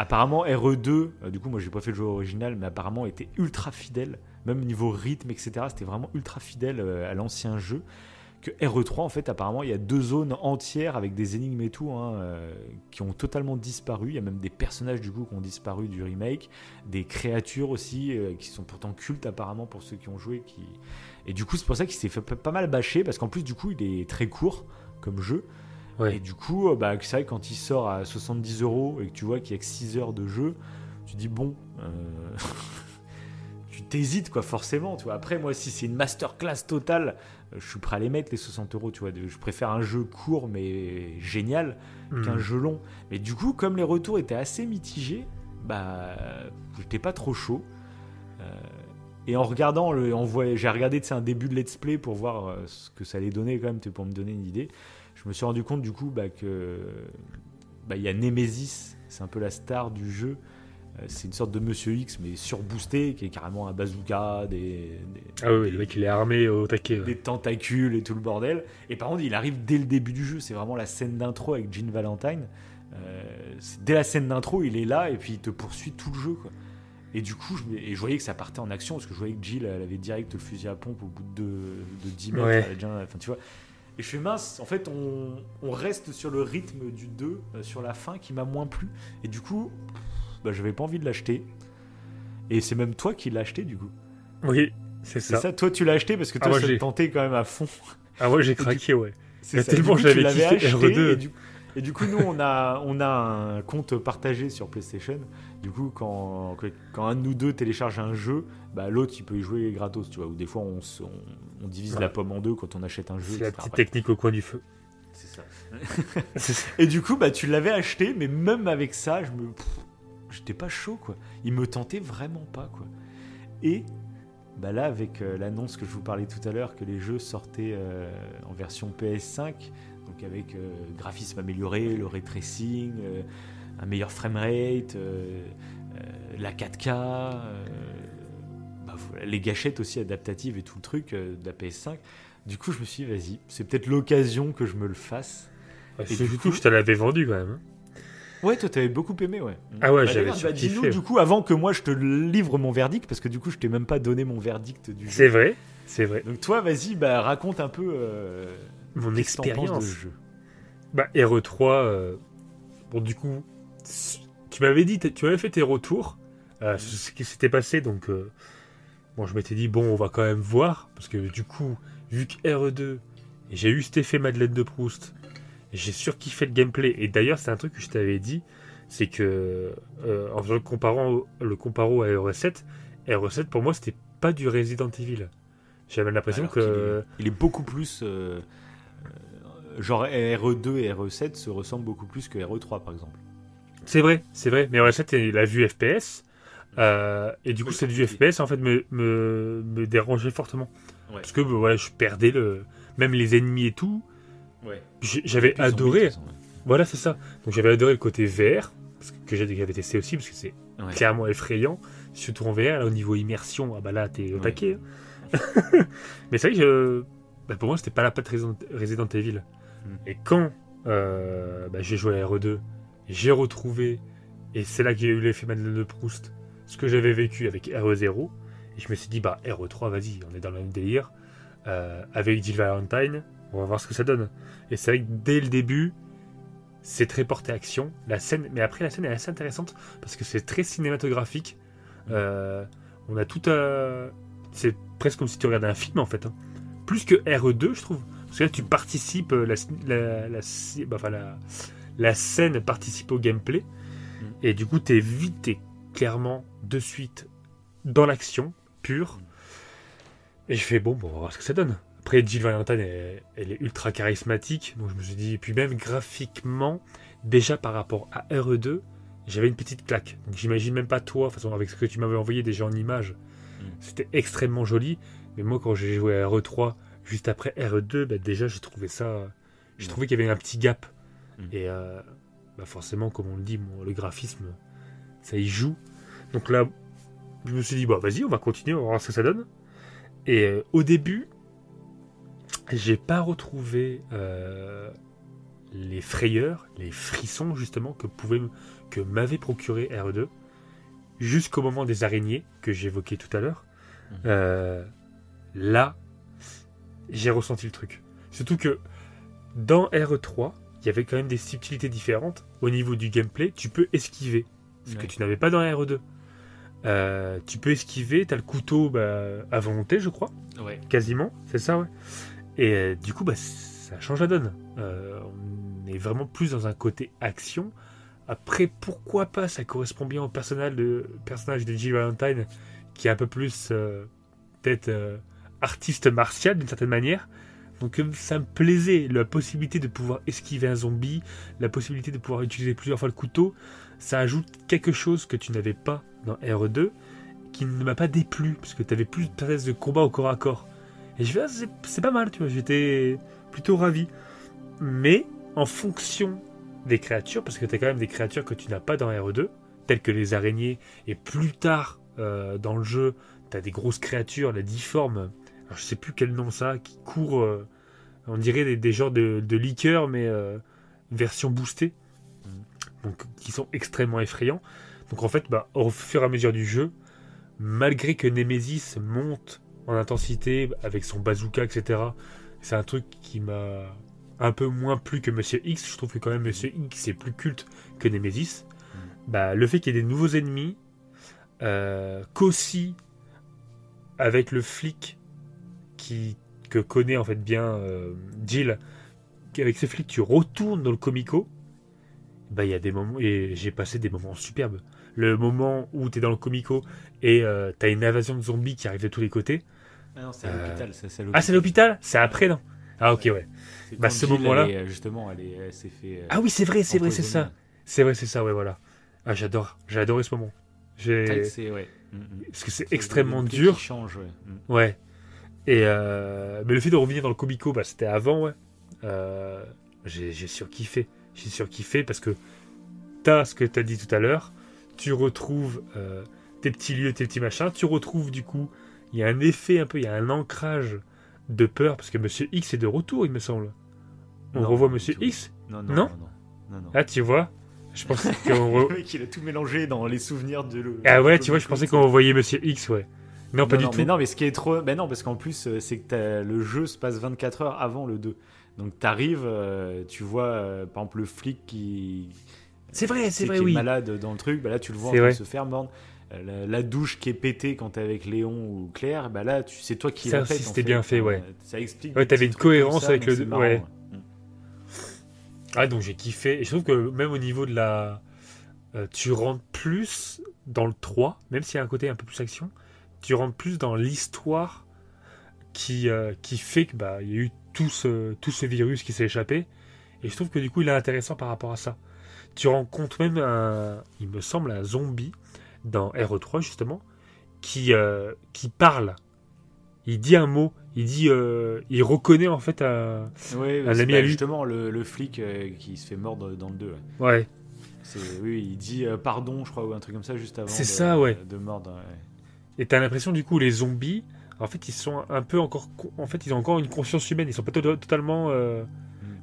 Speaker 1: Apparemment, RE2, euh, du coup, moi j'ai pas fait le jeu original, mais apparemment était ultra fidèle, même niveau rythme, etc. C'était vraiment ultra fidèle euh, à l'ancien jeu que RE3, en fait, apparemment, il y a deux zones entières avec des énigmes et tout hein, euh, qui ont totalement disparu. Il y a même des personnages du coup qui ont disparu du remake, des créatures aussi qui sont pourtant cultes apparemment pour ceux qui ont joué. Et du coup, c'est pour ça qu'il s'est fait pas mal bâcher parce qu'en plus, du coup, il est très court comme jeu. Et du coup, euh, bah, c'est vrai quand il sort à 70 euros et que tu vois qu'il y a que 6 heures de jeu, tu dis bon. [LAUGHS] tu t'hésites quoi forcément tu vois après moi si c'est une masterclass totale je suis prêt à les mettre les 60 euros, tu vois. Je préfère un jeu court mais génial qu'un hmm. jeu long. Mais du coup, comme les retours étaient assez mitigés, bah, j'étais pas trop chaud. Euh, et en regardant, le, j'ai regardé un début de let's play pour voir euh, ce que ça allait donner quand même, pour me donner une idée. Je me suis rendu compte du coup bah, que bah, il y a Nemesis, c'est un peu la star du jeu. Euh, c'est une sorte de Monsieur X, mais surboosté, qui est carrément un bazooka, des.
Speaker 2: ah oui, le mec il est armé au taquet.
Speaker 1: Des tentacules et tout le bordel. Et par contre, il arrive dès le début du jeu, c'est vraiment la scène d'intro avec Jean Valentine. Euh, dès la scène d'intro, il est là et puis il te poursuit tout le jeu. Quoi. Et du coup, je, et je voyais que ça partait en action parce que je voyais que Jill, elle avait direct le fusil à pompe au bout de, de 10 mètres.
Speaker 2: Ouais.
Speaker 1: elle a déjà- enfin, tu vois. Et je fais mince, en fait, on, on reste sur le rythme du 2, euh, sur la fin, qui m'a moins plu. Et du coup, bah, j'avais pas envie de l'acheter. Et c'est même toi qui l'as acheté, du coup.
Speaker 2: Oui, c'est ça.
Speaker 1: ça, toi tu l'as acheté parce que
Speaker 2: Ah,
Speaker 1: toi
Speaker 2: moi,
Speaker 1: ça te
Speaker 2: j'ai-
Speaker 1: tentait quand même à fond.
Speaker 2: Ah ouais, j'ai craqué, ouais.
Speaker 1: C'est
Speaker 2: tellement j'avais
Speaker 1: acheté,
Speaker 2: R2.
Speaker 1: Et du, et du coup, nous, on a, on a un compte partagé sur PlayStation. Du coup, quand, quand un de nous deux télécharge un jeu, bah, l'autre, il peut y jouer gratos, tu vois. Ou des fois, on, se- on, on divise
Speaker 2: Ouais.
Speaker 1: la pomme en deux quand on achète un jeu.
Speaker 2: C'est la petite technique au coin du feu. [LAUGHS]
Speaker 1: c'est ça. Et du coup, bah, tu l'avais acheté, mais même avec ça, je me, j'étais pas chaud, quoi. Il me tentait vraiment pas, quoi. Et bah là, avec euh, l'annonce que je vous parlais tout à l'heure, que les jeux sortaient euh, en version PS5, donc avec euh, graphisme amélioré, le ray tracing, un meilleur framerate, la 4K, euh, bah, voilà, les gâchettes aussi adaptatives et tout le truc euh, de la PS5. Du coup, je me suis dit, vas-y, c'est peut-être l'occasion que je me le fasse.
Speaker 2: Ouais,
Speaker 1: Et
Speaker 2: c'est
Speaker 1: du coup-
Speaker 2: coup, je te l'avais vendu quand même. hein.
Speaker 1: Ouais, toi, t'avais beaucoup aimé, ouais.
Speaker 2: Ah ouais,
Speaker 1: Bah,
Speaker 2: j'avais
Speaker 1: bah, Dis-nous, du coup, avant que moi je te livre mon verdict, parce que du coup, je t'ai même pas donné mon verdict du
Speaker 2: C'est
Speaker 1: jeu.
Speaker 2: vrai, c'est vrai.
Speaker 1: Donc, toi, vas-y, bah, raconte un peu euh,
Speaker 2: Mon
Speaker 1: de
Speaker 2: expérience.
Speaker 1: ce jeu.
Speaker 2: Bah, RE3, euh, bon, du coup, tu m'avais dit, tu m'avais fait tes retours, euh, ce qui s'était passé, donc, bon, je m'étais dit, bon, on va quand même voir, parce que du coup, vu que RE2, j'ai eu cet effet Madeleine de Proust, j'ai surkiffé le gameplay, et d'ailleurs, c'est un truc que je t'avais dit, c'est que, euh, en faisant le comparant, le comparo à RE7, RE7, pour moi, c'était pas du Resident Evil. J'avais l'impression que...
Speaker 1: est- il est beaucoup plus. euh, genre RE2 et RE7 se ressemblent beaucoup plus que RE3, par exemple.
Speaker 2: C'est vrai, c'est vrai. Mais RE7 c'est la vue FPS. Euh, et du coup, vue
Speaker 1: compliqué.
Speaker 2: FPS, en fait, me, me, me dérangeait fortement.
Speaker 1: Ouais.
Speaker 2: Parce que, bah, voilà, je perdais le... Même les ennemis et tout.
Speaker 1: Ouais.
Speaker 2: J'avais adoré. Voilà, c'est ça. Donc, j'avais adoré le côté VR. Parce que, j'avais testé aussi, parce que c'est clairement effrayant. Surtout en VR, là, au niveau immersion, ah bah là, t'es au
Speaker 1: Ouais.
Speaker 2: taquet. hein. [LAUGHS] Mais c'est vrai que je- bah, pour moi, c'était pas la patte Resident, Resident Evil.
Speaker 1: Mm.
Speaker 2: Et quand euh, bah, j'ai joué à RE2, j'ai retrouvé, et c'est là que j'ai eu l'effet Madeleine de Proust, ce que j'avais vécu avec RE0, et je me suis dit, bah RE3, vas-y, on est dans le même délire. Euh, avec Jill Valentine, on va voir ce que ça donne. Et c'est vrai que dès le début, c'est très porté action. La scène, mais après, la scène est assez intéressante parce que c'est très cinématographique. Euh, on a tout à. C'est presque comme si tu regardais un film en fait. hein. Plus que RE2, je trouve. Parce que là, tu participes, euh, la, la, la, bah, enfin, la, la scène participe au gameplay.
Speaker 1: Mm.
Speaker 2: Et du coup, t'es vite, t'es clairement de suite dans l'action pure. Et je fais bon, bon, on va voir ce que ça donne. Après, Jill Valentine, elle, elle est ultra charismatique. Donc je me suis dit, et puis même graphiquement, déjà par rapport à RE2, j'avais une petite claque. Donc j'imagine même pas toi, de toute façon, avec ce que tu m'avais envoyé déjà en image,
Speaker 1: Mm.
Speaker 2: c'était extrêmement joli. Mais moi, quand j'ai joué à RE3, juste après RE2, bah, déjà j'ai trouvé ça. J'ai
Speaker 1: Mm.
Speaker 2: trouvé qu'il y avait un petit gap.
Speaker 1: Mm.
Speaker 2: Et euh, bah, forcément, comme on le dit, bon, le graphisme, ça y joue. Donc là, je me suis dit, bah vas-y, on va continuer, on va voir ce que ça donne. Et euh, au début, j'ai pas retrouvé euh, les frayeurs, les frissons justement que pouvait que m'avait procuré RE2 jusqu'au moment des araignées que j'évoquais tout à l'heure.
Speaker 1: Mhm.
Speaker 2: Euh, là, j'ai ressenti le truc. Surtout que dans RE3, il y avait quand même des subtilités différentes. Au niveau du gameplay, tu peux esquiver, ce que tu n'avais pas dans RE2. Euh, tu peux esquiver, tu as le couteau bah, à volonté, je crois,
Speaker 1: Ouais.
Speaker 2: quasiment, c'est ça, ouais. Et euh, du coup, bah, ça change la donne. Euh, on est vraiment plus dans un côté action. Après, pourquoi pas, ça correspond bien au personnage de, personnage de Jill Valentine, qui est un peu plus peut-être artiste martial d'une certaine manière. Donc ça me plaisait, la possibilité de pouvoir esquiver un zombie, la possibilité de pouvoir utiliser plusieurs fois le couteau, ça ajoute quelque chose que tu n'avais pas dans RE2, qui ne m'a pas déplu, parce que tu avais plus de de combat au corps à corps. Et je fais, ah, c'est pas mal, tu vois, j'étais plutôt ravi. Mais en fonction des créatures, parce que tu as quand même des créatures que tu n'as pas dans RE2, telles que les araignées, et plus tard euh, dans le jeu, tu as des grosses créatures, la difforme, alors je sais plus quel nom ça, qui courent, euh, on dirait des, genres de, de liqueurs, mais euh, version boostée. donc, qui sont extrêmement effrayants. Donc en fait, bah, au fur et à mesure du jeu, malgré que Nemesis monte en intensité avec son bazooka, etc., c'est un truc qui m'a un peu moins plu que Monsieur X. Je trouve que quand même Monsieur X est plus culte que Nemesis.
Speaker 1: Mm.
Speaker 2: Bah, le fait qu'il y ait des nouveaux ennemis, euh, qu'aussi avec le flic qui que connaît en fait bien euh, Jill, avec ce flic tu retournes dans le comico, bah il y a des moments et j'ai passé des moments superbes. Le moment où tu es dans le comico et euh, tu as une invasion de zombies qui arrive de tous les côtés.
Speaker 1: Ah non, c'est à
Speaker 2: Euh,
Speaker 1: l'hôpital. ça, c'est à
Speaker 2: Ah c'est l'hôpital C'est après non? Ah ok ouais. Bah, ce moment-là-
Speaker 1: justement, elle s'est fait.
Speaker 2: Ah oui c'est vrai c'est vrai c'est ça. C'est vrai c'est ça ouais voilà. Ah j'adore j'ai adoré ce moment.
Speaker 1: C'est ouais. Mm, mm.
Speaker 2: parce que c'est extrêmement dur.
Speaker 1: Change, ouais. Mm.
Speaker 2: Ouais. Et euh, mais le fait de revenir dans le comico, bah, c'était avant, ouais. Euh, j'ai j'ai surkiffé. J'ai surkiffé parce que t'as ce que t'as dit tout à l'heure. Tu retrouves euh, tes petits lieux, tes petits machins. Tu retrouves du coup, il y a un effet un peu, il y a un ancrage de peur parce que Monsieur X est de retour, il me semble. On
Speaker 1: Non,
Speaker 2: revoit Monsieur. X.
Speaker 1: Non, non,
Speaker 2: Non
Speaker 1: non, non, non, non.
Speaker 2: Ah, tu vois. Je pensais [LAUGHS] qu'on re-
Speaker 1: Le mec, il a tout mélangé dans les souvenirs de. le-
Speaker 2: Ah ouais, tu vois, je pensais qu'on revoyait Monsieur X, ouais. Non, pas du tout.
Speaker 1: Mais non, mais ce qui est trop. Ben non, parce qu'en plus, euh, c'est que le jeu se passe 24 heures avant le 2. Donc t'arrives, euh, tu vois, euh, par exemple, le flic qui.
Speaker 2: C'est vrai, c'est vrai,
Speaker 1: qui est
Speaker 2: oui.
Speaker 1: malade dans le truc, bah là, tu le vois en train de se faire mordre. Euh, La, la douche qui est pétée quand t'es avec Léon ou Claire, bah là, tu- c'est toi qui
Speaker 2: Ça
Speaker 1: faite, en
Speaker 2: c'était bien fait, ouais.
Speaker 1: Ça explique.
Speaker 2: Ouais, t'avais une cohérence
Speaker 1: ça,
Speaker 2: avec le-
Speaker 1: marrant,
Speaker 2: ouais.
Speaker 1: Mm.
Speaker 2: Ah, donc j'ai kiffé. Et je trouve que même au niveau de la. euh, tu rentres plus dans le 3, même s'il y a un côté un peu plus action, tu rentres plus dans l'histoire qui, euh, qui fait que bah, il y a eu tout ce, tout ce virus qui s'est échappé. Et je trouve que du coup, il est intéressant par rapport à ça. Tu rencontres même un, il me semble, un zombie dans RE3 justement, qui, euh, qui parle. Il dit un mot, il dit, euh, il reconnaît en fait un,
Speaker 1: Ouais,
Speaker 2: Un ami
Speaker 1: bah,
Speaker 2: à lui.
Speaker 1: Justement, le, le flic euh, qui se fait mordre dans le 2. ouais. Oui, il dit pardon, je crois, ou un truc comme ça juste avant.
Speaker 2: C'est ça, ouais.
Speaker 1: De mordre. ouais.
Speaker 2: Et t'as l'impression du coup les zombies, en fait ils sont un peu encore, co- en fait ils ont encore une conscience humaine, ils sont pas to- totalement.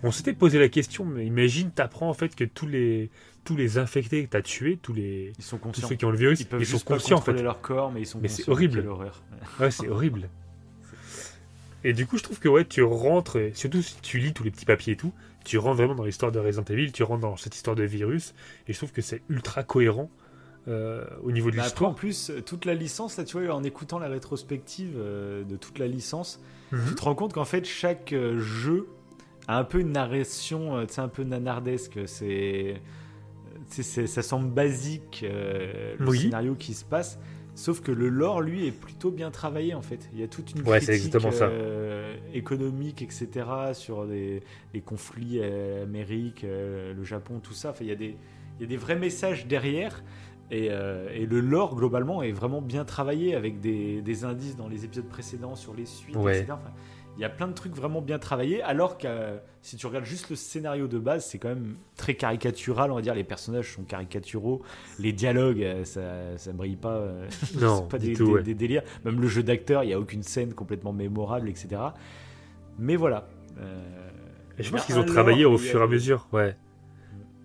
Speaker 2: On s'était posé la question, mais imagine t'apprends en fait que tous les tous les infectés que t'as tués, tous les
Speaker 1: Ils sont
Speaker 2: tous ceux qui ont le virus,
Speaker 1: Ils
Speaker 2: sont conscients en fait.
Speaker 1: leur corps, mais ils sont
Speaker 2: Mais c'est
Speaker 1: conscients.
Speaker 2: horrible. [LAUGHS] Ouais, c'est horrible. Et du coup je trouve que ouais tu rentres, et surtout si tu lis tous les petits papiers et tout, tu rentres vraiment dans l'histoire de Resident Evil, tu rentres dans cette histoire de virus, et je trouve que c'est ultra cohérent euh, au niveau de
Speaker 1: Bah
Speaker 2: l'histoire.
Speaker 1: en plus, toute la licence, là, tu vois, en écoutant la rétrospective euh, de toute la licence,
Speaker 2: Mhm.
Speaker 1: tu te rends compte qu'en fait, chaque euh, jeu a un peu une narration, euh, tu sais, un peu nanardesque. C'est, ça semble basique, euh, le
Speaker 2: Oui.
Speaker 1: scénario qui se passe. Sauf que le lore, lui, est plutôt bien travaillé en fait. Il y a toute une
Speaker 2: Ouais,
Speaker 1: critique euh, économique, etc., sur les, les conflits euh, Amérique, euh, le Japon, tout ça. Enfin, il y a des, il y a des vrais messages derrière. Et, euh, et le lore, globalement, est vraiment bien travaillé avec des, des indices dans les épisodes précédents sur les suites,
Speaker 2: Ouais.
Speaker 1: etc. Enfin, il y a plein de trucs vraiment bien travaillés, alors que euh, si tu regardes juste le scénario de base, c'est quand même très caricatural, on va dire. Les personnages sont caricaturaux, les dialogues, euh, ça, ça brille pas. euh, [LAUGHS]
Speaker 2: Non,
Speaker 1: pas
Speaker 2: du
Speaker 1: des,
Speaker 2: tout,
Speaker 1: des-
Speaker 2: ouais.
Speaker 1: des délires. Même le jeu d'acteur, il n'y a aucune scène complètement mémorable, etc. Mais voilà. Euh,
Speaker 2: Et je pense
Speaker 1: a
Speaker 2: qu'ils ont travaillé au fur et à mesure, ouais.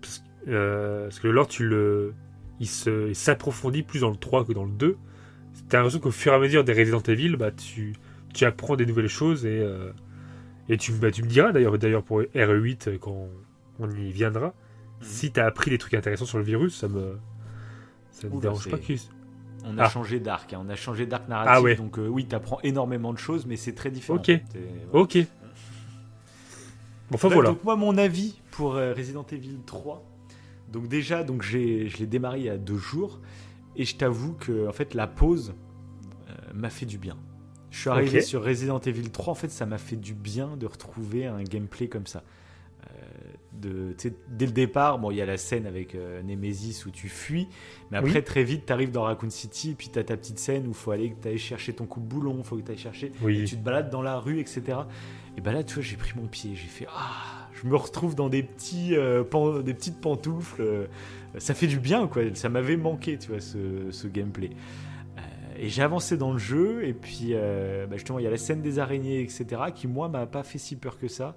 Speaker 2: Parce, parce que le lore, tu le, il s'approfondit plus dans le 3 que dans le 2. T'as l'impression qu'au fur et à mesure des Resident Evil, bah, tu, tu apprends des nouvelles choses et, euh, et tu, bah, tu me diras d'ailleurs, d'ailleurs pour RE8 euh, quand on y viendra,
Speaker 1: Mhm.
Speaker 2: si t'as appris des trucs intéressants sur le virus, ça me, ça me
Speaker 1: Oula,
Speaker 2: dérange pas que.
Speaker 1: On a
Speaker 2: Ah.
Speaker 1: changé d'arc, hein, on a changé d'arc narratif,
Speaker 2: Ah ouais.
Speaker 1: donc euh, oui, t'apprends énormément de choses, mais c'est très différent.
Speaker 2: Ok. Ok. Enfin
Speaker 1: Bref,
Speaker 2: voilà.
Speaker 1: Donc moi, mon avis pour euh, Resident Evil 3. Donc déjà, donc j'ai, je l'ai démarré il y a deux jours, et je t'avoue que en fait la pause euh, m'a fait du bien. Je suis arrivé sur Resident Evil 3, en fait ça m'a fait du bien de retrouver un gameplay comme ça. Euh, de, dès le départ, bon, il y a la scène avec euh, Nemesis où tu fuis, mais après
Speaker 2: Oui.
Speaker 1: très vite, tu arrives dans Raccoon City, puis tu as ta petite scène où il faut aller que tu ailles chercher ton coup de boulon, faut que tu ailles chercher
Speaker 2: Oui.
Speaker 1: tu te balades dans la rue, etc. Et bah là, tu vois, j'ai pris mon pied, j'ai fait ah, je me retrouve dans des petits, euh, pan- des petites pantoufles. euh, ça fait du bien, quoi. Ça m'avait manqué, tu vois, ce, ce gameplay. Et j'ai avancé dans le jeu, et puis euh, bah, justement, il y a la scène des araignées, etc. Qui moi m'a pas fait si peur que ça.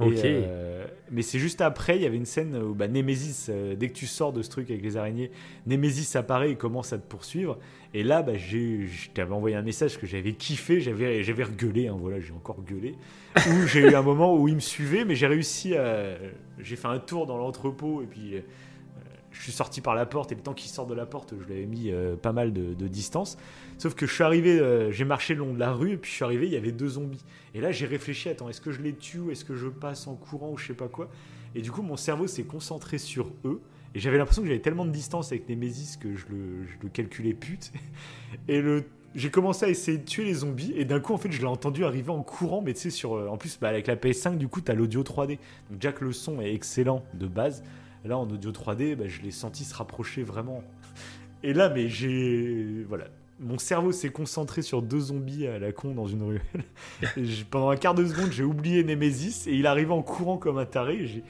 Speaker 2: Ok.
Speaker 1: euh, mais c'est juste après, il y avait une scène où bah, Nemesis, euh, dès que tu sors de ce truc avec les araignées, Nemesis apparaît et commence à te poursuivre. Et là, bah, j'ai, je t'avais envoyé un message que j'avais kiffé, j'avais, j'avais regueulé, hein, voilà, j'ai encore gueulé. où j'ai eu un moment où il me suivait, mais j'ai réussi à. J'ai fait un tour dans l'entrepôt et puis. Je suis sorti par la porte et le temps qu'il sort de la porte, je l'avais mis euh, pas mal de, de distance. Sauf que je suis arrivé, euh, j'ai marché le long de la rue et puis je suis arrivé, il y avait deux zombies. Et là, j'ai réfléchi, attends, est-ce que je les tue ou est-ce que je passe en courant ou je sais pas quoi? Et du coup, mon cerveau s'est concentré sur eux. Et j'avais l'impression que j'avais tellement de distance avec Nemesis que je le, je le calculais pute. [LAUGHS] Et le, j'ai commencé à essayer de tuer les zombies. Et d'un coup, en fait, je l'ai entendu arriver en courant. Mais tu sais, sur, euh, en plus, bah, avec la PS5, du coup, t'as l'audio 3D. Donc, déjà que le son est excellent de base. Là, en audio 3D, bah, je l'ai senti se rapprocher vraiment. Et là, mais j'ai. Voilà. Mon cerveau s'est concentré sur deux zombies à la con dans une ruelle. [LAUGHS] Et pendant un quart de seconde, j'ai oublié Nemesis et il arrivait en courant comme un taré. Et,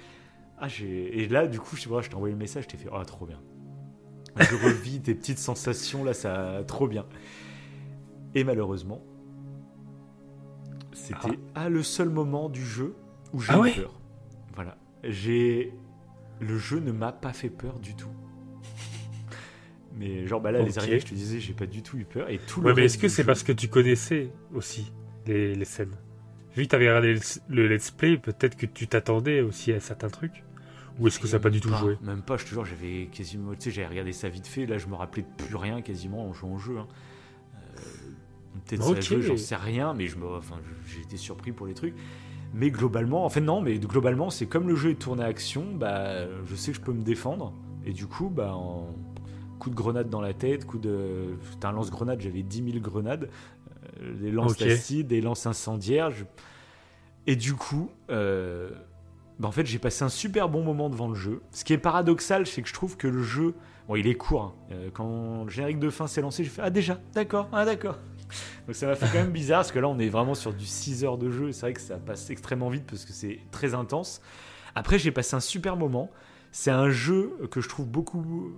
Speaker 1: ah, j'ai- et là, du coup, je, sais pas, je t'ai envoyé le message, je t'ai fait Ah, trop bien. Je revis tes petites sensations, là, ça. Trop bien. Et malheureusement, c'était ah. le seul moment du jeu où j'ai
Speaker 2: Ah
Speaker 1: eu
Speaker 2: ouais
Speaker 1: peur. Voilà. J'ai. Le jeu ne m'a pas fait peur du tout. Mais genre, bah là, les araignées, je te disais, j'ai pas du tout eu peur. Et tout le
Speaker 2: Ouais, mais est-ce que c'est
Speaker 1: jeu-
Speaker 2: parce que tu connaissais aussi les, les scènes? Vu que tu avais regardé le, le let's play, peut-être que tu t'attendais aussi à certains trucs? Ou est-ce que ça n'a pas du tout
Speaker 1: Pas,
Speaker 2: joué?
Speaker 1: Même pas, je te jure, j'avais quasiment. Tu sais, j'avais regardé ça vite fait, là, je me rappelais de plus rien quasiment en jouant au jeu. hein. Euh, Peut-être ça a
Speaker 2: Ok.
Speaker 1: joué, j'en sais rien, mais je me, enfin, j'ai été surpris pour les trucs. Mais globalement, en fait, non, mais globalement, c'est comme le jeu est tourné à action, bah, je sais que je peux me défendre. Et du coup, bah, en coup de grenade dans la tête, coup de. C'était un lance-grenade, j'avais 10 000 grenades, euh, des lances
Speaker 2: Ok.
Speaker 1: acides, des lances incendiaires. je- Et du coup, euh, bah, en fait, j'ai passé un super bon moment devant le jeu. Ce qui est paradoxal, c'est que je trouve que le jeu. Bon, il est court. hein. Euh, quand le générique de fin s'est lancé, j'ai fait Ah, déjà, d'accord, ah, d'accord. Donc ça m'a fait quand même bizarre parce que là on est vraiment sur du 6 heures de jeu et c'est vrai que ça passe extrêmement vite parce que c'est très intense. Après j'ai passé un super moment. C'est un jeu que je trouve beaucoup,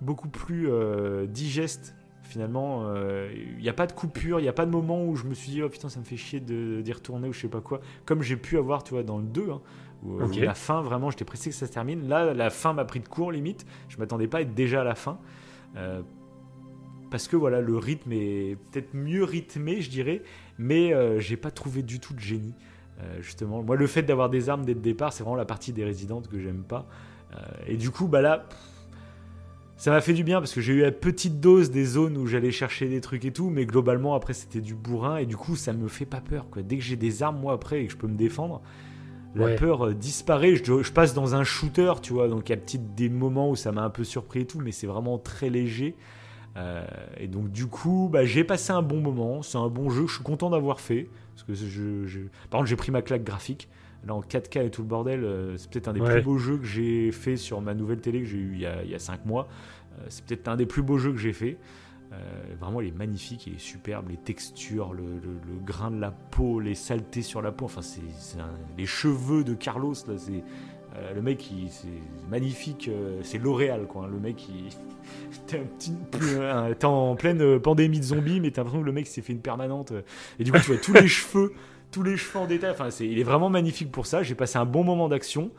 Speaker 1: beaucoup plus euh, digeste finalement. Euh, Il n'y a pas de coupure, il n'y a pas de moment où je me suis dit oh putain ça me fait chier de- d'y retourner ou je sais pas quoi. Comme j'ai pu avoir tu vois dans le 2 hein, où,
Speaker 2: Ok.
Speaker 1: où la fin vraiment j'étais pressé que ça se termine. Là la fin m'a pris de court limite. Je m'attendais pas à être déjà à la fin. Euh, parce que voilà, le rythme est peut-être mieux rythmé, je dirais, mais euh, j'ai pas trouvé du tout de génie. euh, justement, moi, le fait d'avoir des armes dès le départ, c'est vraiment la partie des résidentes que j'aime pas. Euh, et du coup, bah là, pff, ça m'a fait du bien parce que j'ai eu la petite dose des zones où j'allais chercher des trucs et tout, mais globalement, après, c'était du bourrin et du coup, ça me fait pas peur. Quoi. Dès que j'ai des armes, moi, après, et que je peux me défendre, la
Speaker 2: Ouais.
Speaker 1: peur euh, disparaît. Je, je passe dans un shooter, tu vois, donc il y a peut-être des moments où ça m'a un peu surpris et tout, mais c'est vraiment très léger. Euh, et donc du coup, bah, j'ai passé un bon moment. C'est un bon jeu. Je suis content d'avoir fait. Parce que je, je- Par contre, j'ai pris ma claque graphique. Là, en 4K et tout le bordel, euh, c'est peut-être un des
Speaker 2: Ouais.
Speaker 1: plus beaux jeux que j'ai fait sur ma nouvelle télé que j'ai eu il y a, il y a 5 mois. Euh, c'est peut-être un des plus beaux jeux que j'ai fait. Vraiment, il est magnifique, il est superbe. Les textures, le, le- le grain de la peau, les saletés sur la peau. Enfin, c'est les cheveux de Carlos. Là, c'est euh, le mec, c'est magnifique. euh, c'est L'Oréal, quoi. hein. Le mec, il. [LAUGHS] T'es en pleine euh, pandémie de zombies, mais t'as l'impression que le mec s'est fait une permanente. euh, Et du coup, tu vois tous les cheveux, tous les cheveux en détail. Enfin, c'est, il est vraiment magnifique pour ça. J'ai passé un bon moment d'action,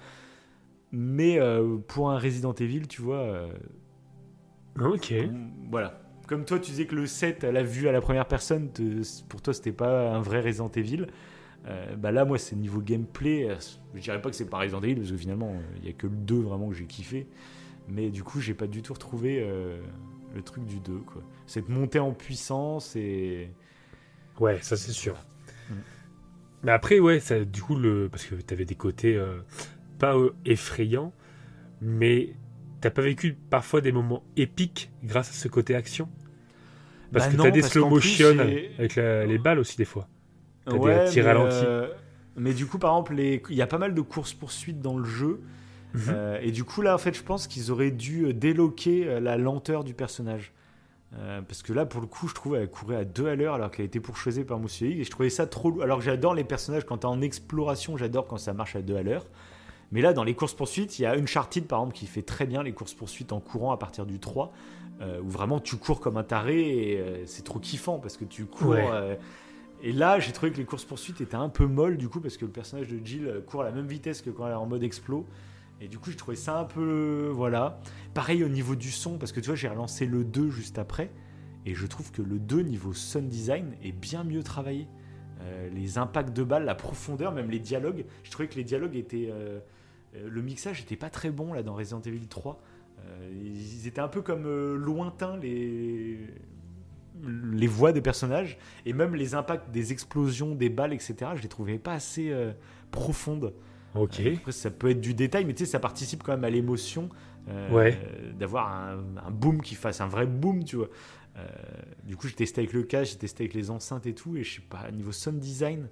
Speaker 1: mais pour un Resident Evil, tu vois,
Speaker 2: Ok.
Speaker 1: voilà. Comme toi, tu disais que le 7, à la vue à la première personne, te- pour toi, c'était pas un vrai Resident Evil. Euh, bah là, moi, c'est niveau gameplay. euh, Je dirais pas que c'est pas Resident Evil, parce que finalement, euh, il y a que le 2 vraiment que j'ai kiffé. Mais du coup, j'ai pas du tout retrouvé euh, le truc du 2. Quoi. Cette montée en puissance et.
Speaker 2: Ouais, ça c'est sûr.
Speaker 1: Mm.
Speaker 2: Mais après, ouais, ça, du coup, le... parce que tu avais des côtés euh, pas euh, effrayants, mais t'as pas vécu parfois des moments épiques grâce à ce côté action? Parce
Speaker 1: Bah
Speaker 2: que t'as des slow
Speaker 1: plus,
Speaker 2: motion avec la- les balles aussi des fois. T'as des tirs
Speaker 1: mais,
Speaker 2: ralentis.
Speaker 1: euh, mais du coup, par exemple, les- il y a pas mal de courses-poursuites dans le jeu.
Speaker 2: Mhm.
Speaker 1: Euh, et du coup, là, en fait, je pense qu'ils auraient dû euh, déloquer la lenteur du personnage. Euh, parce que là, pour le coup, je trouve qu'elle courait à deux à l'heure alors qu'elle a été pourchassée par Monsieur Higg. Et je trouvais ça trop. Alors que j'adore les personnages quand t'es en exploration, j'adore quand ça marche à deux à l'heure. Mais là, dans les courses-poursuites, il y a Uncharted, par exemple, qui fait très bien les courses-poursuites en courant à partir du 3, euh, où vraiment tu cours comme un taré et euh, c'est trop kiffant parce que tu cours.
Speaker 2: Ouais.
Speaker 1: Euh, et là, j'ai trouvé que les courses-poursuites étaient un peu molles, du coup, parce que le personnage de Jill court à la même vitesse que quand elle est en mode explo. Et du coup, j'ai trouvé ça un peu. Voilà. Pareil au niveau du son, parce que tu vois, j'ai relancé le 2 juste après. Et je trouve que le 2, niveau sound design, est bien mieux travaillé. Euh, les impacts de balles, la profondeur, même les dialogues. Je trouvais que les dialogues étaient. Euh, euh, le mixage n'était pas très bon là dans Resident Evil 3. ils étaient un peu comme lointains les les voix des personnages et même les impacts des explosions, des balles, etc. Je les trouvais pas assez profondes.
Speaker 2: Ok.
Speaker 1: Après, ça peut être du détail, mais tu sais, ça participe quand même à l'émotion d'avoir un, un, boom qui fasse un vrai boom, tu vois. Euh, du coup, j'ai testé avec le casque, j'ai testé avec les enceintes et tout, et je sais pas, niveau sound design.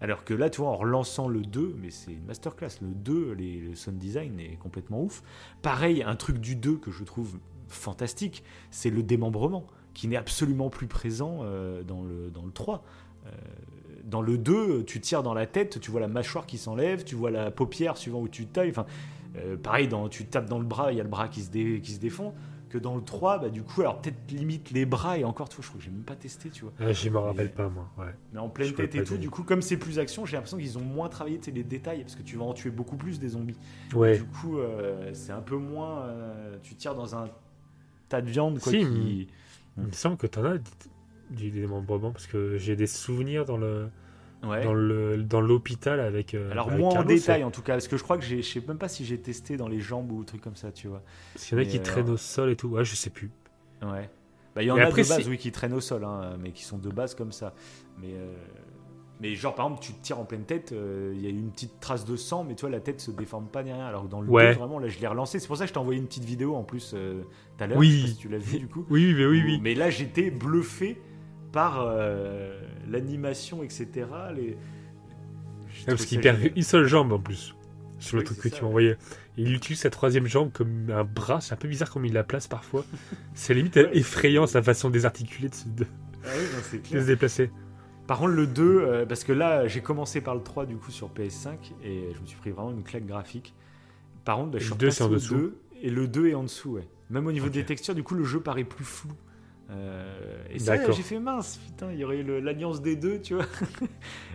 Speaker 1: Alors que là, tu vois, en relançant le 2, mais c'est une masterclass. Le 2, les, le sound design est complètement ouf. Pareil, un truc du 2 que je trouve fantastique, c'est le démembrement, qui n'est absolument plus présent euh, dans, le, dans le 3. Euh, dans le 2, tu tires dans la tête, tu vois la mâchoire qui s'enlève, tu vois la paupière suivant où tu tailles. Enfin, pareil, dans, tu tapes dans le bras, il y a le bras qui se, qui se défend que dans le 3, bah, du coup, alors peut-être limite les bras et encore, tout, je crois que j'ai même pas testé, tu vois.
Speaker 2: Ah, je me rappelle pas, moi. Ouais.
Speaker 1: Mais en pleine tête et tout, du coup, comme c'est plus action, j'ai l'impression qu'ils ont moins travaillé les détails parce que tu vas en tuer beaucoup plus des zombies.
Speaker 2: Ouais.
Speaker 1: Du coup, euh, c'est un peu moins. Euh, tu tires dans un tas de viande, quoi.
Speaker 2: Si, qui... Il me semble que tu en as du démembrement parce que j'ai des souvenirs dans le dans le dans l'hôpital avec. Euh,
Speaker 1: Alors moins en détail en tout cas, parce que je crois que je sais même pas si j'ai testé dans les jambes ou trucs comme ça, tu vois.
Speaker 2: Parce qu'il y en a qui traînent au sol et tout. Ouais, je sais plus.
Speaker 1: Ouais. Bah, il y en a de base, oui, qui traînent au sol, hein, mais qui sont de base comme ça. Mais euh, mais genre par exemple, tu te tires en pleine tête, euh, il y a une petite trace de sang, mais toi la tête se déforme pas ni rien. Alors que dans le ouais. vraiment, là, je l'ai relancé. C'est pour ça que je t'ai envoyé une petite vidéo en plus tout à l'heure.
Speaker 2: Oui.
Speaker 1: si tu l'as vu du coup.
Speaker 2: Oui, mais oui, oui.
Speaker 1: Mais là, j'étais bluffé par l'animation, etc. Les...
Speaker 2: parce qu'il perd une seule jambe en plus. Sur le truc que tu m'as envoyé. Il utilise sa troisième jambe comme un bras. C'est un peu bizarre comme il la place parfois. [LAUGHS] c'est limite effrayant sa façon désarticulée de se, de...
Speaker 1: Ah oui,
Speaker 2: de se déplacer.
Speaker 1: Par contre, le 2, euh, parce que là, j'ai commencé par le 3 du coup sur PS5 et je me suis pris vraiment une claque graphique. Par contre, bah, je suis
Speaker 2: le 2 c'est en dessous.
Speaker 1: et le 2 est en dessous, ouais. Même au niveau des textures, du coup, le jeu paraît plus flou. Euh, et ça, j'ai fait mince, putain, il y aurait l'alliance des deux, tu vois. [LAUGHS]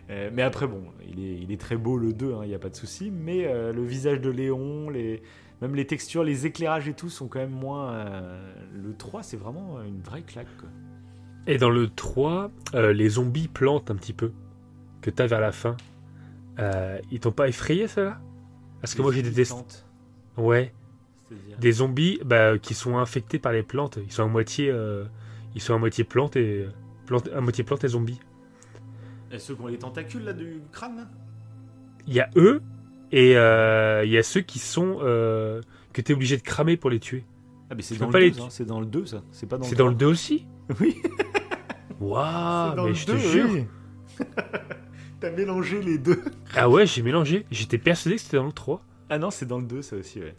Speaker 1: Euh, mais après, bon, il est, il est, très beau le 2, il n'y a pas de souci. Mais euh, le visage de Léon, les, même les textures, les éclairages et tout sont quand même moins. le 3, c'est vraiment une vraie claque.
Speaker 2: Et dans le 3, les zombies plantent un petit peu, que tu as vers la fin. ils t'ont pas effrayé, ça là Parce que moi j'ai des Ouais. Des zombies bah, qui sont infectés par les plantes. Ils sont à moitié, euh, ils sont à moitié plantes et plantes, à moitié plantes et zombies.
Speaker 1: Et ceux qui ont les tentacules là du crâne
Speaker 2: Il y a eux et euh, il y a ceux qui sont euh, que tu es obligé de cramer pour les tuer.
Speaker 1: Ah mais c'est dans, le 2, hein. c'est dans le 2 ça, c'est pas dans
Speaker 2: C'est dans le 2 aussi?
Speaker 1: Oui. [LAUGHS]
Speaker 2: Waouh, mais je te jure. [LAUGHS]
Speaker 1: T'as mélangé les deux.
Speaker 2: Ah ouais, j'ai mélangé. J'étais persuadé que c'était dans le 3.
Speaker 1: Ah non, c'est dans le 2 ça aussi, ouais.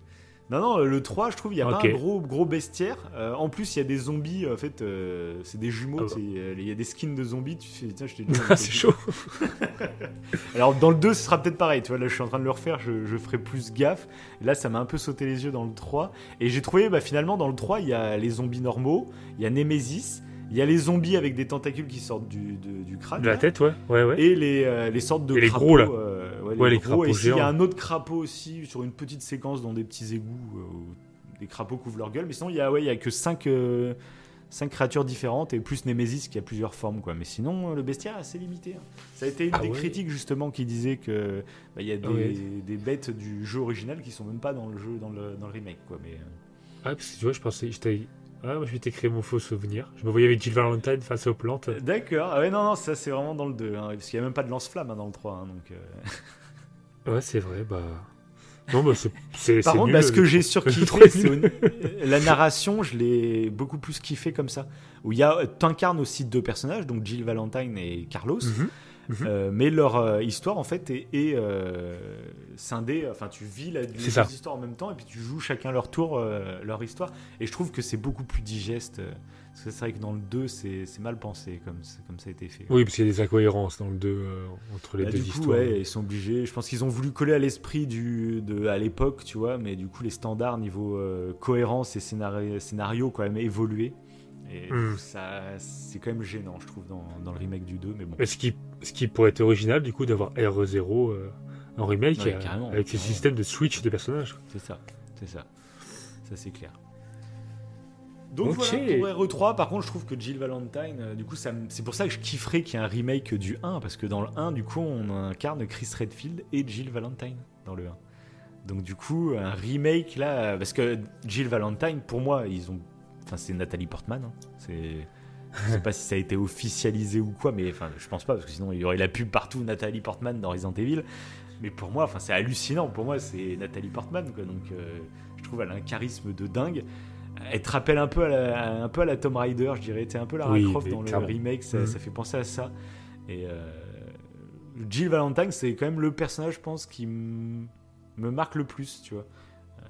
Speaker 1: Non, non, le 3, je trouve, il n'y a pas un gros, gros bestiaire. Euh, en plus, il y a des zombies, en fait, euh, c'est des jumeaux. Ah il y a des skins de zombies. Tu fais, tiens, je t'ai dit. [LAUGHS]
Speaker 2: c'est chaud. [LAUGHS]
Speaker 1: Alors, dans le 2, ce sera peut-être pareil. Tu vois, là, je suis en train de le refaire, je, je ferai plus gaffe. Là, ça m'a un peu sauté les yeux dans le 3. Et j'ai trouvé, bah, finalement, dans le 3, il y a les zombies normaux, il y a Nemesis. Il y a les zombies avec des tentacules qui sortent du, du crâne.
Speaker 2: De la tête, ouais. ouais, ouais.
Speaker 1: Et les, euh, les sortes de
Speaker 2: et
Speaker 1: crapauds.
Speaker 2: Les gros, là.
Speaker 1: ouais, les, gros. Et il y a un autre crapaud aussi sur une petite séquence dans des petits égouts les crapauds couvrent leur gueule. Mais sinon, il y a, ouais, il y a que 5 euh, cinq créatures différentes et plus Nemesis qui a plusieurs formes. Quoi. Mais sinon, le bestiaire est assez limité. Hein. Ça a été une ah des critiques justement qui disait que bah, il y a ah des, des, bêtes du jeu original qui sont même pas dans le jeu, dans le, dans le remake. Quoi. Mais, euh.
Speaker 2: Ah, parce que tu vois, je pensais. J'étais... Ah, moi je vais t'écrire mon faux souvenir. Je me voyais avec Jill Valentine face aux plantes.
Speaker 1: D'accord. Ah ouais, non, non, ça c'est vraiment dans le 2. Hein, parce qu'il n'y a même pas de lance-flamme hein, dans le 3. Hein, donc,
Speaker 2: euh. [LAUGHS] ouais, c'est vrai. Bah. Non, bah c'est.
Speaker 1: Par contre, bah, ce que j'ai surkiffé, [LAUGHS] c'est la narration, je l'ai beaucoup plus kiffé comme ça. Où il y a, t'incarnes aussi deux personnages, donc Jill Valentine et Carlos. Mhm. Mhm. Euh, mais leur euh, histoire en fait est, euh, scindée. Enfin, tu vis la, les deux histoires en même temps et puis tu joues chacun leur tour leur histoire. Et je trouve que c'est beaucoup plus digeste. Parce que c'est vrai que dans le 2, c'est mal pensé comme, comme ça a été fait.
Speaker 2: Oui, parce qu'il y a des incohérences dans le 2 entre les
Speaker 1: bah,
Speaker 2: deux
Speaker 1: du
Speaker 2: coup,
Speaker 1: histoires. Ouais, ils sont obligés. Je pense qu'ils ont voulu coller à l'esprit de à l'époque, tu vois, mais du coup les standards niveau cohérence et scénario, scénario quand même évolué. Et
Speaker 2: Hmm.
Speaker 1: ça, c'est quand même gênant, je trouve, dans, dans le remake du 2, mais bon.
Speaker 2: Mais ce qui, ce qui pourrait être original, du coup, d'avoir RE0 euh, en remake
Speaker 1: Ouais,
Speaker 2: euh, avec ce
Speaker 1: carrément.
Speaker 2: système de switch de personnages.
Speaker 1: C'est ça, c'est ça. Ça, c'est clair. Donc voilà, pour RE3, par contre, je trouve que Jill Valentine, euh, du coup, c'est pour ça que je kifferais qu'il y ait un remake du 1, parce que dans le 1, du coup, on incarne Chris Redfield et Jill Valentine dans le 1. Donc du coup, un remake là, parce que Jill Valentine, pour moi, ils ont, enfin, c'est Nathalie Portman. hein. C'est, je sais pas si ça a été officialisé ou quoi, mais enfin, je pense pas parce que sinon il y aurait la pub partout Nathalie Portman dans Resident Evil. Mais pour moi, enfin, c'est hallucinant. Pour moi, c'est Nathalie Portman, quoi. Donc, euh, je trouve elle a un charisme de dingue. Elle te rappelle un peu à la, un peu à la Tomb Raider, je dirais. C'est un peu Lara
Speaker 2: Oui,
Speaker 1: Croft dans le remake. Ça,
Speaker 2: Mhm.
Speaker 1: ça fait penser à ça. Et euh, Jill Valentine, c'est quand même le personnage, je pense, qui me marque le plus, tu vois. Euh,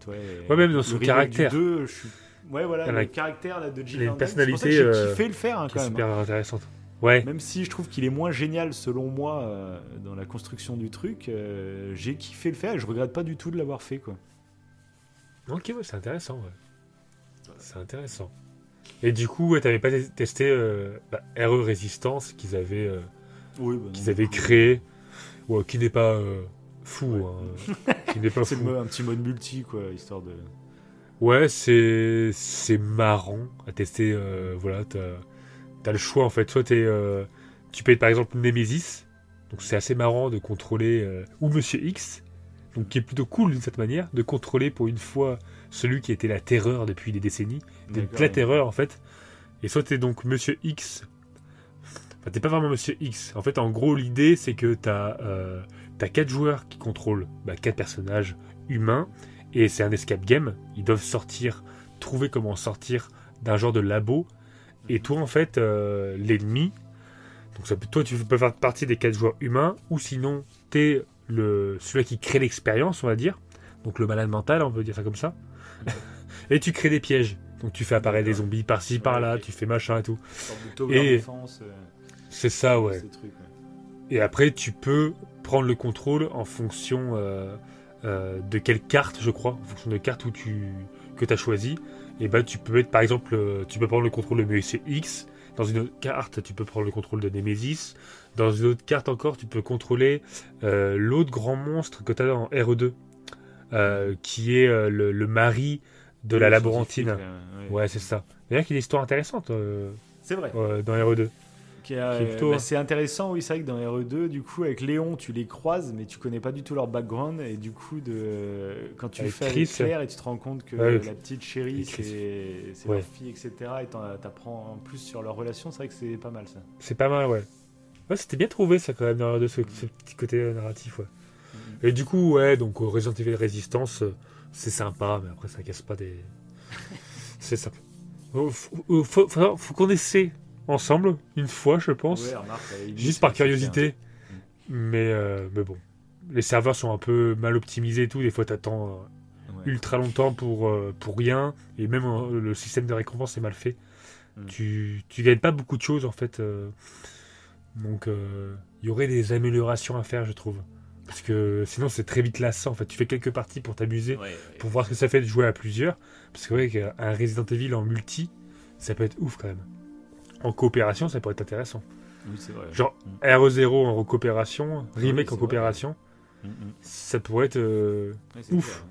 Speaker 1: toi,
Speaker 2: Ouais, même dans son caractère.
Speaker 1: du 2, je suis- Ouais, voilà, le caractère là, de Jill
Speaker 2: elle a une
Speaker 1: Valentine. C'est pour ça que
Speaker 2: personnalité,
Speaker 1: j'ai
Speaker 2: euh,
Speaker 1: kiffé le faire hein, quand même.
Speaker 2: super intéressante. Ouais,
Speaker 1: Même si je trouve qu'il est moins génial selon moi euh, dans la construction du truc, euh, j'ai kiffé le faire et je regrette pas du tout de l'avoir fait quoi.
Speaker 2: ok, ouais, c'est intéressant. Ouais. C'est intéressant. Et du coup, t'avais pas testé euh, bah, RE Résistance qu'ils avaient,
Speaker 1: Oui, bah
Speaker 2: qu'ils avaient créé, ouais, qui n'est pas fou. hein, qui n'est pas [LAUGHS]
Speaker 1: C'est
Speaker 2: fou.
Speaker 1: un petit mode multi quoi, histoire de.
Speaker 2: Ouais, c'est c'est marrant à tester. euh, voilà, t'as as le choix en fait. Soit t'es, euh, tu peux être par exemple Nemesis, donc c'est assez marrant de contrôler euh, ou Monsieur X, donc qui est plutôt cool d'une certaine manière de contrôler pour une fois celui qui était la terreur depuis des décennies,
Speaker 1: D'accord,
Speaker 2: la terreur en fait. Et soit t'es donc Monsieur X. Enfin, t'es pas vraiment Monsieur X. En fait, en gros, l'idée c'est que t'as t'as quatre joueurs qui contrôlent bah, quatre personnages humains et c'est un escape game. Ils doivent sortir, trouver comment sortir d'un genre de labo. Et toi, en fait, euh, l'ennemi. Donc, ça toi, tu peux faire partie des quatre joueurs humains, ou sinon, t'es le celui qui crée l'expérience, on va dire. Donc, le malade mental, on peut dire ça comme ça. et tu crées des pièges. Donc, tu fais apparaître des zombies par-ci,
Speaker 1: Ouais,
Speaker 2: par-là, tu fais machin et tout. Et-
Speaker 1: euh,
Speaker 2: C'est ça, ouais.
Speaker 1: ces trucs, ouais.
Speaker 2: Et après, tu peux prendre le contrôle en fonction euh, euh, de quelle carte, je crois, en fonction de carte où tu que tu as choisi. Et ben, tu peux être, par exemple, euh, tu peux prendre le contrôle de X. Dans une autre carte, tu peux prendre le contrôle de Nemesis. Dans une autre carte encore, tu peux contrôler euh, l'autre grand monstre que tu as dans RE2, euh, qui est euh, le, le mari de la laborantine.
Speaker 1: là, ouais.
Speaker 2: Ouais, c'est ça. D'ailleurs, il y a une histoire intéressante
Speaker 1: C'est vrai.
Speaker 2: dans RE2.
Speaker 1: Euh, bah, c'est intéressant, oui, c'est vrai que dans RE2, du coup, avec Léon, tu les croises, mais tu connais pas du tout leur background, et du coup, de... quand tu
Speaker 2: Avec
Speaker 1: fais avec
Speaker 2: Chris,
Speaker 1: Claire, et tu te rends compte que
Speaker 2: Ouais,
Speaker 1: la petite chérie,
Speaker 2: avec
Speaker 1: c'est
Speaker 2: Ouais.
Speaker 1: leur fille, etc., et t'apprends en plus sur leur relation, c'est vrai que c'est pas mal ça.
Speaker 2: C'est pas mal, ouais. Ouais, c'était bien trouvé ça quand même dans de ce, ce petit côté euh, narratif, ouais. Et du coup, ouais, donc Resident Evil Resistance, euh, c'est sympa, mais après ça casse pas des. [LAUGHS] c'est faut, faut- faut- faut qu'on essaie ensemble une fois, je pense,
Speaker 1: Ouais, remarque,
Speaker 2: juste par curiosité.
Speaker 1: bien.
Speaker 2: Mais, euh, mais bon, les serveurs sont un peu mal optimisés et tout. Des fois, t'attends euh,
Speaker 1: Ouais.
Speaker 2: ultra longtemps pour, euh, pour rien, et même le système de récompense est mal fait.
Speaker 1: Mm.
Speaker 2: Tu, tu gagnes pas beaucoup de choses en fait. donc il y aurait des améliorations à faire, je trouve. Parce que sinon c'est très vite lassant. En fait, tu fais quelques parties pour t'amuser,
Speaker 1: Ouais,
Speaker 2: pour voir ce que ça fait de jouer à plusieurs. Parce que ouais, qu'un Resident Evil en multi, ça peut être ouf quand même. En coopération, ça pourrait être intéressant.
Speaker 1: Oui, c'est vrai.
Speaker 2: Genre
Speaker 1: Mm.
Speaker 2: RE0 en coopération, remake en coopération,
Speaker 1: Mm, mm.
Speaker 2: ça pourrait être euh, Ouf.
Speaker 1: clair.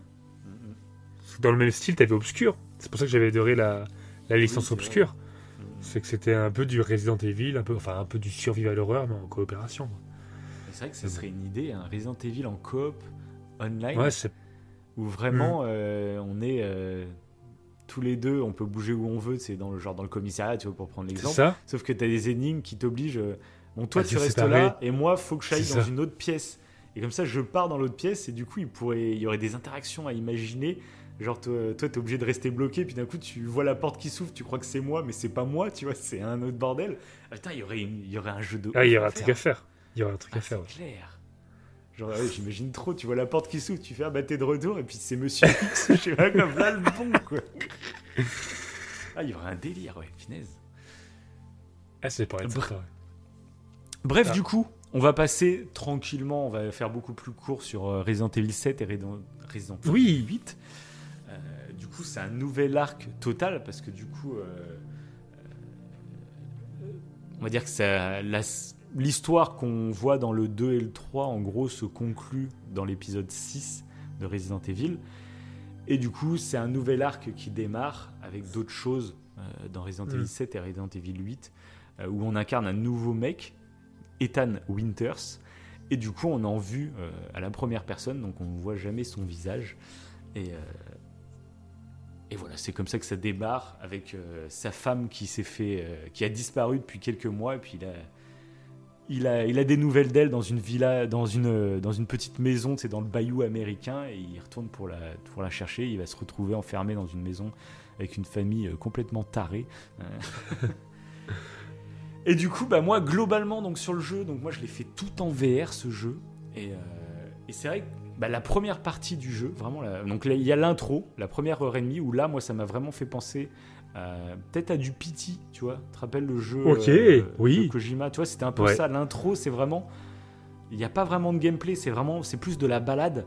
Speaker 1: Mm,
Speaker 2: dans le même style. T'avais Obscure. C'est pour ça que j'avais adoré la, la licence Obscure. C'est que c'était un peu du Resident Evil, un peu, enfin un peu du survival horror, mais en coopération.
Speaker 1: C'est vrai que ça serait une idée, un Resident Evil en coop online.
Speaker 2: Ouais, c'est
Speaker 1: où vraiment euh, on est euh, tous les deux, on peut bouger où on veut, c'est dans le genre dans le commissariat, tu vois, pour prendre l'exemple.
Speaker 2: ça.
Speaker 1: Sauf que tu as des énigmes qui t'obligent. euh, bon, toi tu
Speaker 2: te
Speaker 1: restes là et moi faut que j'aille dans
Speaker 2: ça.
Speaker 1: une autre pièce. Et comme ça, je pars dans l'autre pièce et du coup, il pourrait, il y aurait des interactions à imaginer. Genre, toi, toi t'es obligé de rester bloqué, puis d'un coup, tu vois la porte qui s'ouvre, tu crois que c'est moi, mais c'est pas moi, tu vois, c'est un autre bordel. Ah, putain, il y aurait, une- il y aurait un jeu de.
Speaker 2: Ah, il y
Speaker 1: ouf
Speaker 2: aura
Speaker 1: à
Speaker 2: un truc à faire. Il y aura un truc
Speaker 1: Ah,
Speaker 2: à faire.
Speaker 1: c'est clair. Genre, ouais, j'imagine trop, tu vois la porte qui s'ouvre, tu fais, ah bah t'es de retour, et puis c'est Monsieur X, [LAUGHS] je sais pas comme là le bon, quoi. Ah, il y aurait un délire, ouais, finesse.
Speaker 2: Ah, c'est pas être
Speaker 1: Bref.
Speaker 2: ouais.
Speaker 1: Bref,
Speaker 2: Ah.
Speaker 1: du coup, on va passer tranquillement, on va faire beaucoup plus court sur euh, Resident Evil 7 et Resident Resident Evil
Speaker 2: Oui.
Speaker 1: 8. Euh, du du coup, c'est un nouvel arc total parce que du coup, on va dire que ça, l'histoire qu'on voit dans le 2 et le 3, en gros, se conclut dans l'épisode 6 de Resident Evil. Et du coup, c'est un nouvel arc qui démarre avec d'autres choses dans Resident Evil 7 mm. et Resident Evil 8, où on incarne un nouveau mec, Ethan Winters. Et du coup, on en vue à la première personne, donc on ne voit jamais son visage. Et, et voilà, c'est comme ça que ça débarre avec euh, sa femme qui s'est fait, euh, qui a disparu depuis quelques mois, et puis il a, il a, il a des nouvelles d'elle dans une villa, dans une, dans une petite maison, c'est dans le bayou américain, et il retourne pour la, pour la chercher. Il va se retrouver enfermé dans une maison avec une famille euh, complètement tarée. [LAUGHS] et du coup, bah moi, globalement, donc sur le jeu, donc moi je l'ai fait tout en VR ce jeu, et, et c'est vrai que bah, la première partie du jeu, vraiment, donc il y a l'intro, la première heure et demie, où là, moi, ça m'a vraiment fait penser peut-être à du Pity, tu vois. Tu te rappelles le jeu
Speaker 2: Ok, euh, oui.
Speaker 1: de Kojima, tu vois, c'était un peu ça. L'intro, c'est vraiment, il n'y a pas vraiment de gameplay, c'est vraiment, c'est plus de la balade,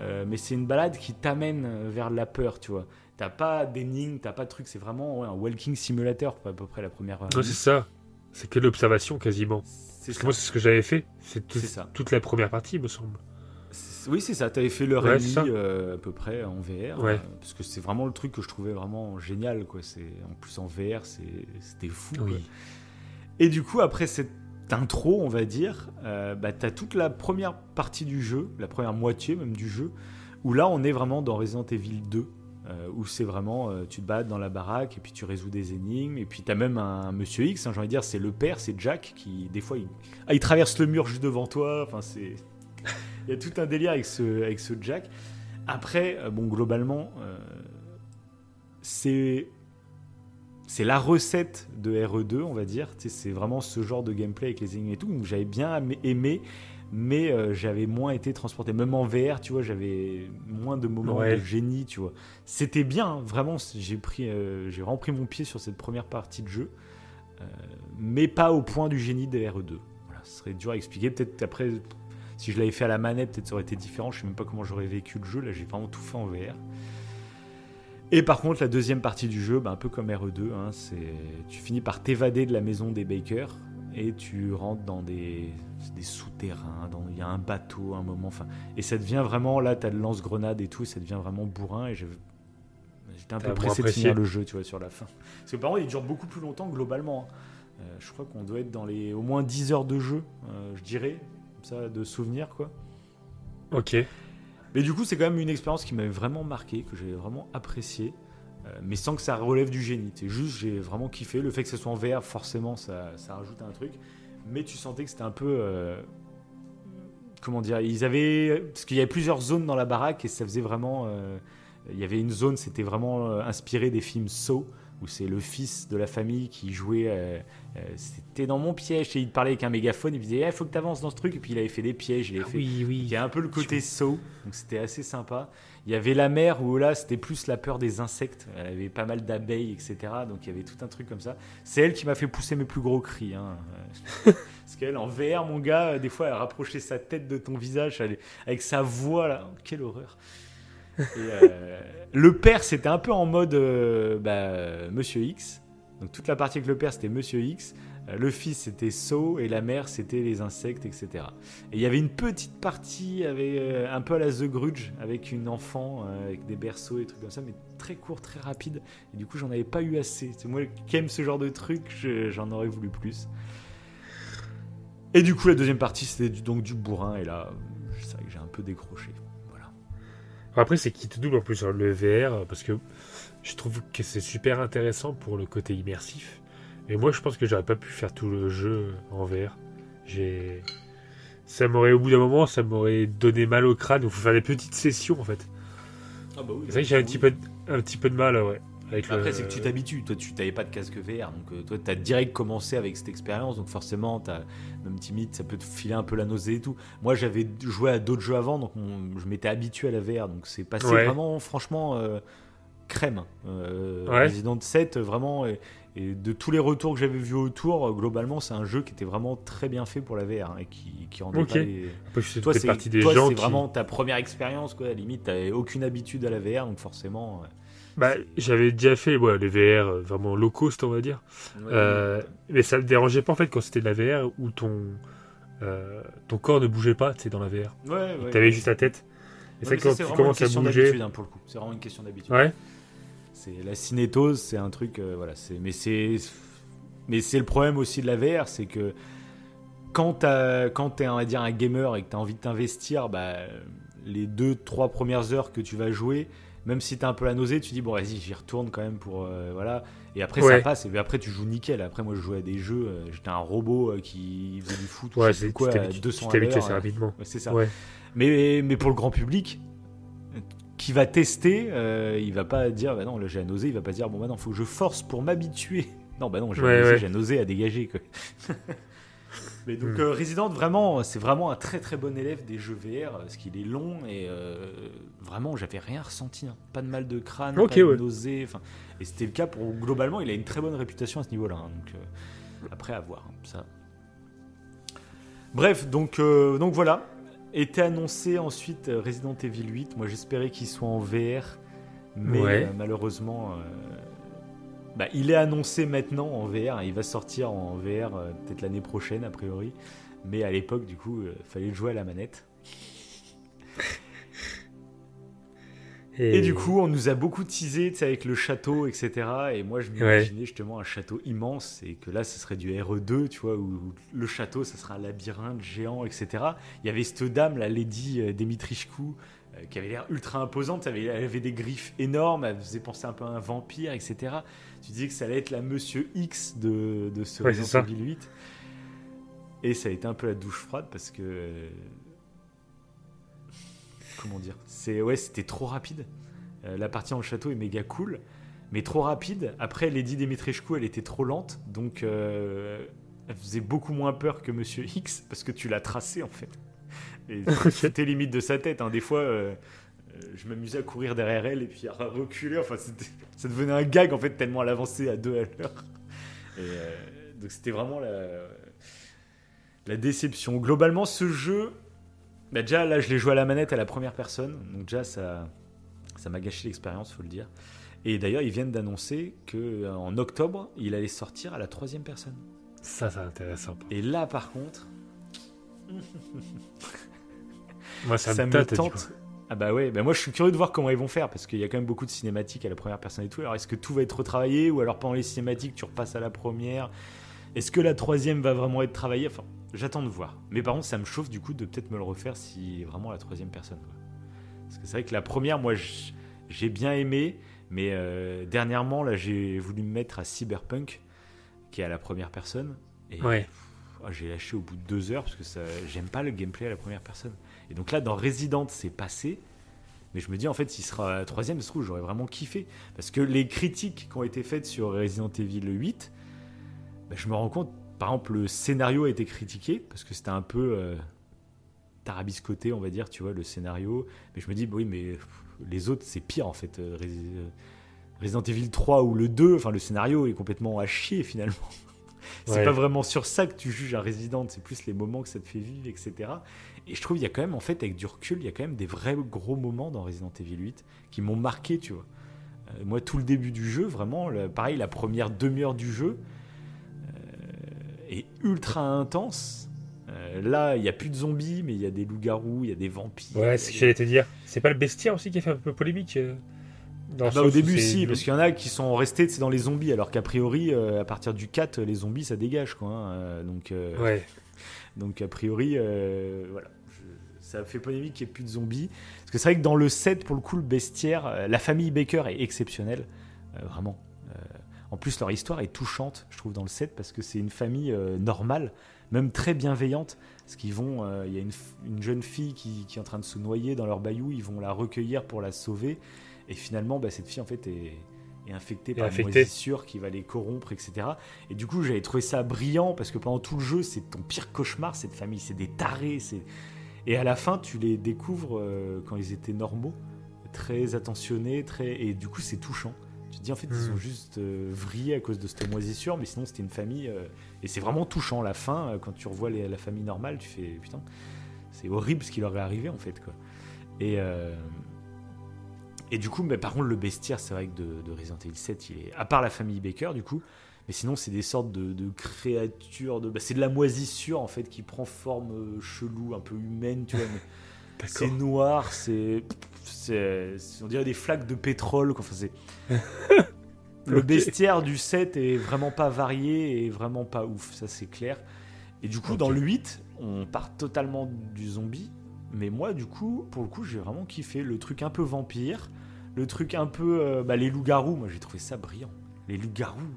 Speaker 1: euh, mais c'est une balade qui t'amène euh, vers la peur, tu vois. T'as pas d'énigmes, t'as pas de trucs, c'est vraiment un walking simulator à peu près la première heure.
Speaker 2: c'est ça. C'est que l'observation quasiment. Parce que moi, c'est ce que j'avais fait. C'est toute la première partie, me semble.
Speaker 1: Oui, c'est ça. Tu avais fait le ouais, euh, à peu près en VR. Euh, parce que c'est vraiment le truc que je trouvais vraiment génial. Quoi. En plus, en VR, c'était fou. Et du coup, après cette intro, on va dire, euh, bah, tu as toute la première partie du jeu, la première moitié même du jeu, où là, on est vraiment dans Resident Evil 2. où c'est vraiment, tu te bats dans la baraque et puis tu résous des énigmes. Et puis tu as même un Monsieur X, hein, j'ai envie de dire, c'est le père, c'est Jack, qui des fois, il, ah, il traverse le mur juste devant toi. Enfin, c'est. Il y a tout un délire avec ce, avec ce Jack. Après, euh, bon, globalement, euh, c'est c'est la recette de RE2, on va dire. C'est vraiment ce genre de gameplay avec les énigmes et tout. Donc j'avais bien aimé, mais euh, j'avais moins été transporté. Même en VR, tu vois, j'avais moins de moments de génie, tu vois. C'était bien, hein, vraiment. J'ai pris, j'ai vraiment pris mon pied sur cette première partie de jeu, mais pas au point du génie de RE2. Voilà, ce serait dur à expliquer. Peut-être après, si je l'avais fait à la manette, peut-être ça aurait été différent. Je sais même pas comment j'aurais vécu le jeu. Là, j'ai vraiment tout fait en VR. Et par contre, la deuxième partie du jeu, bah, un peu comme RE2, hein, c'est tu finis par t'évader de la maison des Bakers et tu rentres dans des, des souterrains, il y a un bateau, un moment, enfin, et ça devient vraiment là, tu as le lance-grenade et tout, ça devient vraiment bourrin et j'étais un peu pressé de finir le jeu, tu vois, sur la fin. Parce que par contre, il dure beaucoup plus longtemps globalement. Hein. Euh, je crois qu'on doit être dans les au moins 10 heures de jeu, euh, je dirais, ça, de souvenirs, quoi.
Speaker 2: Ok.
Speaker 1: Mais du coup, c'est quand même une expérience qui m'avait vraiment marqué, que j'ai vraiment apprécié, euh, mais sans que ça relève du génie. C'est juste, j'ai vraiment kiffé. Le fait que ce soit en VR, forcément, ça, ça rajoute un truc. Mais tu sentais que c'était un peu. Euh, comment dire Ils avaient. Parce qu'il y avait plusieurs zones dans la baraque et ça faisait vraiment. Euh, il y avait une zone, c'était vraiment inspiré des films Saw où c'est le fils de la famille qui jouait. Euh, euh, c'était dans mon piège. Et il parlait avec un mégaphone. Il disait Il eh, faut que tu avances dans ce truc. Et puis il avait fait des pièges. Il,
Speaker 2: ah Oui, oui.
Speaker 1: il y a un peu le côté saut. Donc c'était assez sympa. Il y avait la mère où là c'était plus la peur des insectes. Elle avait pas mal d'abeilles, etc. Donc il y avait tout un truc comme ça. C'est elle qui m'a fait pousser mes plus gros cris. Hein. [LAUGHS] Parce qu'elle en VR, mon gars, des fois elle rapprochait sa tête de ton visage avec sa voix là. Quelle horreur. Euh, le père, c'était un peu en mode euh, bah, Monsieur X. Donc toute la partie avec le père, c'était Monsieur X. Euh, le fils, c'était So. Et la mère, c'était les insectes, etc. Et il y avait une petite partie avec, un peu à la The Grudge, avec une enfant, avec des berceaux et trucs comme ça, mais très court, très rapide. Et du coup, j'en avais pas eu assez. C'est moi qui aime ce genre de truc, j'en aurais voulu plus. Et du coup, la deuxième partie, c'était donc du bourrin. Et là, c'est vrai que j'ai un peu décroché.
Speaker 2: Après, c'est qui te double en plus sur le VR, parce que je trouve que c'est super intéressant pour le côté immersif. Et moi, je pense que j'aurais pas pu faire tout le jeu en VR. J'ai. Ça m'aurait, au bout d'un moment, ça m'aurait donné mal au crâne. Il faut faire des petites sessions en fait.
Speaker 1: Ah bah oui,
Speaker 2: c'est vrai que j'ai un petit, peu, un petit peu de mal, ouais.
Speaker 1: Après, c'est que tu t'habitues. Toi, tu n'avais pas de casque VR. Donc, euh, toi, tu as direct commencé avec cette expérience. Donc, forcément, as, même timide, ça peut te filer un peu la nausée et tout. Moi, j'avais joué à d'autres jeux avant. Donc, je m'étais habitué à la VR. Donc, c'est passé vraiment, franchement, euh, crème. Euh, Resident 7, vraiment. Et, de tous les retours que j'avais vus autour, globalement, c'est un jeu qui était vraiment très bien fait pour la VR. Hein, et qui, qui rendait pas les...
Speaker 2: Toi, c'est gens.
Speaker 1: C'est vraiment ta première expérience. Quoi. À la limite, tu aucune habitude à la VR. Donc, forcément
Speaker 2: Bah, j'avais déjà fait ouais, les VR euh, vraiment low cost, on va dire. Euh, mais ça me dérangeait pas en fait quand c'était de la VR où ton, euh, ton corps ne bougeait pas, sais, dans la VR.
Speaker 1: Ouais, ouais.
Speaker 2: T'avais juste la tête. Et c'est quand
Speaker 1: ça,
Speaker 2: tu commences à
Speaker 1: question
Speaker 2: bouger.
Speaker 1: hein, pour le coup. C'est vraiment une question d'habitude.
Speaker 2: Ouais.
Speaker 1: C'est la cinétose, c'est un truc, euh, voilà. C'est, mais c'est, mais c'est le problème aussi de la VR, c'est que quand t'as, quand t'es, on va dire, un gamer et que t'as envie de t'investir, bah, les deux, trois premières heures que tu vas jouer, même si t'as un peu la nausée, tu dis bon, vas-y, j'y retourne quand même pour, euh, voilà. Et après ça passe, et après tu joues nickel. Après moi je jouais à des jeux, euh, j'étais un robot euh, qui faisait du foot, ou
Speaker 2: Ouais,
Speaker 1: je sais quoi, à
Speaker 2: t'habitues-
Speaker 1: 200
Speaker 2: tu assez rapidement.
Speaker 1: ouais, c'est ça. Mais, mais pour le grand public, qui va tester, il va pas dire, bah non, là j'ai la nausée, il va pas dire, bon bah non, faut que je force pour m'habituer. Non, bah non, j'ai la nausée,
Speaker 2: ouais.
Speaker 1: j'ai la nausée à dégager. Quoi. [LAUGHS] mais donc
Speaker 2: Hmm.
Speaker 1: euh, Resident, vraiment, c'est vraiment un très très bon élève des jeux VR, parce qu'il est long et euh, vraiment, j'avais rien ressenti. hein. Pas de mal de crâne,
Speaker 2: Ok,
Speaker 1: pas de nausée. enfin, Et c'était le cas pour, globalement, il a une très bonne réputation à ce niveau-là. hein, donc euh, après, à voir. hein, ça. Bref, donc, euh, donc voilà. Était annoncé ensuite euh, Resident Evil 8. Moi, j'espérais qu'il soit en VR, mais
Speaker 2: Ouais.
Speaker 1: euh, malheureusement, euh, bah, il est annoncé maintenant en VR. Il va sortir en VR euh, peut-être l'année prochaine, a priori. Mais à l'époque, du coup, il fallait le jouer à la manette. [LAUGHS] Et du coup, on nous a beaucoup teasé avec le château, etc. Et moi, je m'imaginais justement un château immense et que là, ce serait du RE2, tu vois, où, le château, ça sera un labyrinthe géant, etc. Il y avait cette dame, la Lady euh, Demitrichku, euh, qui avait l'air ultra imposante. Elle avait, elle avait des griffes énormes, elle faisait penser un peu à un vampire, etc. Tu disais que ça allait être la Monsieur X de, de ce
Speaker 2: Ouais,
Speaker 1: Resident. Evil 8. Et ça a été un peu la douche froide parce que. euh, Comment dire C'est ouais, c'était trop rapide. Euh, la partie le château est méga cool, mais trop rapide. Après, Lady Dimitrescu, elle était trop lente, donc euh, elle faisait beaucoup moins peur que Monsieur X parce que tu l'as tracé en fait. Et [LAUGHS] c'était limite de sa tête. hein. Des fois, je m'amusais à courir derrière elle et puis à reculer. Enfin, ça devenait un gag en fait tellement elle avançait à deux à l'heure. Euh, donc c'était vraiment la, la déception. Globalement, ce jeu, bah déjà là, je l'ai joué à la manette à la première personne, donc déjà ça, ça m'a gâché l'expérience, faut le dire. Et d'ailleurs, ils viennent d'annoncer que euh, en octobre, il allait sortir à la troisième personne.
Speaker 2: Ça, c'est intéressant.
Speaker 1: Et là, par contre,
Speaker 2: Moi, ça,
Speaker 1: ça,
Speaker 2: me
Speaker 1: tente. Ah bah ouais, bah moi je suis curieux de voir comment ils vont faire parce qu'il y a quand même beaucoup de cinématiques à la première personne et tout. Alors est-ce que tout va être retravaillé ou alors pendant les cinématiques tu repasses à la première? Est-ce que la troisième va vraiment être travaillée? Enfin, j'attends de voir. Mais par contre, ça me chauffe du coup de peut-être me le refaire si vraiment la troisième personne. quoi. Parce que c'est vrai que la première, moi j'ai bien aimé, mais euh, dernièrement là j'ai voulu me mettre à Cyberpunk qui est à la première personne. Et
Speaker 2: Ouais.
Speaker 1: ah, j'ai lâché au bout de deux heures parce que ça, j'aime pas le gameplay à la première personne. Et donc là, dans Resident, c'est passé. Mais je me dis, en fait, s'il sera troisième, se trouve, j'aurais vraiment kiffé. Parce que les critiques qui ont été faites sur Resident Evil 8, bah, je me rends compte, par exemple, le scénario a été critiqué parce que c'était un peu euh, tarabiscoté, on va dire, tu vois, le scénario. Mais je me dis, bah oui, mais pff, les autres, c'est pire en fait. Euh, euh, Resident Evil 3 ou le 2, enfin, le scénario est complètement à chier finalement. [LAUGHS] C'est
Speaker 2: Ouais.
Speaker 1: pas vraiment sur ça que tu juges un Resident, c'est plus les moments que ça te fait vivre, etc. Et je trouve il y a quand même, en fait, avec du recul, il y a quand même des vrais gros moments dans Resident Evil 8 qui m'ont marqué, tu vois. Euh, moi, tout le début du jeu, vraiment, le- pareil, la première demi-heure du jeu euh, est ultra intense. Euh, là, il n'y a plus de zombies, mais il y a des loups-garous, il y a des vampires.
Speaker 2: Ouais, c'est ce que j'allais te dire. C'est pas le bestiaire aussi qui a fait un peu polémique dans
Speaker 1: Ah bah, au début, si, parce qu'il y en a qui sont restés dans les zombies, alors qu'a priori, euh, à partir du 4, les zombies, ça dégage, quoi. hein. Donc, euh,
Speaker 2: Ouais.
Speaker 1: donc, a priori, euh, voilà. Ça fait polémique qu'il n'y ait plus de zombies. Parce que c'est vrai que dans le 7, pour le coup, le bestiaire, euh, la famille Baker est exceptionnelle. euh, vraiment. Euh, en plus, leur histoire est touchante, je trouve, dans le 7, parce que c'est une famille normale, même très bienveillante. Parce qu'ils vont, euh, il y a une, jeune fille qui, qui est en train de se noyer dans leur bayou, ils vont la recueillir pour la sauver. Et finalement, bah, cette fille, en fait, est, est infectée par une moisissure qui va les corrompre, etc. Et du coup, j'avais trouvé ça brillant, parce que pendant tout le jeu, c'est ton pire cauchemar, cette famille. C'est des tarés. c'est- Et à la fin, tu les découvres euh, quand ils étaient normaux, très attentionnés, très... et du coup, c'est touchant. Tu te dis, en fait, ils
Speaker 2: Mm.
Speaker 1: sont juste euh, vrillés à cause de cette moisissure, mais sinon, c'était une famille. euh, Et c'est vraiment touchant. La fin, quand tu revois les- la famille normale, tu fais, putain, c'est horrible ce qui leur est arrivé, en fait. Quoi. Et, Et du coup, mais par contre, le bestiaire, c'est vrai que de, de, Resident Evil 7, il est. À part la famille Baker, du coup. Mais sinon, c'est des sortes de, de créatures. De... Bah, c'est de la moisissure, en fait, qui prend forme euh, chelou, un peu humaine, tu vois. [LAUGHS] C'est noir, c'est. On dirait des flaques de pétrole. Enfin, c'est. [LAUGHS] le bestiaire du 7 est vraiment pas varié et vraiment pas ouf, ça c'est clair. Et du coup, dans le 8, on part totalement du zombie. Mais moi, du coup, pour le coup, j'ai vraiment kiffé le truc un peu vampire, le truc un peu. Euh, bah, les loups-garous, moi j'ai trouvé ça brillant. Les loups-garous.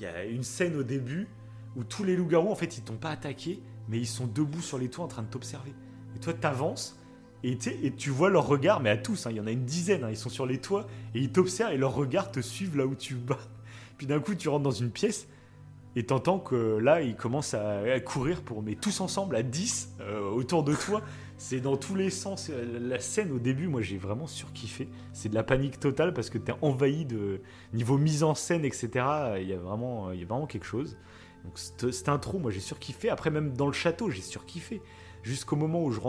Speaker 1: Il y a une scène au début où tous les loups-garous, en fait, ils t'ont pas attaqué, mais ils sont debout sur les toits en train de t'observer. Et toi, t'avances, et, et tu vois leur regard, mais à tous, hein, il y en a une dizaine, hein, ils sont sur les toits, et ils t'observent, et leur regard te suivent là où tu bats. [LAUGHS] Puis d'un coup, tu rentres dans une pièce, et t'entends que là, ils commencent à, courir pour, mais tous ensemble, à 10, euh, autour de toi. C'est dans tous les sens. La scène au début, moi j'ai vraiment surkiffé. C'est de la panique totale parce que t'es envahi de niveau mise en scène, etc. Il y a vraiment, il y a vraiment quelque chose. Donc cette intro, moi j'ai surkiffé. Après même dans le château, j'ai surkiffé. Jusqu'au moment où je, me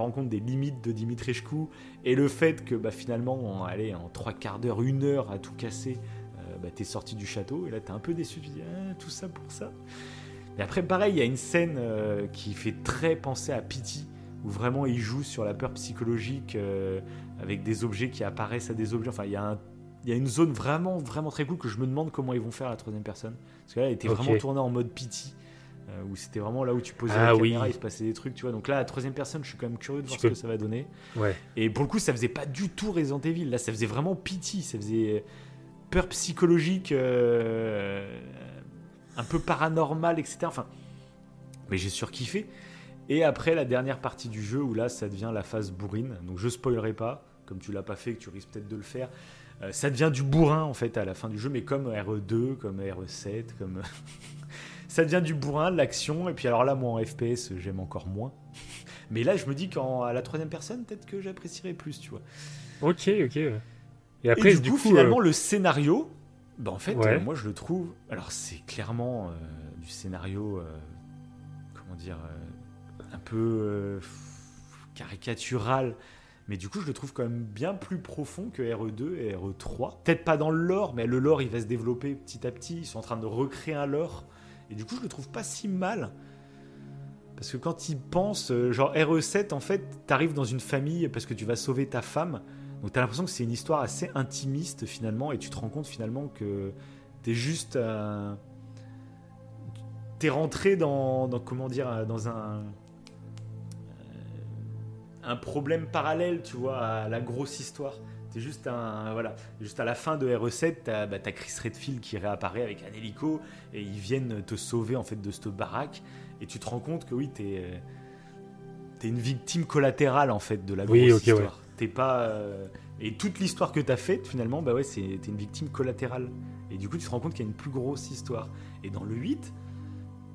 Speaker 1: rends compte des limites de Dimitrichkou et le fait que bah, finalement, en, allez, en trois quarts d'heure, une heure à tout casser, euh, bah, t'es sorti du château et là t'es un peu déçu. Tu dis ah, tout ça pour ça. Et après, pareil, il y a une scène euh, qui fait très penser à Pity où vraiment il joue sur la peur psychologique euh, avec des objets qui apparaissent à des objets. Enfin, il y, a il y a une zone vraiment, vraiment très cool que je me demande comment ils vont faire la troisième personne. Parce que là, elle était vraiment tournée en mode pity. Euh, où c'était vraiment là où tu posais ah, la caméra, il se passait des trucs, tu vois. Donc là, la troisième personne, je suis quand même curieux de voir ce que ça va donner.
Speaker 2: Ouais.
Speaker 1: Et pour le coup, ça faisait pas du tout Resident Evil. Là, ça faisait vraiment pity, ça faisait peur psychologique, euh, un peu paranormal, etc. Enfin, mais j'ai surkiffé. Et après la dernière partie du jeu où là ça devient la phase bourrine. Donc je spoilerai pas, comme tu l'as pas fait, que tu risques peut-être de le faire. Euh, ça devient du bourrin en fait à la fin du jeu, mais comme RE2, comme RE7, comme [LAUGHS] ça devient du bourrin, de l'action. Et puis alors là, moi en FPS, j'aime encore moins. [LAUGHS] Mais là, je me dis qu'à la troisième personne, peut-être que j'apprécierais plus, tu vois.
Speaker 2: Ok, ok. Et après,
Speaker 1: du, coup, finalement, euh, le scénario, bah, en fait, euh, moi je le trouve. Alors, c'est clairement du scénario. comment dire un peu euh, caricatural. Mais du coup, je le trouve quand même bien plus profond que RE2 et RE3. Peut-être pas dans le lore, mais le lore, il va se développer petit à petit. Ils sont en train de recréer un lore. Et du coup, je le trouve pas si mal. Parce que quand ils pensent, euh, genre RE7, en fait, t'arrives dans une famille parce que tu vas sauver ta femme. Donc t'as l'impression que c'est une histoire assez intimiste finalement. Et tu te rends compte finalement que t'es juste. T'es rentré dans, dans, Comment dire Dans un un problème parallèle, tu vois, à la grosse histoire. C'est juste un voilà, juste à la fin de RE7, t'as bah, as Chris Redfield qui réapparaît avec un hélico et ils viennent te sauver en fait de cette baraque et tu te rends compte que oui, t'es es une victime collatérale en fait de la grosse histoire. T'es pas euh, et toute l'histoire que t'as faite finalement, bah ouais, c'est t'es une victime collatérale. Et du coup, tu te rends compte qu'il y a une plus grosse histoire. Et dans le 8,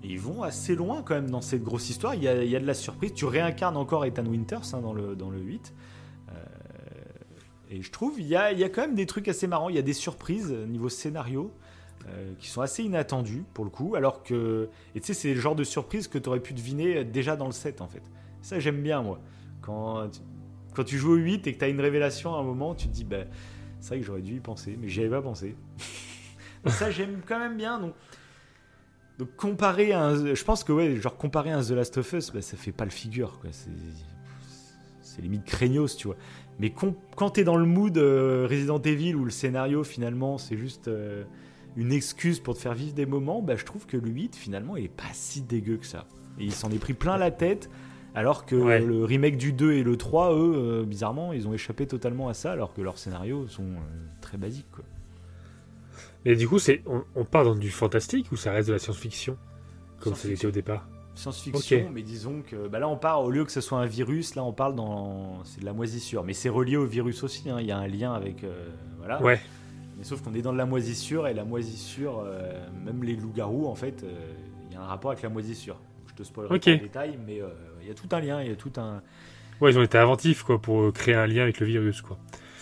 Speaker 1: ils vont assez loin quand même dans cette grosse histoire. Il y a, de la surprise. Tu réincarnes encore Ethan Winters hein, dans, le, dans le 8. Euh, et je trouve il y, a, il y a quand même des trucs assez marrants. Il y a des surprises niveau scénario euh, qui sont assez inattendues pour le coup. Alors que. Et tu sais, c'est le genre de surprise que tu aurais pu deviner déjà dans le 7 en fait. Ça, j'aime bien moi. Quand, quand tu joues au 8 et que tu as une révélation à un moment, tu te dis, bah, c'est vrai que j'aurais dû y penser, mais j'y avais pas pensé. [LAUGHS] ça, j'aime quand même bien. Donc. Donc comparer un, je pense que ouais, genre comparer un The Last of Us, bah, ça fait pas le figure quoi. C'est limite craignos, tu vois. Mais quand t'es dans le mood euh, Resident Evil où le scénario finalement c'est juste euh, une excuse pour te faire vivre des moments, bah, je trouve que le 8 finalement il est pas si dégueu que ça. Et il s'en est pris plein la tête. Alors que le remake du 2 et le 3, eux, euh, bizarrement, ils ont échappé totalement à ça, alors que leurs scénarios sont très basiques. Quoi.
Speaker 2: Et du coup, c'est on, part dans du fantastique ou ça reste de la science-fiction Comme c'était au départ?
Speaker 1: Science-fiction, mais disons que bah là on part, au lieu que ce soit un virus, là on parle dans. C'est de la moisissure. Mais c'est relié au virus aussi, hein. il y a un lien avec. Euh, voilà.
Speaker 2: Ouais.
Speaker 1: Mais sauf qu'on est dans de la moisissure et la moisissure, euh, même les loups-garous en fait, euh, il y a un rapport avec la moisissure. Je te spoilerai pas en détail, mais il y a tout un lien, il y a tout un.
Speaker 2: Ouais, ils ont été inventifs quoi pour créer un lien avec le virus quoi.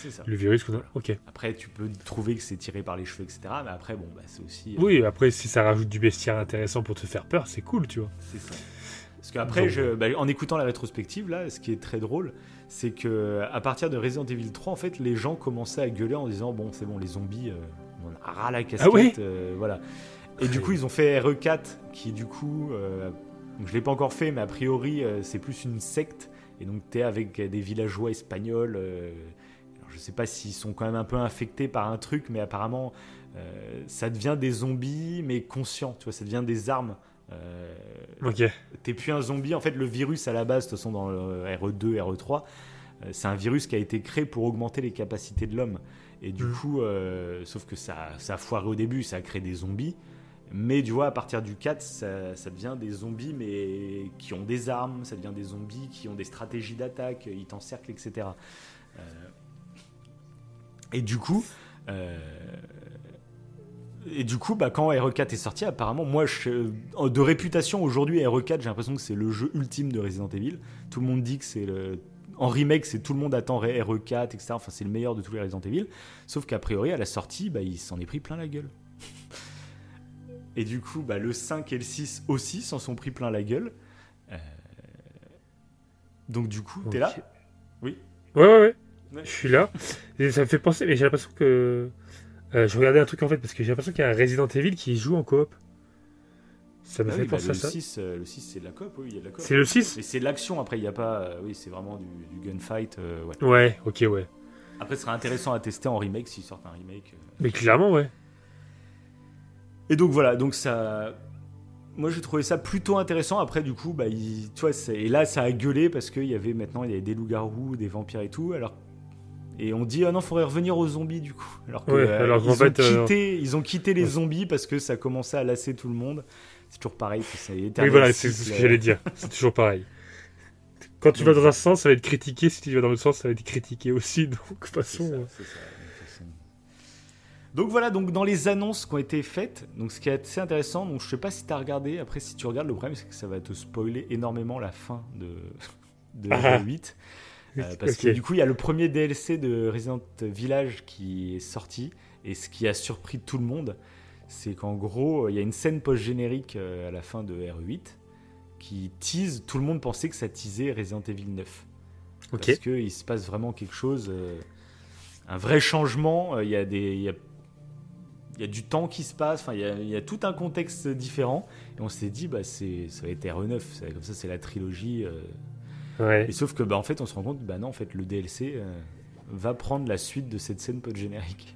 Speaker 1: Ça.
Speaker 2: Le virus, ok.
Speaker 1: Après, tu peux trouver que c'est tiré par les cheveux, etc. Mais après, bon, bah, c'est aussi.
Speaker 2: Euh, oui, après, si ça rajoute du bestiaire intéressant pour te faire peur, c'est cool, tu vois.
Speaker 1: C'est ça. Parce qu'après, je, bah, en écoutant la rétrospective, là, ce qui est très drôle, c'est que à partir de Resident Evil 3, en fait, les gens commençaient à gueuler en disant bon, c'est bon, les zombies, euh, on a ras la casquette,
Speaker 2: Ah
Speaker 1: euh, voilà. Et du coup, ils ont fait RE4, qui du coup, euh, donc je l'ai pas encore fait, mais a priori, euh, c'est plus une secte. Et donc, t'es avec des villageois espagnols. euh, je sais pas s'ils sont quand même un peu infectés par un truc, mais apparemment, euh, ça devient des zombies, mais conscients. Tu vois, ça devient des armes. Euh,
Speaker 2: Ok.
Speaker 1: T'es plus un zombie. En fait, le virus à la base, de toute façon, dans le RE2, RE3, euh, c'est un virus qui a été créé pour augmenter les capacités de l'homme. Et du
Speaker 2: Mm.
Speaker 1: coup, euh, sauf que ça, ça a foiré au début, ça a créé des zombies. Mais tu vois, à partir du 4, ça, ça devient des zombies, mais qui ont des armes, ça devient des zombies qui ont des stratégies d'attaque, ils t'encerclent, etc. Euh, et du coup, euh, et du coup, bah, quand RE4 est sorti, apparemment, moi, je, de réputation aujourd'hui, RE4, j'ai l'impression que c'est le jeu ultime de Resident Evil. Tout le monde dit que c'est le. En remake, c'est tout le monde attend RE4, etc. Enfin, c'est le meilleur de tous les Resident Evil. Sauf qu'a priori, à la sortie, bah, il s'en est pris plein la gueule. [LAUGHS] Et du coup, bah, le 5 et le 6 aussi s'en sont pris plein la gueule. Euh, Donc, du coup, t'es là? Oui.
Speaker 2: Ouais, ouais, ouais.
Speaker 1: Ouais.
Speaker 2: Je suis là. Et ça me fait penser, mais j'ai l'impression que. euh, je regardais un truc en fait, parce que j'ai l'impression qu'il y a un Resident Evil qui joue en coop. Ça me
Speaker 1: Ah
Speaker 2: fait
Speaker 1: oui, bah,
Speaker 2: penser
Speaker 1: le,
Speaker 2: à ça.
Speaker 1: 6, euh, le 6, c'est de la coop, oui, il y a de la coop.
Speaker 2: C'est le 6
Speaker 1: Mais c'est de l'action après, il n'y a pas. euh, oui, c'est vraiment du, du gunfight. euh, ouais.
Speaker 2: Ouais, ok, ouais.
Speaker 1: Après, ce serait intéressant à tester en remake s'ils sortent un remake.
Speaker 2: Mais clairement, ouais.
Speaker 1: Et donc voilà, donc ça. Moi j'ai trouvé ça plutôt intéressant. Après, du coup, bah, il- tu vois, et là ça a gueulé parce qu'il y avait maintenant il y avait des loups-garous, des vampires et tout. Alors. Et on dit, ah non, faudrait revenir aux zombies du coup. Alors que,
Speaker 2: Ouais,
Speaker 1: euh,
Speaker 2: alors
Speaker 1: ils,
Speaker 2: qu'en
Speaker 1: ont
Speaker 2: fait, euh,
Speaker 1: quitté, ils ont quitté les zombies parce que ça commençait à lasser tout le monde. C'est toujours pareil, c'est
Speaker 2: Oui,
Speaker 1: éternel
Speaker 2: voilà, c'est ce que
Speaker 1: euh,
Speaker 2: j'allais dire. [LAUGHS] C'est toujours pareil. Quand tu vas dans un sens, ça va être critiqué. Si tu vas dans l'autre sens, ça va être critiqué aussi. [LAUGHS] Donc, de toute façon.
Speaker 1: ça,
Speaker 2: euh,
Speaker 1: ça. Donc voilà, donc dans les annonces qui ont été faites, donc ce qui est assez intéressant, donc je sais pas si tu as regardé, après si tu regardes, le problème c'est que ça va te spoiler énormément la fin de, [LAUGHS] de
Speaker 2: Ah.
Speaker 1: 8. Euh, [LAUGHS] parce que du coup, il y a le premier DLC de Resident Village qui est sorti, et ce qui a surpris tout le monde, c'est qu'en gros, il y a une scène post-générique euh, à la fin de RE8 qui tease, tout le monde pensait que ça teasait Resident Evil 9.
Speaker 2: Ok.
Speaker 1: Parce qu'il se passe vraiment quelque chose, euh, un vrai changement. Il y, a des, il y, a, il y a du temps qui se passe, enfin, il y a, il y a tout un contexte différent. Et on s'est dit, bah, ça va être RE9, ça- comme ça c'est la trilogie. euh.
Speaker 2: Ouais.
Speaker 1: Et sauf que, bah, en fait, on se rend compte, bah non, en fait, le DLC euh, va prendre la suite de cette scène post-générique.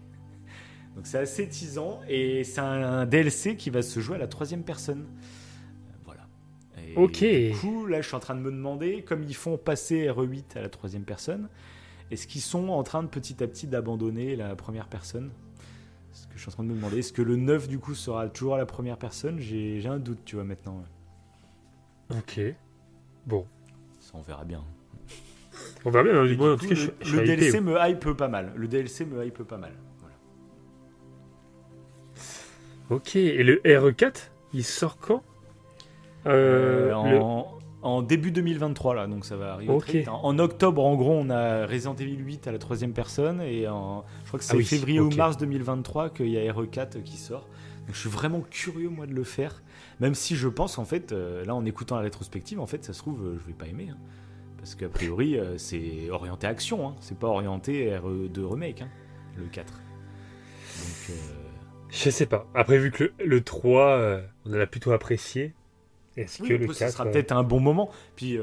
Speaker 1: Donc c'est assez teasant, et c'est un, DLC qui va se jouer à la troisième personne. Euh, Voilà. Et
Speaker 2: Ok.
Speaker 1: Du coup, là, je suis en train de me demander, comme ils font passer RE8 à la troisième personne, est-ce qu'ils sont en train de petit à petit d'abandonner la première personne? Ce que je suis en train de me demander. Est-ce que le 9, du coup, sera toujours à la première personne? J'ai un doute, tu vois, maintenant.
Speaker 2: Ok. Bon.
Speaker 1: Ça, on verra bien.
Speaker 2: On verra bien. Moi, en tout cas, je,
Speaker 1: le,
Speaker 2: je suis
Speaker 1: le
Speaker 2: hypé.
Speaker 1: DLC me hype pas mal. Le DLC me hype pas mal. Voilà.
Speaker 2: Ok. Et le RE4, il sort quand?
Speaker 1: Euh,
Speaker 2: Euh, le-
Speaker 1: en, début 2023 là, donc ça va arriver
Speaker 2: Ok.
Speaker 1: très vite. En, en octobre, en gros, on a Resident Evil 8 à la troisième personne et en, je crois que c'est
Speaker 2: Ah oui,
Speaker 1: février ou mars 2023 qu'il y a RE4 qui sort. Donc je suis vraiment curieux moi de le faire, même si je pense en fait, euh, là en écoutant la rétrospective, en fait, ça se trouve, euh, je vais pas aimer. hein. parce qu'a priori, euh, c'est orienté action, hein. c'est pas orienté RE2 remake, hein, le 4. Donc, euh,
Speaker 2: Je sais pas. Après, vu que le, le 3, euh, on en a plutôt apprécié. Est-ce
Speaker 1: Oui,
Speaker 2: que le
Speaker 1: ça
Speaker 2: 4.
Speaker 1: sera
Speaker 2: euh,
Speaker 1: peut-être un bon moment. Puis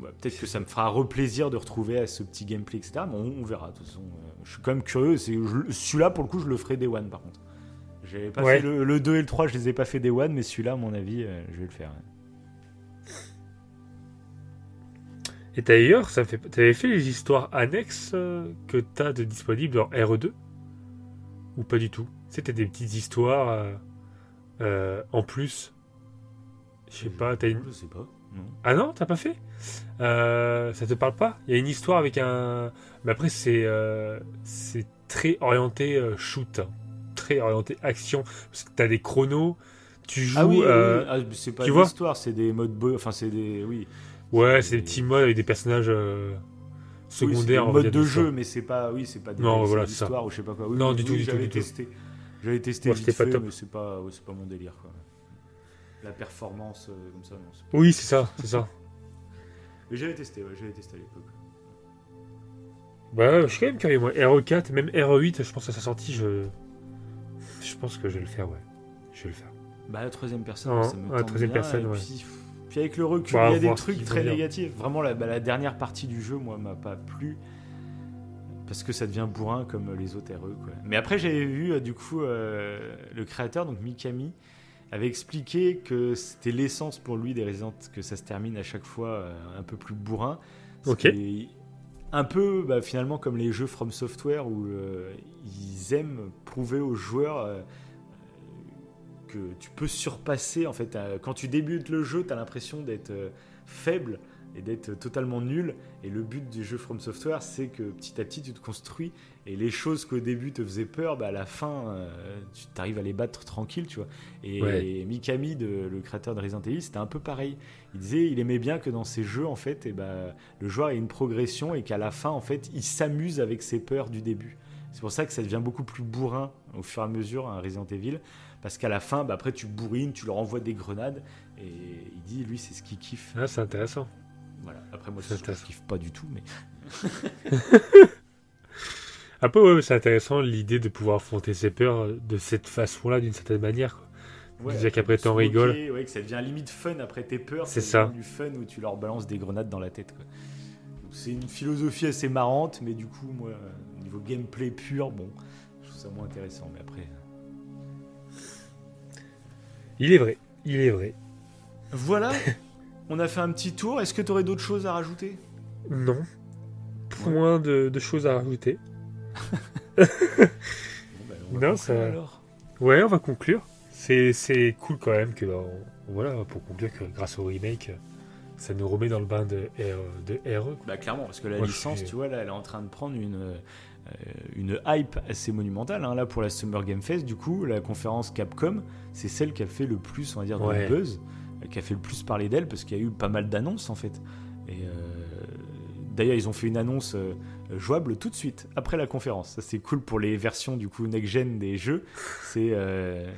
Speaker 1: peut-être que ça me fera replaisir de retrouver ce petit gameplay, etc. Mais on, on verra. De toute façon, je suis quand même curieux. Celui-là, pour le coup, je le ferai Day One, par contre. J'avais pas
Speaker 2: Ouais.
Speaker 1: fait le, le 2 et le 3, je les ai pas fait Day One, mais celui-là, à mon avis, euh, je vais le faire.
Speaker 2: Et d'ailleurs, ça fait... t'avais fait les histoires annexes euh, que t'as de disponibles dans RE2 Ou pas du tout? C'était des petites histoires euh, euh, en plus. Je sais pas, t'as une...
Speaker 1: Je sais pas. Non.
Speaker 2: Ah non, t'as pas fait? Euh, Ça te parle pas? Il y a une histoire avec un... Mais après, c'est c'est très orienté shoot. Très orienté action. Parce que t'as des chronos. Tu joues...
Speaker 1: Ah oui, oui,
Speaker 2: euh,
Speaker 1: oui. Ah, c'est pas
Speaker 2: tu
Speaker 1: une
Speaker 2: vois
Speaker 1: histoire, c'est des modes. Enfin, c'est des. Oui.
Speaker 2: Ouais,
Speaker 1: c'est
Speaker 2: des petits modes avec des personnages euh,
Speaker 1: Oui,
Speaker 2: secondaires.
Speaker 1: modes
Speaker 2: dire,
Speaker 1: de jeu, mais c'est pas. Oui, c'est pas des.
Speaker 2: Non, voilà, ça.
Speaker 1: ou je sais pas quoi. Oui,
Speaker 2: Non,
Speaker 1: oui,
Speaker 2: du tout,
Speaker 1: oui,
Speaker 2: du tout,
Speaker 1: j'avais
Speaker 2: du tout.
Speaker 1: testé. J'avais testé vite
Speaker 2: pas
Speaker 1: fait, mais c'est pas, c'est pas mon délire, quoi. La performance euh, comme ça, non. c'est-
Speaker 2: Oui, c'est ça, c'est ça. [LAUGHS]
Speaker 1: Mais j'avais testé, ouais, j'avais testé à l'époque.
Speaker 2: Bah, je suis quand même curieux, moi. RE4, même RE8, je pense à sa sortie, je. Je pense que je vais le faire, ouais. Je vais le faire.
Speaker 1: Bah, la troisième personne,
Speaker 2: Non,
Speaker 1: ça me
Speaker 2: la troisième
Speaker 1: bien,
Speaker 2: personne,
Speaker 1: et
Speaker 2: ouais.
Speaker 1: Puis, puis avec le recul,
Speaker 2: Bah,
Speaker 1: il y a des trucs très négatifs. Vraiment, la, bah, la dernière partie du jeu, moi, m'a pas plu. Parce que ça devient bourrin comme les autres RE. Quoi. Mais après, j'avais vu, euh, du coup, euh, le créateur, donc Mikami, avait expliqué que c'était l'essence pour lui des Resident, que ça se termine à chaque fois euh, un peu plus bourrin.
Speaker 2: Ok.
Speaker 1: Un peu, bah, finalement, comme les jeux From Software où euh, ils aiment prouver aux joueurs euh, que tu peux surpasser. En fait, quand tu débutes le jeu, tu as l'impression d'être euh, faible et d'être totalement nul. Et le but du jeu From Software, c'est que petit à petit, tu te construis. Et les choses qu'au début te faisaient peur, bah, à la fin, euh, tu arrives à les battre tranquille, tu vois. Et,
Speaker 2: Ouais.
Speaker 1: Mikami, de- le créateur de Resident Evil, c'était un peu pareil. Il disait, il aimait bien que dans ces jeux, en fait, et bah, le joueur ait une progression et qu'à la fin, en fait, il s'amuse avec ses peurs du début. C'est pour ça que ça devient beaucoup plus bourrin au fur et à mesure un Resident Evil. Parce qu'à la fin, bah, après, tu bourrines, tu leur envoies des grenades. Et il dit, lui, c'est ce qu'il kiffe.
Speaker 2: Ah, c'est intéressant.
Speaker 1: Voilà. Après, moi,
Speaker 2: C'est
Speaker 1: c'est ce que je
Speaker 2: intéressant.
Speaker 1: kiffe pas du tout. Mais [LAUGHS]
Speaker 2: Après, ouais, c'est intéressant l'idée de pouvoir affronter ses peurs de cette façon-là, d'une certaine manière. quoi. disais qu'après,
Speaker 1: de
Speaker 2: t'en rigoles.
Speaker 1: Ouais, que ça devient limite fun après tes peurs.
Speaker 2: C'est ça.
Speaker 1: du fun où tu leur balances des grenades dans la tête. C'est une philosophie assez marrante, mais du coup, moi, euh, niveau gameplay pur, bon, je trouve ça moins intéressant. Mais après.
Speaker 2: Il est vrai, il est vrai.
Speaker 1: Voilà, [LAUGHS] on a fait un petit tour. Est-ce que tu aurais d'autres choses à rajouter?
Speaker 2: Non. Point de, de choses à rajouter.
Speaker 1: Bon, ben, on va
Speaker 2: Non,
Speaker 1: conclure
Speaker 2: ça-
Speaker 1: alors.
Speaker 2: Ouais, on va conclure. C'est c'est cool quand même que, dans- voilà, pour conclure que grâce au remake, ça nous remet dans le bain de, R, de RE.
Speaker 1: Bah clairement, parce que la
Speaker 2: Moi,
Speaker 1: licence,
Speaker 2: suis-
Speaker 1: tu vois, là, elle est en train de prendre une, euh, une hype assez monumentale. hein. Là, pour la Summer Game Fest, du coup, la conférence Capcom, c'est celle qui a fait le plus, on va dire, de
Speaker 2: Ouais.
Speaker 1: buzz, euh, qui a fait le plus parler d'elle, parce qu'il y a eu pas mal d'annonces, en fait. Et euh, d'ailleurs, ils ont fait une annonce euh, jouable tout de suite, après la conférence. Ça, c'est cool pour les versions, du coup, next-gen des jeux. C'est... euh,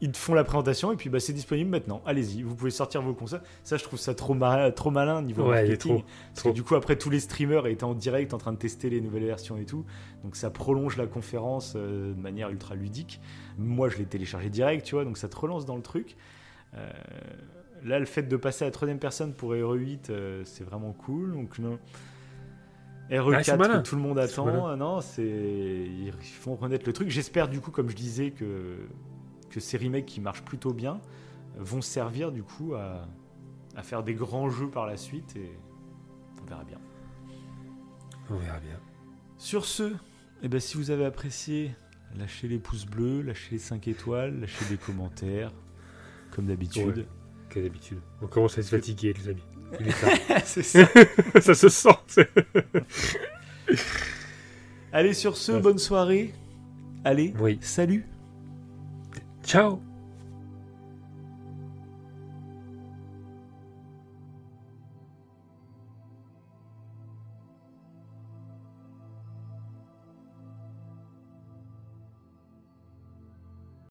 Speaker 1: ils te font la présentation et puis bah, c'est disponible maintenant. Allez-y, vous pouvez sortir vos consoles. Ça, je trouve ça trop, ma- trop malin niveau
Speaker 2: Ouais,
Speaker 1: marketing.
Speaker 2: trop.
Speaker 1: Parce
Speaker 2: trop.
Speaker 1: que du coup, après, tous les streamers étaient en direct en train de tester les nouvelles versions et tout. Donc ça prolonge la conférence euh, de manière ultra ludique. Moi, je l'ai téléchargé direct, tu vois, donc ça te relance dans le truc. Euh, là, le fait de passer à la troisième personne pour RE8, euh, c'est vraiment cool. Donc, non. RE4
Speaker 2: Ah, sont malins.
Speaker 1: que tout le monde attend, ah non, c'est ils font renaître le truc. J'espère du coup, comme je disais, que que ces remakes qui marchent plutôt bien vont servir du coup à, à faire des grands jeux par la suite et on verra bien.
Speaker 2: On verra bien.
Speaker 1: Sur ce, eh ben, si vous avez apprécié, lâchez les pouces bleus, lâchez les 5 étoiles, lâchez des commentaires, comme d'habitude.
Speaker 2: Ouais. Comme d'habitude. On commence à se fatiguer, les amis. [LAUGHS]
Speaker 1: C'est ça. [LAUGHS]
Speaker 2: ça se sent.
Speaker 1: Allez, sur ce,
Speaker 2: Ouais.
Speaker 1: bonne soirée. Allez,
Speaker 2: Oui.
Speaker 1: salut
Speaker 2: Ciao